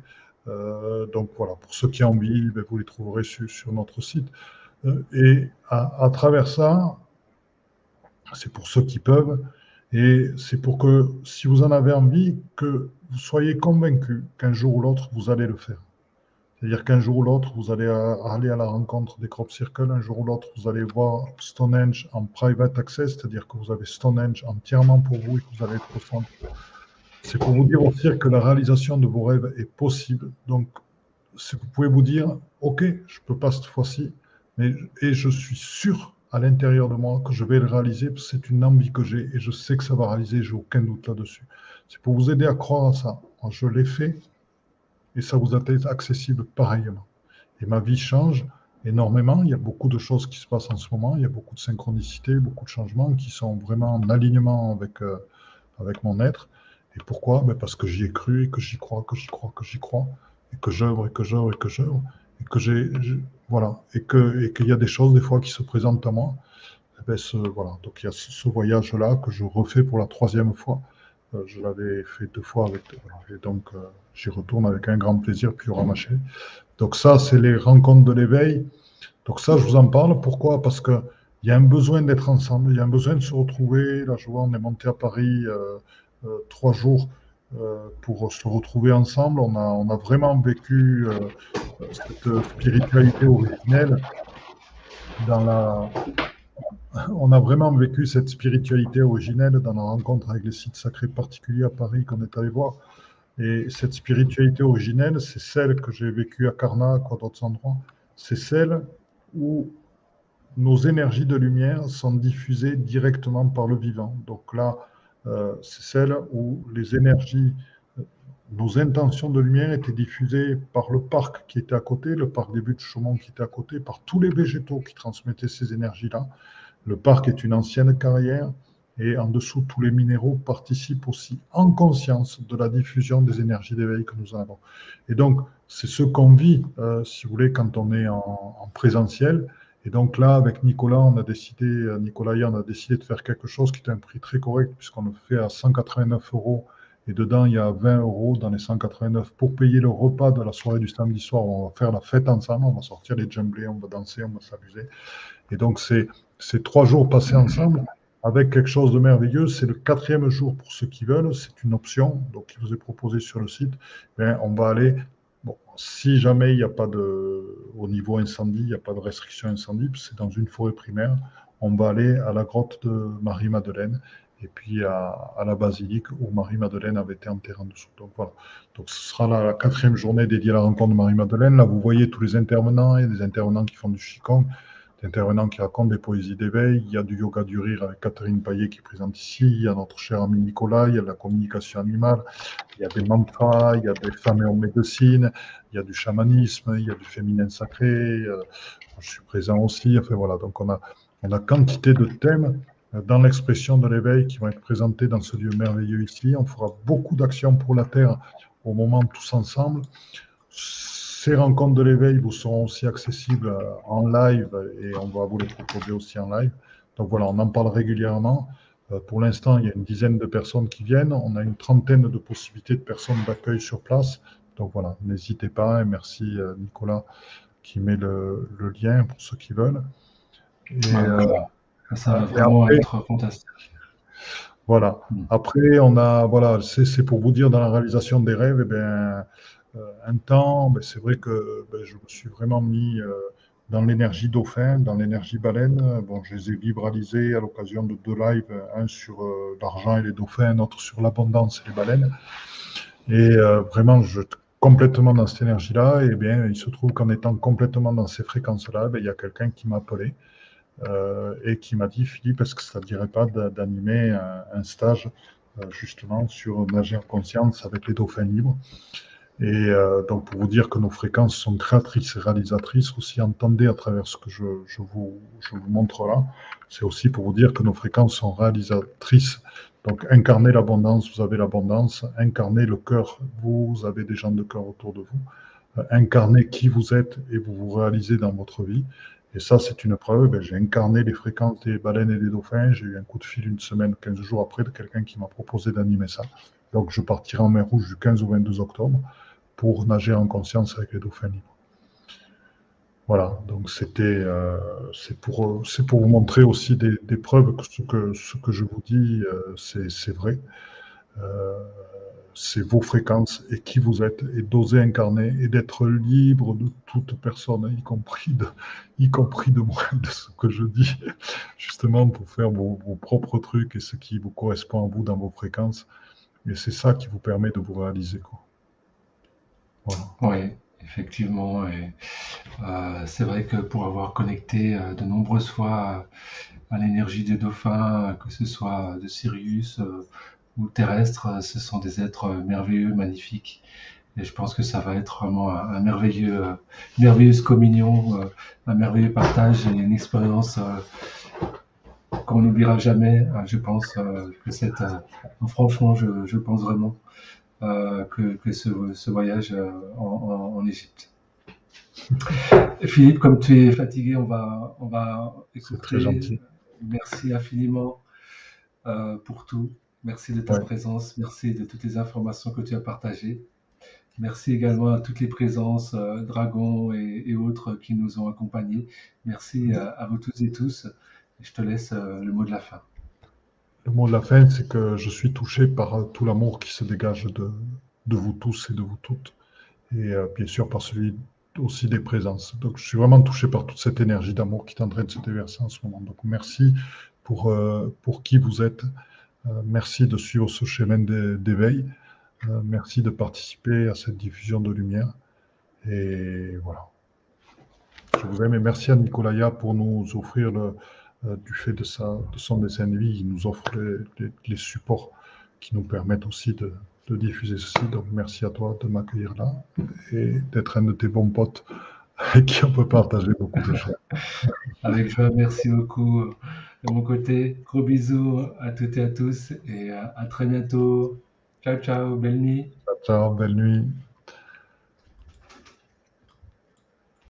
Euh, donc voilà, pour ceux qui ont envie, ben, vous les trouverez sur, sur notre site. Euh, et à, à, travers ça, c'est pour ceux qui peuvent, et c'est pour que, si vous en avez envie, que vous soyez convaincu qu'un jour ou l'autre, vous allez le faire. C'est-à-dire qu'un jour ou l'autre, vous allez aller à la rencontre des crop circles, un jour ou l'autre, vous allez voir Stonehenge en private access, c'est-à-dire que vous avez Stonehenge entièrement pour vous et que vous allez être au centre. C'est pour vous dire aussi que la réalisation de vos rêves est possible. Donc, vous pouvez vous dire, OK, je ne peux pas cette fois-ci, mais et je suis sûr à l'intérieur de moi que je vais le réaliser, c'est une envie que j'ai et je sais que ça va réaliser, j'ai aucun doute là-dessus. C'est pour vous aider à croire à ça. je l'ai fait et ça vous été accessible pareillement. Et ma vie change énormément. Il y a beaucoup de choses qui se passent en ce moment. Il y a beaucoup de synchronicité, beaucoup de changements qui sont vraiment en alignement avec, euh, avec mon être. Et pourquoi? Ben Parce que j'y ai cru et que j'y crois, que j'y crois, que j'y crois, et que j'œuvre et que j'œuvre et que j'œuvre et que j'ai, voilà, et que et qu'il y a des choses des fois qui se présentent à moi. Eh ben voilà, donc il y a ce, voyage-là que je refais pour la troisième fois. Euh, je l'avais fait deux fois avec, et donc euh, j'y retourne avec un grand plaisir puis ramaché. Donc ça, c'est les rencontres de l'éveil. Donc ça, je vous en parle. Pourquoi? Parce que il y a un besoin d'être ensemble, il y a un besoin de se retrouver. Là, je vois, on est monté à Paris euh, trois jours pour se retrouver ensemble. On a, vraiment vécu euh, cette spiritualité originelle. dans la, on a vraiment vécu cette spiritualité originelle dans la rencontre avec les sites sacrés particuliers à Paris qu'on est allé voir. Et cette spiritualité originelle, c'est celle que j'ai vécue à Karnak ou à d'autres endroits. C'est celle où nos énergies de lumière sont diffusées directement par le vivant. Donc là, euh, c'est celle où les énergies, nos intentions de lumière étaient diffusées par le parc qui était à côté, le parc des buttes de Chaumont qui était à côté, par tous les végétaux qui transmettaient ces énergies-là. Le parc est une ancienne carrière et en dessous, tous les minéraux participent aussi en conscience de la diffusion des énergies d'éveil que nous avons. Et donc, c'est ce qu'on vit, euh, si vous voulez, quand on est en, présentiel. Et donc là, avec Nicolas, on a décidé, euh, Nicolas on a décidé de faire quelque chose qui est un prix très correct, puisqu'on le fait à 189 euros. Et dedans, il y a 20 euros dans les 189 pour payer le repas de la soirée du samedi soir. On va faire la fête ensemble, on va sortir les djemblés, on va danser, on va s'amuser. Et donc, c'est ces trois jours passés ensemble avec quelque chose de merveilleux. C'est le quatrième jour pour ceux qui veulent. C'est une option donc, qui vous est proposée sur le site. Ben, on va aller, si jamais il n'y a pas de, au niveau incendie, il n'y a pas de restriction incendie, c'est dans une forêt primaire, on va aller à la grotte de Marie-Madeleine et puis à, la basilique où Marie-Madeleine avait été enterrée en dessous. Donc voilà. Donc ce sera la, quatrième journée dédiée à la rencontre de Marie-Madeleine. Là, vous voyez tous les intervenants. A des intervenants qui font du Qigong intervenants qui racontent des poésies d'éveil. Il y a du yoga du rire avec Catherine Paillet qui présente ici. Il y a notre cher ami Nicolas. Il y a de la communication animale. Il y a des mantras. Il y a des femmes et hommes médecines. Il y a du chamanisme. Il y a du féminin sacré. Je suis présent aussi. Enfin voilà. Donc on a, on a quantité de thèmes dans l'expression de l'éveil qui vont être présentés dans ce lieu merveilleux ici. On fera beaucoup d'actions pour la Terre au moment tous ensemble ces rencontres de l'éveil vous seront aussi accessibles euh, en live et on va vous les proposer aussi en live. Donc voilà, on en parle régulièrement. Euh, pour l'instant, il y a une dizaine de personnes qui viennent. On a une trentaine de possibilités de personnes d'accueil sur place. Donc voilà, n'hésitez pas. Et merci euh, Nicolas qui met le, lien pour ceux qui veulent. ça va vraiment être fantastique. Voilà. Hmm. Après, on a, voilà, c'est pour vous dire dans la réalisation des rêves, eh bien, euh, un temps, ben, c'est vrai que ben, je me suis vraiment mis euh, dans l'énergie dauphin, dans l'énergie baleine. Bon, je les ai vibralisés à l'occasion de deux lives, un sur euh, l'argent et les dauphins, un autre sur l'abondance et les baleines. Et vraiment, je complètement dans cette énergie-là, et bien, il se trouve qu'en étant complètement dans ces fréquences-là, ben, il y a quelqu'un qui m'a appelé et qui m'a dit, Philippe, est-ce que ça ne dirait pas d'animer un, stage justement sur nager en conscience avec les dauphins libres? Et euh, donc, pour vous dire que nos fréquences sont créatrices et réalisatrices, aussi entendez à travers ce que je, vous, je montre là, c'est aussi pour vous dire que nos fréquences sont réalisatrices. Donc, incarnez l'abondance, vous avez l'abondance. Incarnez le cœur, vous avez des gens de cœur autour de vous. Euh, incarnez qui vous êtes et vous vous réalisez dans votre vie. Et ça, c'est une preuve. Ben, j'ai incarné les fréquences des baleines et des dauphins. J'ai eu un coup de fil une semaine, 15 jours après de quelqu'un qui m'a proposé d'animer ça. Donc, je partirai en mer Rouge du 15 au 22 octobre pour nager en conscience avec les dauphins libres. Voilà, donc c'était, euh, c'est pour, pour vous montrer aussi des, preuves que ce que ce que je vous dis, euh, c'est, vrai. Euh, c'est vos fréquences et qui vous êtes, et d'oser incarner et d'être libre de toute personne, y compris de, y compris de moi, de ce que je dis, justement pour faire vos, vos propres trucs et ce qui vous correspond à vous dans vos fréquences. Et c'est ça qui vous permet de vous réaliser. Quoi. Oui, effectivement. Euh, c'est vrai que pour avoir connecté euh, de nombreuses fois à l'énergie des dauphins, que ce soit de Sirius euh, ou terrestre, ce sont des êtres merveilleux, magnifiques. Et je pense que ça va être vraiment un, merveilleux, une merveilleuse communion, un merveilleux partage et une expérience qu'on n'oubliera jamais. Je pense que c'est, franchement, je pense vraiment euh, que, ce, voyage euh, en, Égypte. Philippe, comme tu es fatigué, on va, on va écouter. Très gentil. Merci infiniment euh, pour tout. Merci de ta présence. Merci de toutes les informations que tu as partagées. Merci également à toutes les présences, dragons et, autres qui nous ont accompagnés. Merci à, vous tous et tous. Je te laisse le mot de la fin. Le mot de la fin, c'est que je suis touché par tout l'amour qui se dégage de, vous tous et de vous toutes. Et euh, bien sûr par celui aussi des présences. Donc, je suis vraiment touché par toute cette énergie d'amour qui est en train de se déverser en ce moment. Donc, merci pour, euh, pour qui vous êtes. Euh, merci de suivre ce chemin d'éveil. Merci de participer à cette diffusion de lumière. Et voilà. Je vous aime et merci à Nicolaya pour nous offrir, le, du fait de, sa, de son dessin de vie, il nous offre les, les supports qui nous permettent aussi de, de diffuser ceci. Donc merci à toi de m'accueillir là et d'être un de tes bons potes *laughs* avec qui on peut partager beaucoup de choses. *laughs* Avec joie, merci beaucoup de mon côté. Gros bisous à toutes et à tous et à très bientôt. Ciao, ciao, belle nuit. Ciao, ciao, belle nuit.